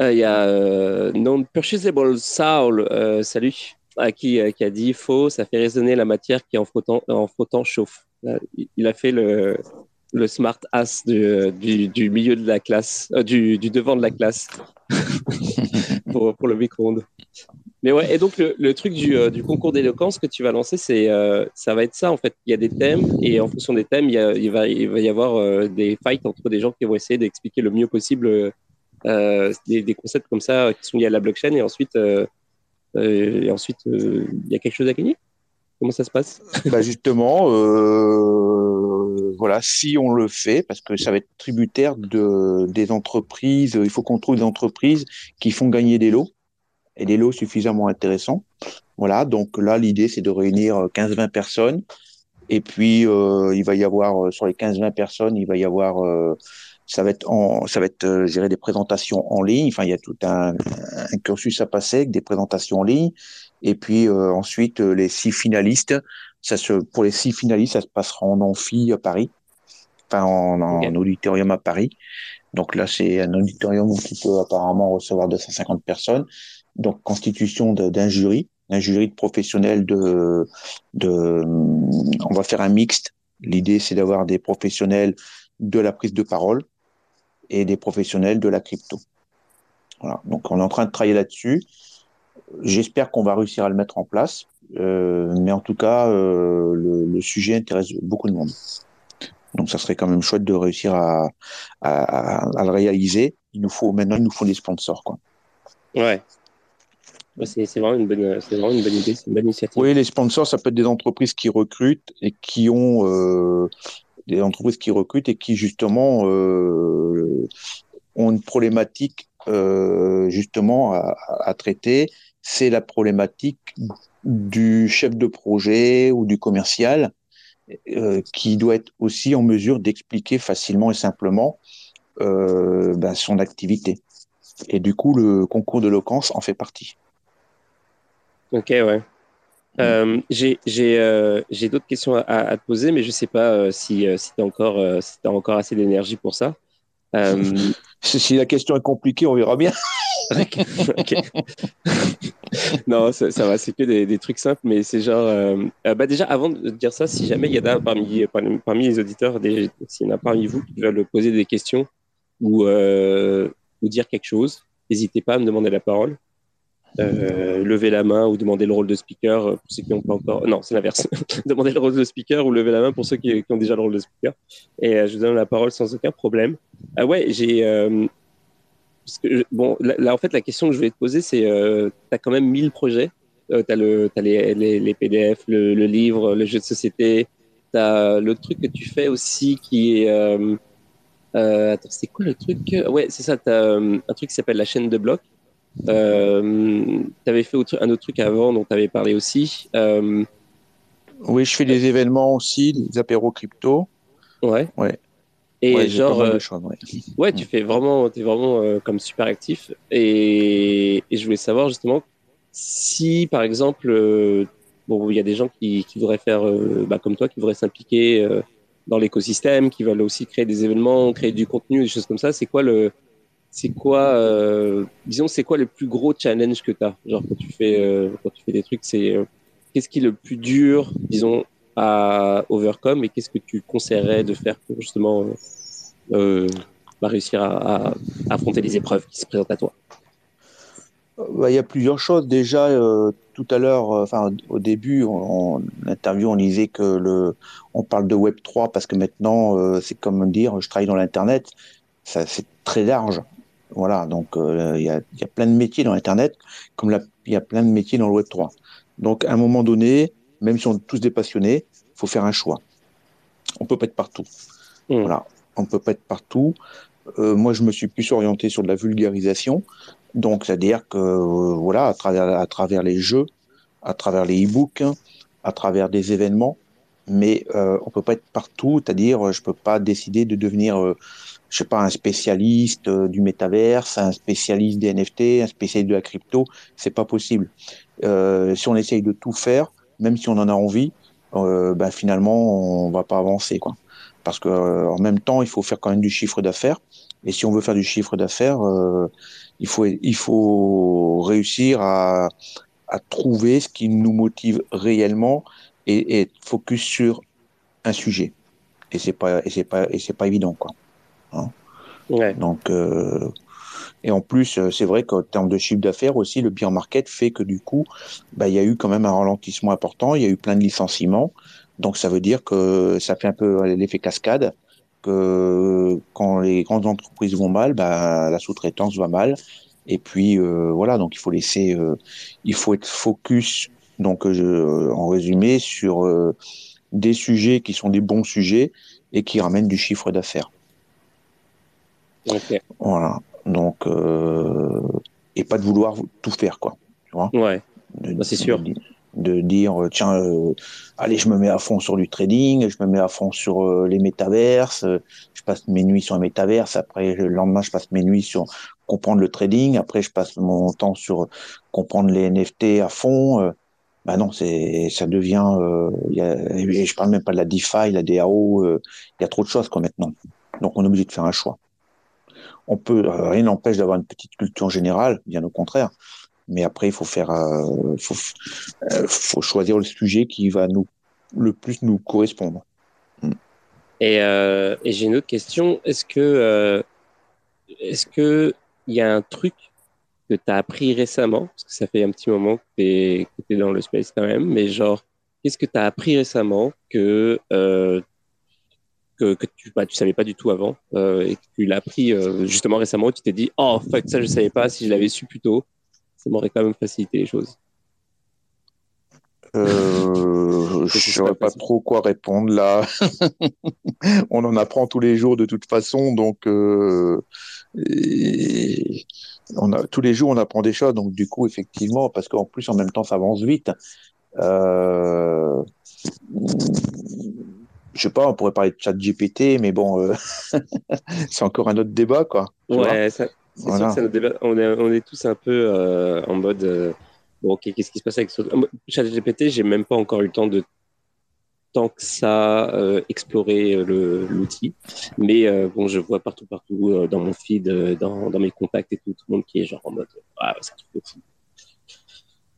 il y a euh, Non-Purchasable Soul, euh, salut, à qui, euh, qui a dit faux, ça fait résonner la matière qui en frottant, en frottant chauffe. Euh, il- a fait le, le smart ass du, du, du milieu de la classe, euh, du, du devant de la classe pour, pour le micro-ondes. Mais ouais, et donc le, le truc du, euh, du concours d'éloquence que tu vas lancer, c'est euh, ça va être ça en fait. Il y a des thèmes et en fonction des thèmes, il, y a, il, va, il va y avoir euh, des fights entre des gens qui vont essayer d'expliquer le mieux possible euh, des, des concepts comme ça qui sont liés à la blockchain et ensuite, euh, euh, ensuite euh, il y a quelque chose à gagner? Comment ça se passe? Bah justement, euh, voilà, si on le fait, parce que ça va être tributaire de, des entreprises, il faut qu'on trouve des entreprises qui font gagner des lots, et des lots suffisamment intéressants. Voilà, donc là, l'idée, c'est de réunir 15-20 personnes, et puis euh, il va y avoir, euh, sur les 15-20 personnes, il va y avoir, euh, ça va être, en, ça va être euh, je dirais, des présentations en ligne, enfin, il y a tout un, un cursus à passer avec des présentations en ligne, et puis euh, ensuite, euh, les six finalistes, ça se, pour les six finalistes, ça se passera en amphi à Paris, enfin en, en Ok. auditorium à Paris. Donc là, c'est un auditorium qui peut apparemment recevoir 250 personnes. Donc constitution d'un jury, un jury de professionnels de, de, on va faire un mixte. L'idée, c'est d'avoir des professionnels de la prise de parole et des professionnels de la crypto. Voilà. Donc on est en train de travailler là-dessus. J'espère qu'on va réussir à le mettre en place. Euh, mais en tout cas, euh, le, le sujet intéresse beaucoup de monde. Donc, ça serait quand même chouette de réussir à, à, à le réaliser. Il nous faut maintenant, il nous faut des sponsors, quoi. Ouais. C'est vraiment une bonne, c'est vraiment une bonne idée, c'est une bonne initiative. Oui, les sponsors, ça peut être des entreprises qui recrutent et qui ont euh, des entreprises qui recrutent et qui justement euh, ont une problématique euh, justement à, traiter. C'est la problématique du chef de projet ou du commercial euh, qui doit être aussi en mesure d'expliquer facilement et simplement ben, son activité. Et du coup, le concours d'éloquence en fait partie. Ok, ouais. Euh, j'ai euh, j'ai d'autres questions à, à te poser, mais je sais pas euh, si si t'as encore si t'as encore assez d'énergie pour ça. Si la question est compliquée, on verra bien. non, ça, ça va, c'est que des, des trucs simples, mais c'est genre. bah déjà, avant de dire ça, si jamais il y en a parmi, parmi, parmi les auditeurs, s'il y en a parmi vous qui veulent poser des questions ou, ou dire quelque chose, n'hésitez pas à me demander la parole. Euh, lever la main ou demander le rôle de speaker euh, pour ceux qui n'ont pas encore. Non, c'est l'inverse. demander le rôle de speaker ou lever la main pour ceux qui, ont déjà le rôle de speaker. Et euh, je vous donne la parole sans aucun problème. Ah ouais, j'ai. euh, bon, là, en fait, la question que je voulais te poser, c'est tu as quand même 1000 projets. Tu as, le, t'as les, les, les PDF, le, livre, le jeu de société. Tu as le truc que tu fais aussi qui est. Attends, c'est quoi le truc Ouais, c'est ça. Tu as un truc qui s'appelle la chaîne de blocs. Euh, tu avais fait autre- un autre truc avant dont tu avais parlé aussi. Euh, Oui, je fais des événements aussi, des apéros crypto. ouais. Ouais. Et Ouais, genre, euh, choses, ouais. ouais, tu fais vraiment, t'es vraiment euh, comme super actif. Et, et je voulais savoir justement si, par exemple, euh, bon, il y a des gens qui, qui voudraient faire, euh, bah, comme toi, qui voudraient s'impliquer euh, dans l'écosystème, qui veulent aussi créer des événements, créer du contenu, des choses comme ça. C'est quoi le, c'est quoi, euh, disons, c'est quoi le plus gros challenge que tu as Genre quand tu fais, euh, quand tu fais des trucs, c'est euh, qu'est-ce qui est le plus dur, disons, à overcome et qu'est-ce que tu conseillerais de faire pour justement bah, réussir à, affronter les épreuves qui se présentent à toi? Bah, Il y a plusieurs choses. Déjà, tout à l'heure, enfin au début, en interview, on disait que le, on parle de Web 3 parce que maintenant, c'est comme dire, je travaille dans l'internet. C'est très large. Voilà, donc euh, il y, a, y a plein de métiers dans l'internet, comme il y a plein de métiers dans le Web 3. Donc, à un moment donné, même si on est tous des passionnés, il faut faire un choix. On peut pas être partout. Mm. Voilà, on peut pas être partout. Euh, moi, je me suis plus orienté sur de la vulgarisation. Donc, c'est-à-dire que, euh, voilà, à travers, à travers les jeux, à travers les e-books, hein, à travers des événements, mais on peut pas être partout, c'est-à-dire, je peux pas décider de devenir, je sais pas, un spécialiste euh, du métaverse, un spécialiste des NFT, un spécialiste de la crypto, c'est pas possible. Euh, si on essaye de tout faire, même si on en a envie, euh, ben finalement, on va pas avancer, quoi. Parce que euh, en même temps, il faut faire quand même du chiffre d'affaires. Et si on veut faire du chiffre d'affaires, euh, il faut il faut réussir à à trouver ce qui nous motive réellement et, et être focus sur un sujet. Et c'est pas et c'est pas et c'est pas évident quoi. Ouais. Donc euh, et en plus, euh, c'est vrai qu'en termes de chiffre d'affaires aussi, le beer market fait que du coup, bah, il y a eu quand même un ralentissement important, il y a eu plein de licenciements. Donc ça veut dire que ça fait un peu l'effet cascade, que quand les grandes entreprises vont mal, bah, la sous-traitance va mal. Et puis euh, voilà, donc il faut laisser, euh, il faut être focus, donc je- en résumé, sur des sujets qui sont des bons sujets et qui ramènent du chiffre d'affaires. Voilà. Donc, euh, et pas de vouloir tout faire, quoi. Tu vois Ouais. Bah, c'est sûr. De, de dire, euh, tiens, euh, allez, je me mets à fond sur du trading, je me mets à fond sur euh, les métaverses, je passe mes nuits sur un métaverse, après, le lendemain, je passe mes nuits sur comprendre le trading, après, je passe mon temps sur comprendre les NFT à fond. Bah non, c'est, ça devient, y a, et je parle même pas de la DeFi, la DAO, il y a trop de choses, quoi, maintenant. Donc, on est obligé de faire un choix. On peut, euh, rien n'empêche d'avoir une petite culture générale, bien au contraire. Mais après, il faut faire, euh, faut, euh, faut choisir le sujet qui va nous le plus nous correspondre. Et, euh, et j'ai une autre question. Est-ce que, est-ce que il y a un truc que tu as appris récemment, parce que ça fait un petit moment que tu es, dans le space quand même, mais genre, qu'est-ce que tu as appris récemment que, que, que tu bah, tu savais pas du tout avant euh, et que tu l'as appris euh, justement récemment, tu t'es dit, oh fuck, ça je savais pas, si je l'avais su plus tôt, ça m'aurait quand même facilité les choses. Euh, je c'est saurais pas trop quoi répondre là. on en apprend tous les jours de toute façon, donc euh, et on a tous les jours on apprend des choses, donc du coup effectivement, parce qu'en plus en même temps ça avance vite. Euh, je sais pas, on pourrait parler de chat GPT, mais bon, euh, c'est encore un autre débat quoi. Ouais, ça- c'est sûr que c'est notre débat. On est, on est tous un peu euh, en mode euh, bon, ok, qu'est-ce qui se passe avec ce ChatGPT J'ai même pas encore eu le temps de tant que ça explorer le- l'outil, mais bon, je vois partout, partout dans mon feed, dans, dans mes contacts et tout, tout le monde qui est genre en mode ah, c'est un truc de fou.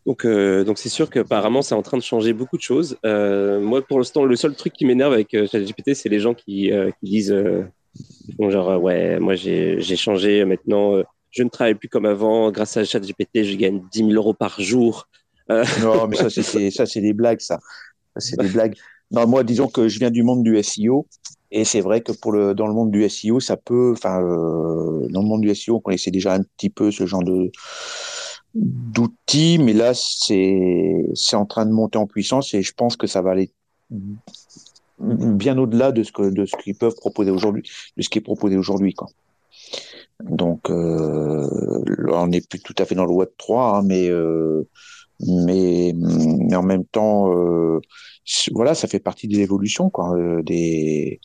Donc, euh, donc c'est sûr qu'apparemment, c'est en train de changer beaucoup de choses. Euh, moi, pour l'instant, le seul truc qui m'énerve avec euh, ChatGPT, c'est les gens qui, euh, qui disent euh, Donc, genre, euh, ouais, moi, j'ai changé maintenant. euh, je ne travaille plus comme avant. Grâce à ChatGPT, je gagne 10 000 euros par jour. Euh, Non, mais ça, c'est- des blagues, ça. C'est des blagues. Non, moi, disons que je viens du monde du SEO. Et c'est vrai que pour le, dans le monde du SEO, ça peut, enfin, euh, dans le monde du SEO, on connaissait déjà un petit peu ce genre de, d'outils, mais là, c'est, c'est en train de monter en puissance et je pense que ça va aller bien au-delà de ce de ce qu'ils peuvent proposer aujourd'hui, de ce qui est proposé aujourd'hui. Donc, euh, on n'est plus tout à fait dans le Web 3, hein, mais, euh, mais, mais en même temps, euh, voilà, ça fait partie des évolutions, quoi. des,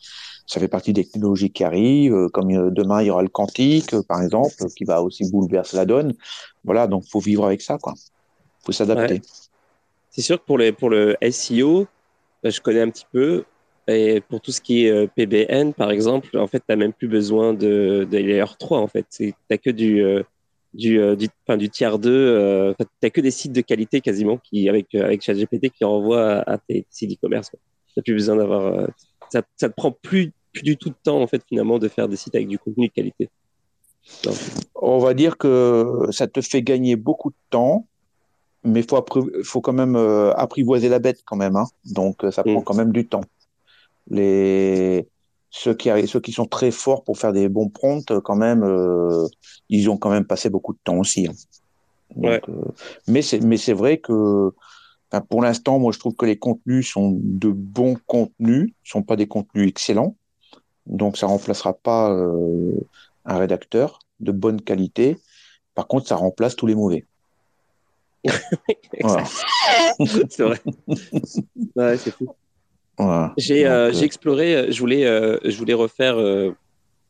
ça fait partie des technologies qui arrivent, euh, comme euh, demain il y aura le quantique, euh, par exemple, qui va aussi bouleverser la donne. Voilà, donc faut vivre avec ça, quoi. Faut s'adapter. C'est sûr que pour, les, pour le SEO, je connais un petit peu. Et pour tout ce qui est PBN, par exemple, en fait, tu n'as même plus besoin de, de layer 3, en fait. Tu n'as que du, du, du, du tiers 2. Euh, tu n'as que des sites de qualité quasiment qui, avec, avec ChatGPT qui renvoient à, à tes sites e-commerce. Tu n'as plus besoin d'avoir. ça, ça te prend plus, plus du tout de temps, en fait, finalement, de faire des sites avec du contenu de qualité. On va dire que ça te fait gagner beaucoup de temps, mais faut appri- faut quand même euh, apprivoiser la bête quand même, hein. Donc euh, ça prend Mm. quand même du temps. Les ceux qui arri- ceux qui sont très forts pour faire des bons prompts, euh, quand même, euh, ils ont quand même passé beaucoup de temps aussi. hein. Donc, Ouais. euh, mais c'est mais c'est vrai que pour l'instant, moi je trouve que les contenus sont de bons contenus, sont pas des contenus excellents. Donc ça remplacera pas euh, un rédacteur de bonne qualité. Par contre, ça remplace tous les mauvais. Voilà. c'est vrai. ouais, c'est fou. Voilà. J'ai euh, euh, exploré, je voulais, je voulais refaire,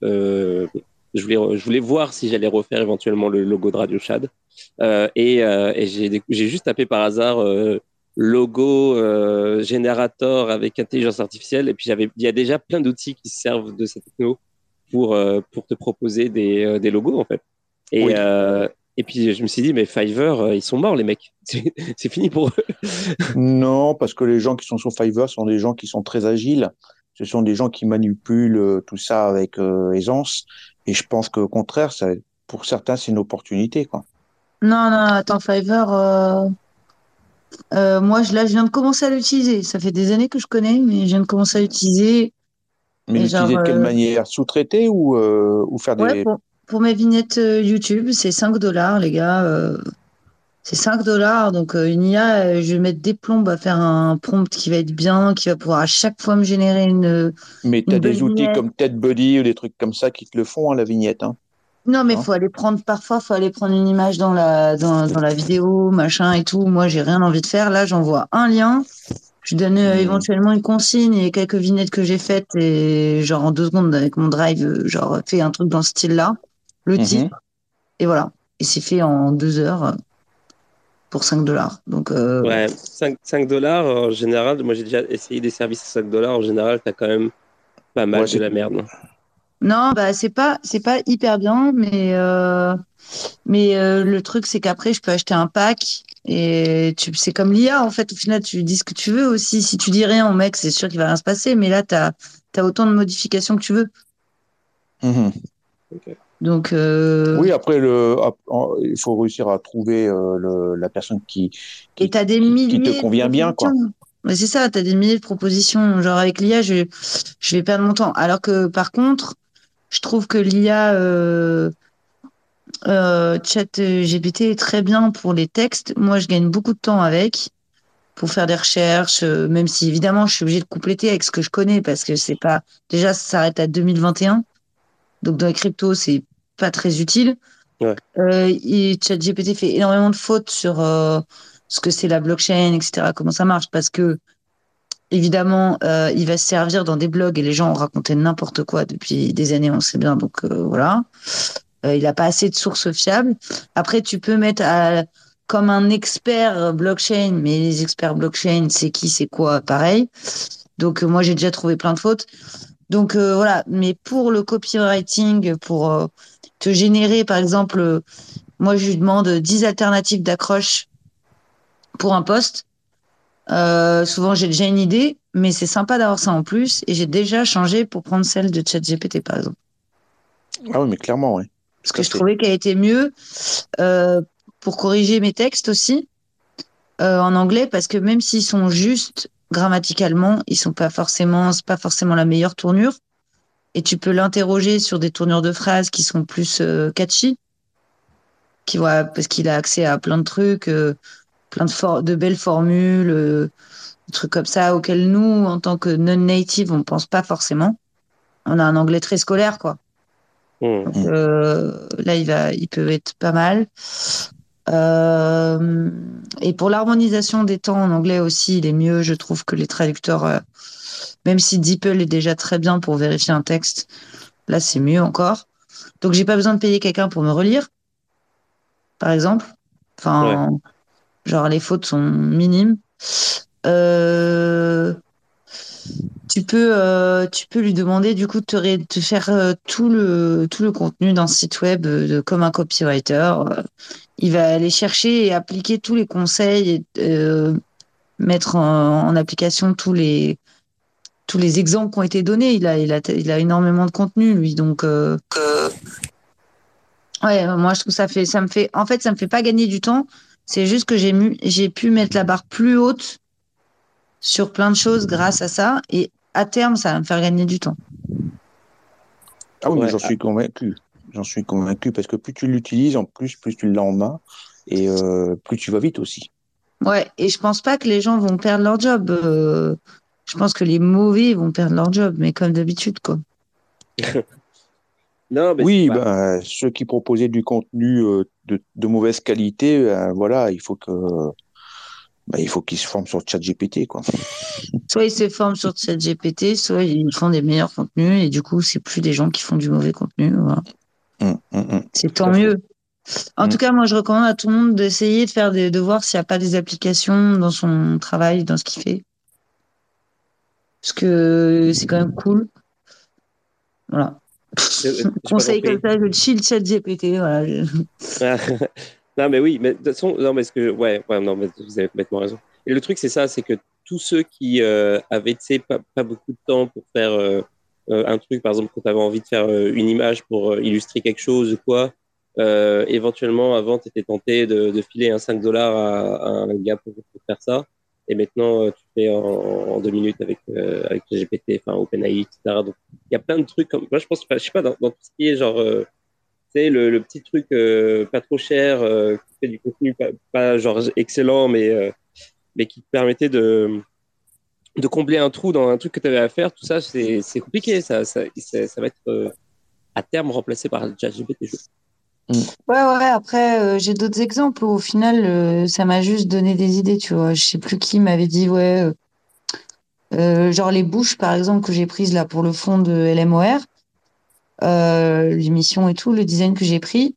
je, voulais, je voulais voir si j'allais refaire éventuellement le logo de Radio Chad. Euh, et et j'ai juste tapé par hasard logo euh, générateur avec intelligence artificielle. Et puis il y a déjà plein d'outils qui se servent de cette techno pour, euh, pour te proposer des, euh, des logos en fait. Et, Oui. euh, et puis je me suis dit, mais Fiverr, euh, ils sont morts les mecs. C'est c'est fini pour eux. Non, parce que les gens qui sont sur Fiverr sont des gens qui sont très agiles. Ce sont des gens qui manipulent tout ça avec euh, aisance. Et je pense qu'au contraire, ça, pour certains, c'est une opportunité, quoi. Non, non, attends, Fiverr, euh, moi, je, là, je viens de commencer à l'utiliser. Ça fait des années que je connais, mais je viens de commencer à l'utiliser. Mais l'utiliser de quelle euh, manière? Sous-traiter ou, euh, ou faire Ouais, des... pour, pour mes vignettes YouTube, c'est 5 dollars, les gars. c'est 5 dollars. Donc, une IA, je vais mettre des plombes à faire un prompt qui va être bien, qui va pouvoir à chaque fois me générer une. Mais tu as des outils comme TEDBuddy ou des trucs comme ça qui te le font, hein, la vignette. Hein. Non, mais Hein faut aller prendre, parfois, faut aller prendre une image dans la, dans, dans la vidéo, machin et tout. Moi, j'ai rien envie de faire. Là, j'envoie un lien. Je donne euh, Hmm. éventuellement une consigne et quelques vignettes que j'ai faites et genre en deux secondes avec mon drive, euh, genre fait un truc dans ce style-là, le titre et voilà. Et c'est fait en deux heures euh, pour 5 dollars. Donc euh, Ouais, 5, 5 dollars en général. Moi, j'ai déjà essayé des services à 5 dollars. En général, t'as quand même pas mal de la merde. Non, bah c'est pas c'est pas hyper bien, mais euh, mais euh, le truc c'est qu'après je peux acheter un pack et tu c'est comme l'IA en fait. Au final, tu dis ce que tu veux aussi. Si tu dis rien au mec, c'est sûr qu'il va rien se passer. Mais là, t'as as autant de modifications que tu veux. Mhm. Donc euh, Oui, après, le, il faut réussir à trouver euh, le, la personne qui, qui, Et t'as des qui- milliers qui te convient bien, quoi. c'est ça, t'as des milliers de propositions. Genre avec l'IA, je, je vais perdre mon temps. Alors que par contre, je trouve que l'IA euh, euh, chat euh, GPT est très bien pour les textes. Moi, je gagne beaucoup de temps avec pour faire des recherches, euh, même si évidemment je suis obligée de compléter avec ce que je connais parce que c'est pas déjà ça s'arrête à 2021. Donc dans les cryptos, c'est pas très utile. Ouais. Euh, et ChatGPT fait énormément de fautes sur euh, ce que c'est la blockchain, etc. Comment ça marche Parce que évidemment, euh, il va se servir dans des blogs et les gens ont raconté n'importe quoi depuis des années, on sait bien. Donc euh, voilà, Euh, il a pas assez de sources fiables. Après, tu peux mettre comme un expert blockchain, mais les experts blockchain, c'est qui, c'est quoi, pareil. Donc moi, j'ai déjà trouvé plein de fautes. Donc euh, voilà, mais pour le copywriting, pour te générer, par exemple, moi je lui demande 10 alternatives d'accroche pour un poste. Euh, souvent j'ai déjà une idée, mais c'est sympa d'avoir ça en plus et j'ai déjà changé pour prendre celle de ChatGPT par exemple. Ah oui, mais clairement, oui. Parce que je trouvais qu'elle était mieux euh, pour corriger mes textes aussi euh, en anglais, parce que même s'ils sont justes grammaticalement, ils sont pas forcément, c'est pas forcément la meilleure tournure. Et tu peux l'interroger sur des tournures de phrases qui sont plus catchy, qui voit parce qu'il a accès à plein de trucs, plein de, for- de belles formules, euh, des trucs comme ça auxquels nous, en tant que non-native, on pense pas forcément. On a un anglais très scolaire, quoi. Hmm. Donc, euh, là, il va, il peut être pas mal. Euh, et pour l'harmonisation des temps en anglais aussi, il est mieux, je trouve, que les traducteurs. même si DeepL est déjà très bien pour vérifier un texte, là, c'est mieux encore. Donc, j'ai pas besoin de payer quelqu'un pour me relire, par exemple. Enfin, genre, les fautes sont minimes. Euh, tu peux, euh, tu peux lui demander du coup de te, ré- de faire euh, tout le tout le contenu d'un site web de- comme un copywriter. Il va aller chercher et appliquer tous les conseils et mettre en, en application tous les tous les exemples qui ont été donnés. Il a il a il a énormément de contenu lui donc. ouais, moi je trouve ça fait ça me fait en fait ça me fait pas gagner du temps. C'est juste que j'ai mu- j'ai pu mettre la barre plus haute sur plein de choses grâce à ça et à terme ça va me faire gagner du temps. Ah oui, mais Ouais. j'en suis convaincu. J'en suis convaincu parce que plus tu l'utilises, en plus, plus tu l'as en main et euh, plus tu vas vite aussi. Ouais, et je pense pas que les gens vont perdre leur job. euh, je pense que les mauvais vont perdre leur job, mais comme d'habitude, quoi. Non, mais oui, pas- bah, ceux qui proposaient du contenu euh, de, de mauvaise qualité, euh, voilà, il faut que, bah, il faut qu'ils se forment sur ChatGPT, quoi. Soit ils se forment sur ChatGPT, soit ils font des meilleurs contenus, et du coup, c'est plus des gens qui font du mauvais contenu. voilà. Hum, hum, hum. C'est tant fait. mieux. En tout cas, moi, je recommande à tout le monde d'essayer de faire des, de voir s'il n'y a pas des applications dans son travail, dans ce qu'il fait. Parce que c'est quand même cool. Voilà. Conseil comme ça, je chill ChatGPT. Voilà. je- non, mais oui, mais de toute façon, non, mais ce que, ouais, ouais, non, mais vous avez complètement raison. Et le truc, c'est ça, c'est que tous ceux qui euh, avaient, tu sais, pas, pas beaucoup de temps pour faire euh, euh, un truc, par exemple, quand tu avais envie de faire euh, une image pour illustrer quelque chose ou quoi, éventuellement, avant, tu étais tenté de, de filer un 5 dollars à, à un gars pour, pour faire ça. Et maintenant, tu en, deux minutes avec, euh, GPT, enfin, OpenAI, etc. Donc, il y a plein de trucs comme, moi, je pense, je sais pas, dans, tout ce qui est genre, euh, tu sais, le, petit truc euh, pas trop cher, euh, qui fait du contenu pas, genre excellent, mais, euh, mais qui te permettait de, de combler un trou dans un truc que tu avais à faire, tout ça, c'est compliqué. Ça, va être à terme remplacé par ChatGPT. je. Ouais, ouais, après, euh, j'ai d'autres exemples où au final, euh, ça m'a juste donné des idées, tu vois. Je sais plus qui m'avait dit, ouais, euh, genre les bouches, par exemple, que j'ai prises là pour le fond de LMOR, l'émission et tout, le design que j'ai pris,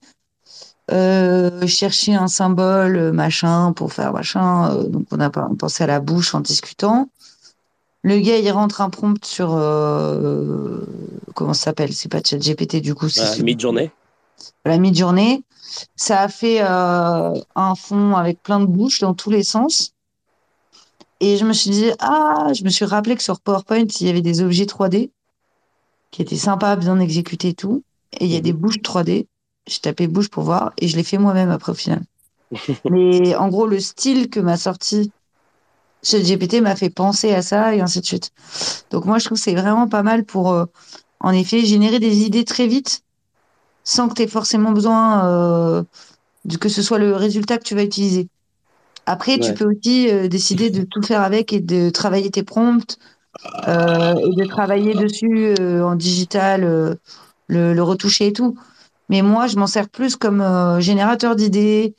chercher un symbole, machin, pour faire machin. donc, on a pensait à la bouche en discutant. Le gars, il rentre un prompt sur, comment ça s'appelle? C'est pas ChatGPT, du coup, c'est Ah, Mid-journée. La mi-journée. Ça a fait euh, un fond avec plein de bouches dans tous les sens. Et je me suis dit, ah, je me suis rappelé que sur PowerPoint, il y avait des objets 3D qui étaient sympas, bien exécutés et tout. Et il y a des bouches 3D. J'ai tapé bouche pour voir et je l'ai fait moi-même après au final. Mais en gros, le style que m'a sorti ce GPT m'a fait penser à ça et ainsi de suite. Donc moi, je trouve que c'est vraiment pas mal pour, euh, en effet, générer des idées très vite sans que tu aies forcément besoin euh, de que ce soit le résultat que tu vas utiliser. Après, tu peux aussi euh, décider de tout faire avec et de travailler tes prompts euh, et de travailler dessus en digital, le, le retoucher et tout. Mais moi, je m'en sers plus comme générateur d'idées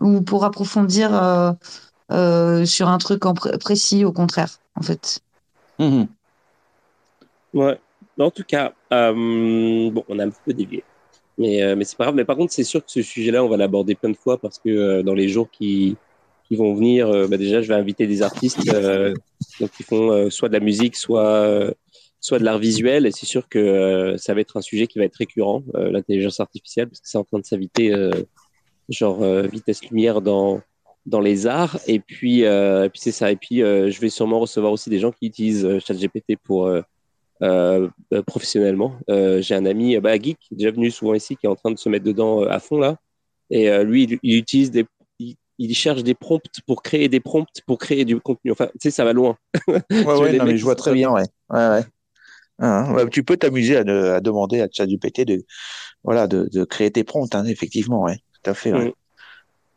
ou pour approfondir sur un truc en précis, au contraire, en fait. Mhm. Ouais. En tout cas, bon, on a un peu dévié. Mais, euh, mais c'est pas grave. Mais par contre, c'est sûr que ce sujet-là, on va l'aborder plein de fois parce que euh, dans les jours qui, qui vont venir, euh, bah déjà, je vais inviter des artistes euh, donc, qui font euh, soit de la musique, soit, euh, soit de l'art visuel. Et c'est sûr que ça va être un sujet qui va être récurrent, l'intelligence artificielle, parce que c'est en train de s'inviter, genre euh, vitesse lumière dans, dans les arts. Et puis, et puis c'est ça. Et puis, je vais sûrement recevoir aussi des gens qui utilisent ChatGPT pour, euh, euh, professionnellement. Euh, j'ai un ami, bah, Geek, qui est déjà venu souvent ici, qui est en train de se mettre dedans à fond là. Et lui, il, il, utilise des, il, il, cherche des prompts pour créer des prompts pour créer du contenu. Enfin, tu sais, ça va loin. ouais, ouais, non, mais je vois très bien, ouais. ouais, ouais. Ah, ouais, tu peux t'amuser à, de, à, demander à ChatGPT de, voilà, de, de, créer tes prompts, hein, effectivement, ouais, tout à fait. Ouais.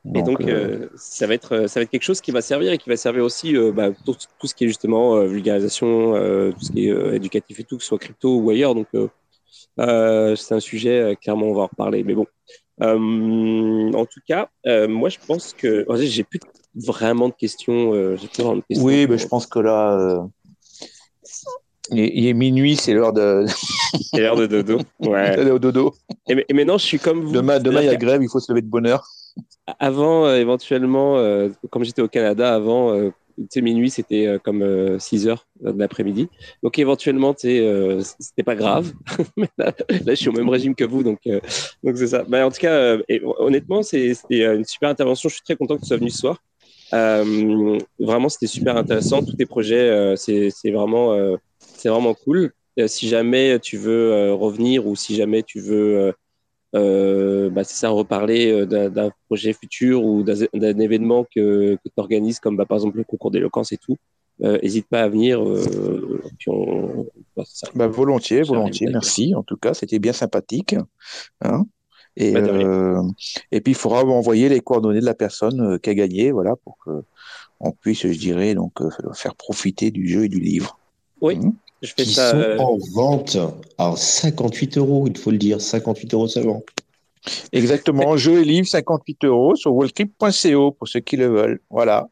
Donc, et donc, euh, ça, va être, ça va être quelque chose qui va servir et qui va servir aussi euh, bah, tout, tout, ce qui est justement euh, vulgarisation, tout ce qui est éducatif et tout, que ce soit crypto ou ailleurs. Donc, c'est un sujet, clairement, on va en reparler. Mais bon, en tout cas, moi, je pense que j'ai plus vraiment de questions. j'ai plus vraiment de questions oui, mais je pense que là, il est minuit, c'est l'heure de. c'est l'heure de dodo. Ouais. au dodo. Et, et, maintenant, je suis comme vous. Demain, demain il y a grève, il faut se lever de bonne heure. Avant, euh, éventuellement, euh, comme j'étais au Canada avant, euh, minuit, c'était comme 6 heures de l'après-midi. Donc, éventuellement, tu sais, c'était pas grave. là, je suis au même régime que vous, donc donc c'est ça. En tout cas, et, honnêtement, c'était une super intervention. Je suis très content que tu sois venu ce soir. vraiment, c'était super intéressant. Tous tes projets, c'est vraiment, c'est vraiment cool. si jamais tu veux revenir ou si jamais tu veux euh, bah, c'est ça, reparler euh, d'un projet futur ou d'un événement que, que tu organises, comme bah, par exemple le concours d'éloquence et tout. N'hésite euh, pas à venir. Euh, puis on, bah, ça, bah, volontiers, volontiers. Merci. En tout cas, c'était bien sympathique. Hein et, et puis, il faudra envoyer les coordonnées de la personne qui a gagné, voilà, pour que on puisse, je dirais, donc faire profiter du jeu et du livre. Oui. Mmh. Je fais qui ça, sont euh... en vente à 58 euros, il faut le dire, 58 euros seulement. Exactement, jeu et livre, 58 euros sur wallcrypt.co pour ceux qui le veulent. Voilà.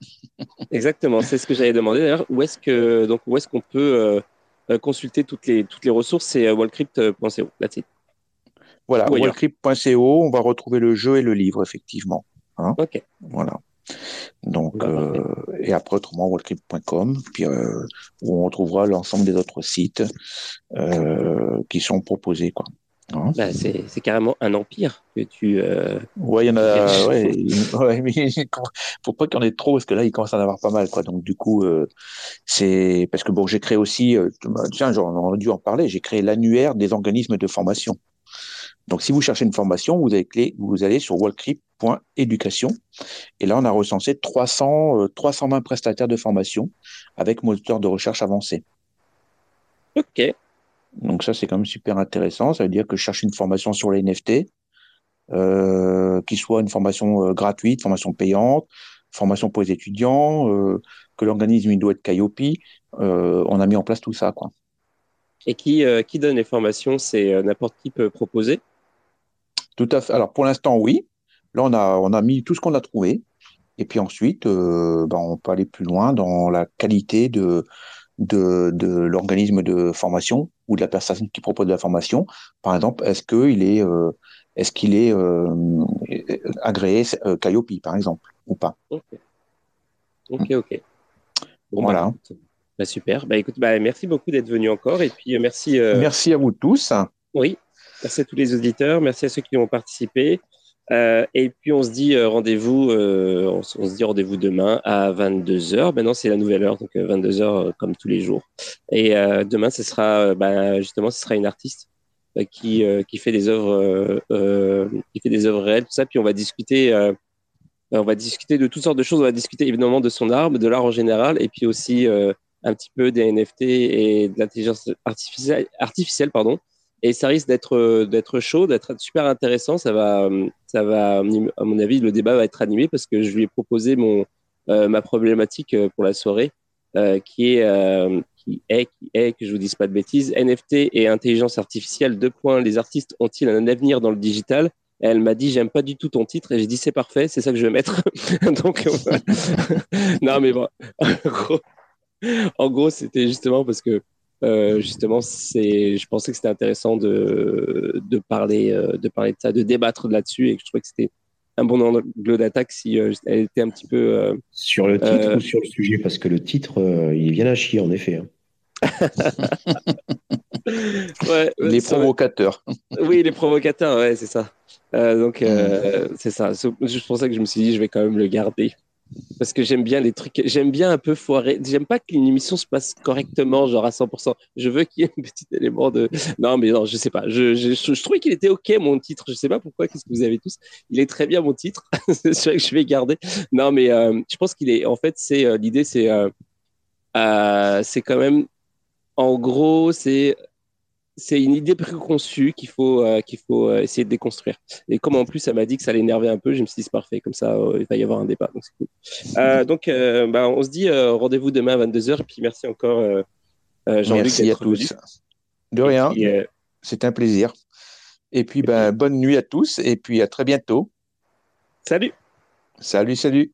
Exactement, c'est ce que j'avais demandé d'ailleurs. Où est-ce que donc où est-ce qu'on peut euh, consulter toutes les toutes les ressources? C'est wallcrypt.co. That's it. Voilà, wallcrypt.co, on va retrouver le jeu et le livre effectivement. Hein ok. Voilà. Donc, euh, et après, autrement, wallcrypt.com, puis euh, où on retrouvera l'ensemble des autres sites euh, qui sont proposés, quoi. Hein? Bah, c'est carrément un empire que tu. Ouais, il y en a. ouais, ouais, mais faut pas qu'il y en ait trop parce que là, il commence à en avoir pas mal, quoi. Donc, du coup, c'est parce que bon, j'ai créé aussi. Tiens, j'en ai dû en parler. J'ai créé l'annuaire des organismes de formation. Donc, si vous cherchez une formation, vous, allez sur wallcrypt.education. Et là, on a recensé 300, euh, 320 prestataires de formation avec moteur de recherche avancé. OK. Donc, ça, c'est quand même super intéressant. Ça veut dire que je cherche une formation sur les NFT, euh, qui soit une formation euh, gratuite, formation payante, formation pour les étudiants, euh, que l'organisme il doit être Calliope. On a mis en place tout ça, quoi. Et qui, qui donne les formations? C'est n'importe qui peut proposer? Tout à fait. Alors pour l'instant, oui. Là, on a, on a mis tout ce qu'on a trouvé. Et puis ensuite, euh, ben, on peut aller plus loin dans la qualité de, de, de l'organisme de formation ou de la personne qui propose de la formation. Par exemple, est-ce qu'il est, euh, est-ce qu'il est euh, agréé euh, Calliope, par exemple, ou pas? Ok, ok, ok. Bon, voilà. Bah, bah, super. Bah, écoute, bah, merci beaucoup d'être venu encore. Et puis, merci. Merci à vous tous. Oui, Merci à tous les auditeurs, merci à ceux qui ont participé. Euh, et puis on se dit euh, rendez-vous, euh, on, se dit rendez-vous demain à 22h. Maintenant c'est la nouvelle heure, donc 22h euh, comme tous les jours. Et demain ce sera, bah, justement, ce sera une artiste qui qui fait des œuvres, qui fait des œuvres réelles, tout ça. Puis on va discuter, on va discuter de toutes sortes de choses. On va discuter évidemment de son art, de l'art en général, et puis aussi un petit peu des NFT et de l'intelligence artificielle, artificielle, pardon et ça risque d'être euh, d'être chaud, d'être super intéressant. Ça va, ça va, à mon avis, le débat va être animé parce que je lui ai proposé mon euh, ma problématique euh, pour la soirée, euh, qui est euh, qui est qui est que je vous dise pas de bêtises, NFT et intelligence artificielle. Deux points. Les artistes ont-ils un avenir dans le digital? Elle m'a dit j'aime pas du tout ton titre et j'ai dit c'est parfait, c'est ça que je vais mettre. Donc non mais bon, en gros c'était justement parce que euh, justement, c'est, je pensais que c'était intéressant de, de, parler, euh, de parler de ça, de débattre là-dessus, et que je trouvais que c'était un bon angle d'attaque si euh, elle était un petit peu. Euh, sur le titre euh, ou sur le sujet Parce que le titre, euh, il vient à chier, en effet. Hein. ouais, les provocateurs. oui, les provocateurs, ouais, c'est ça. donc, c'est ça. C'est pour ça que je me suis dit, je vais quand même le garder. Parce que j'aime bien les trucs, j'aime bien un peu foirer. J'aime pas qu'une émission se passe correctement, genre à 100%. Je veux qu'il y ait un petit élément de. Non, mais non, je sais pas. Je, trouvais qu'il était ok mon titre. Je sais pas pourquoi. Qu'est-ce que vous avez tous Il est très bien mon titre. c'est vrai que je vais garder. Non, mais euh, je pense qu'il est. En fait, c'est euh, l'idée, c'est euh, c'est quand même. En gros, c'est c'est une idée préconçue qu'il faut, euh, qu'il faut euh, essayer de déconstruire. Et comme en plus, elle m'a dit que ça l'énervait un peu, je me suis dit, c'est parfait, comme ça, euh, il va y avoir un débat. Donc, cool. donc bah, on se dit rendez-vous demain à 22h. Et puis, merci encore, Jean-Luc. Merci à tous. De rien. C'est un plaisir. Et puis, ben, bonne nuit à tous. Et puis, à très bientôt. Salut. Salut, salut.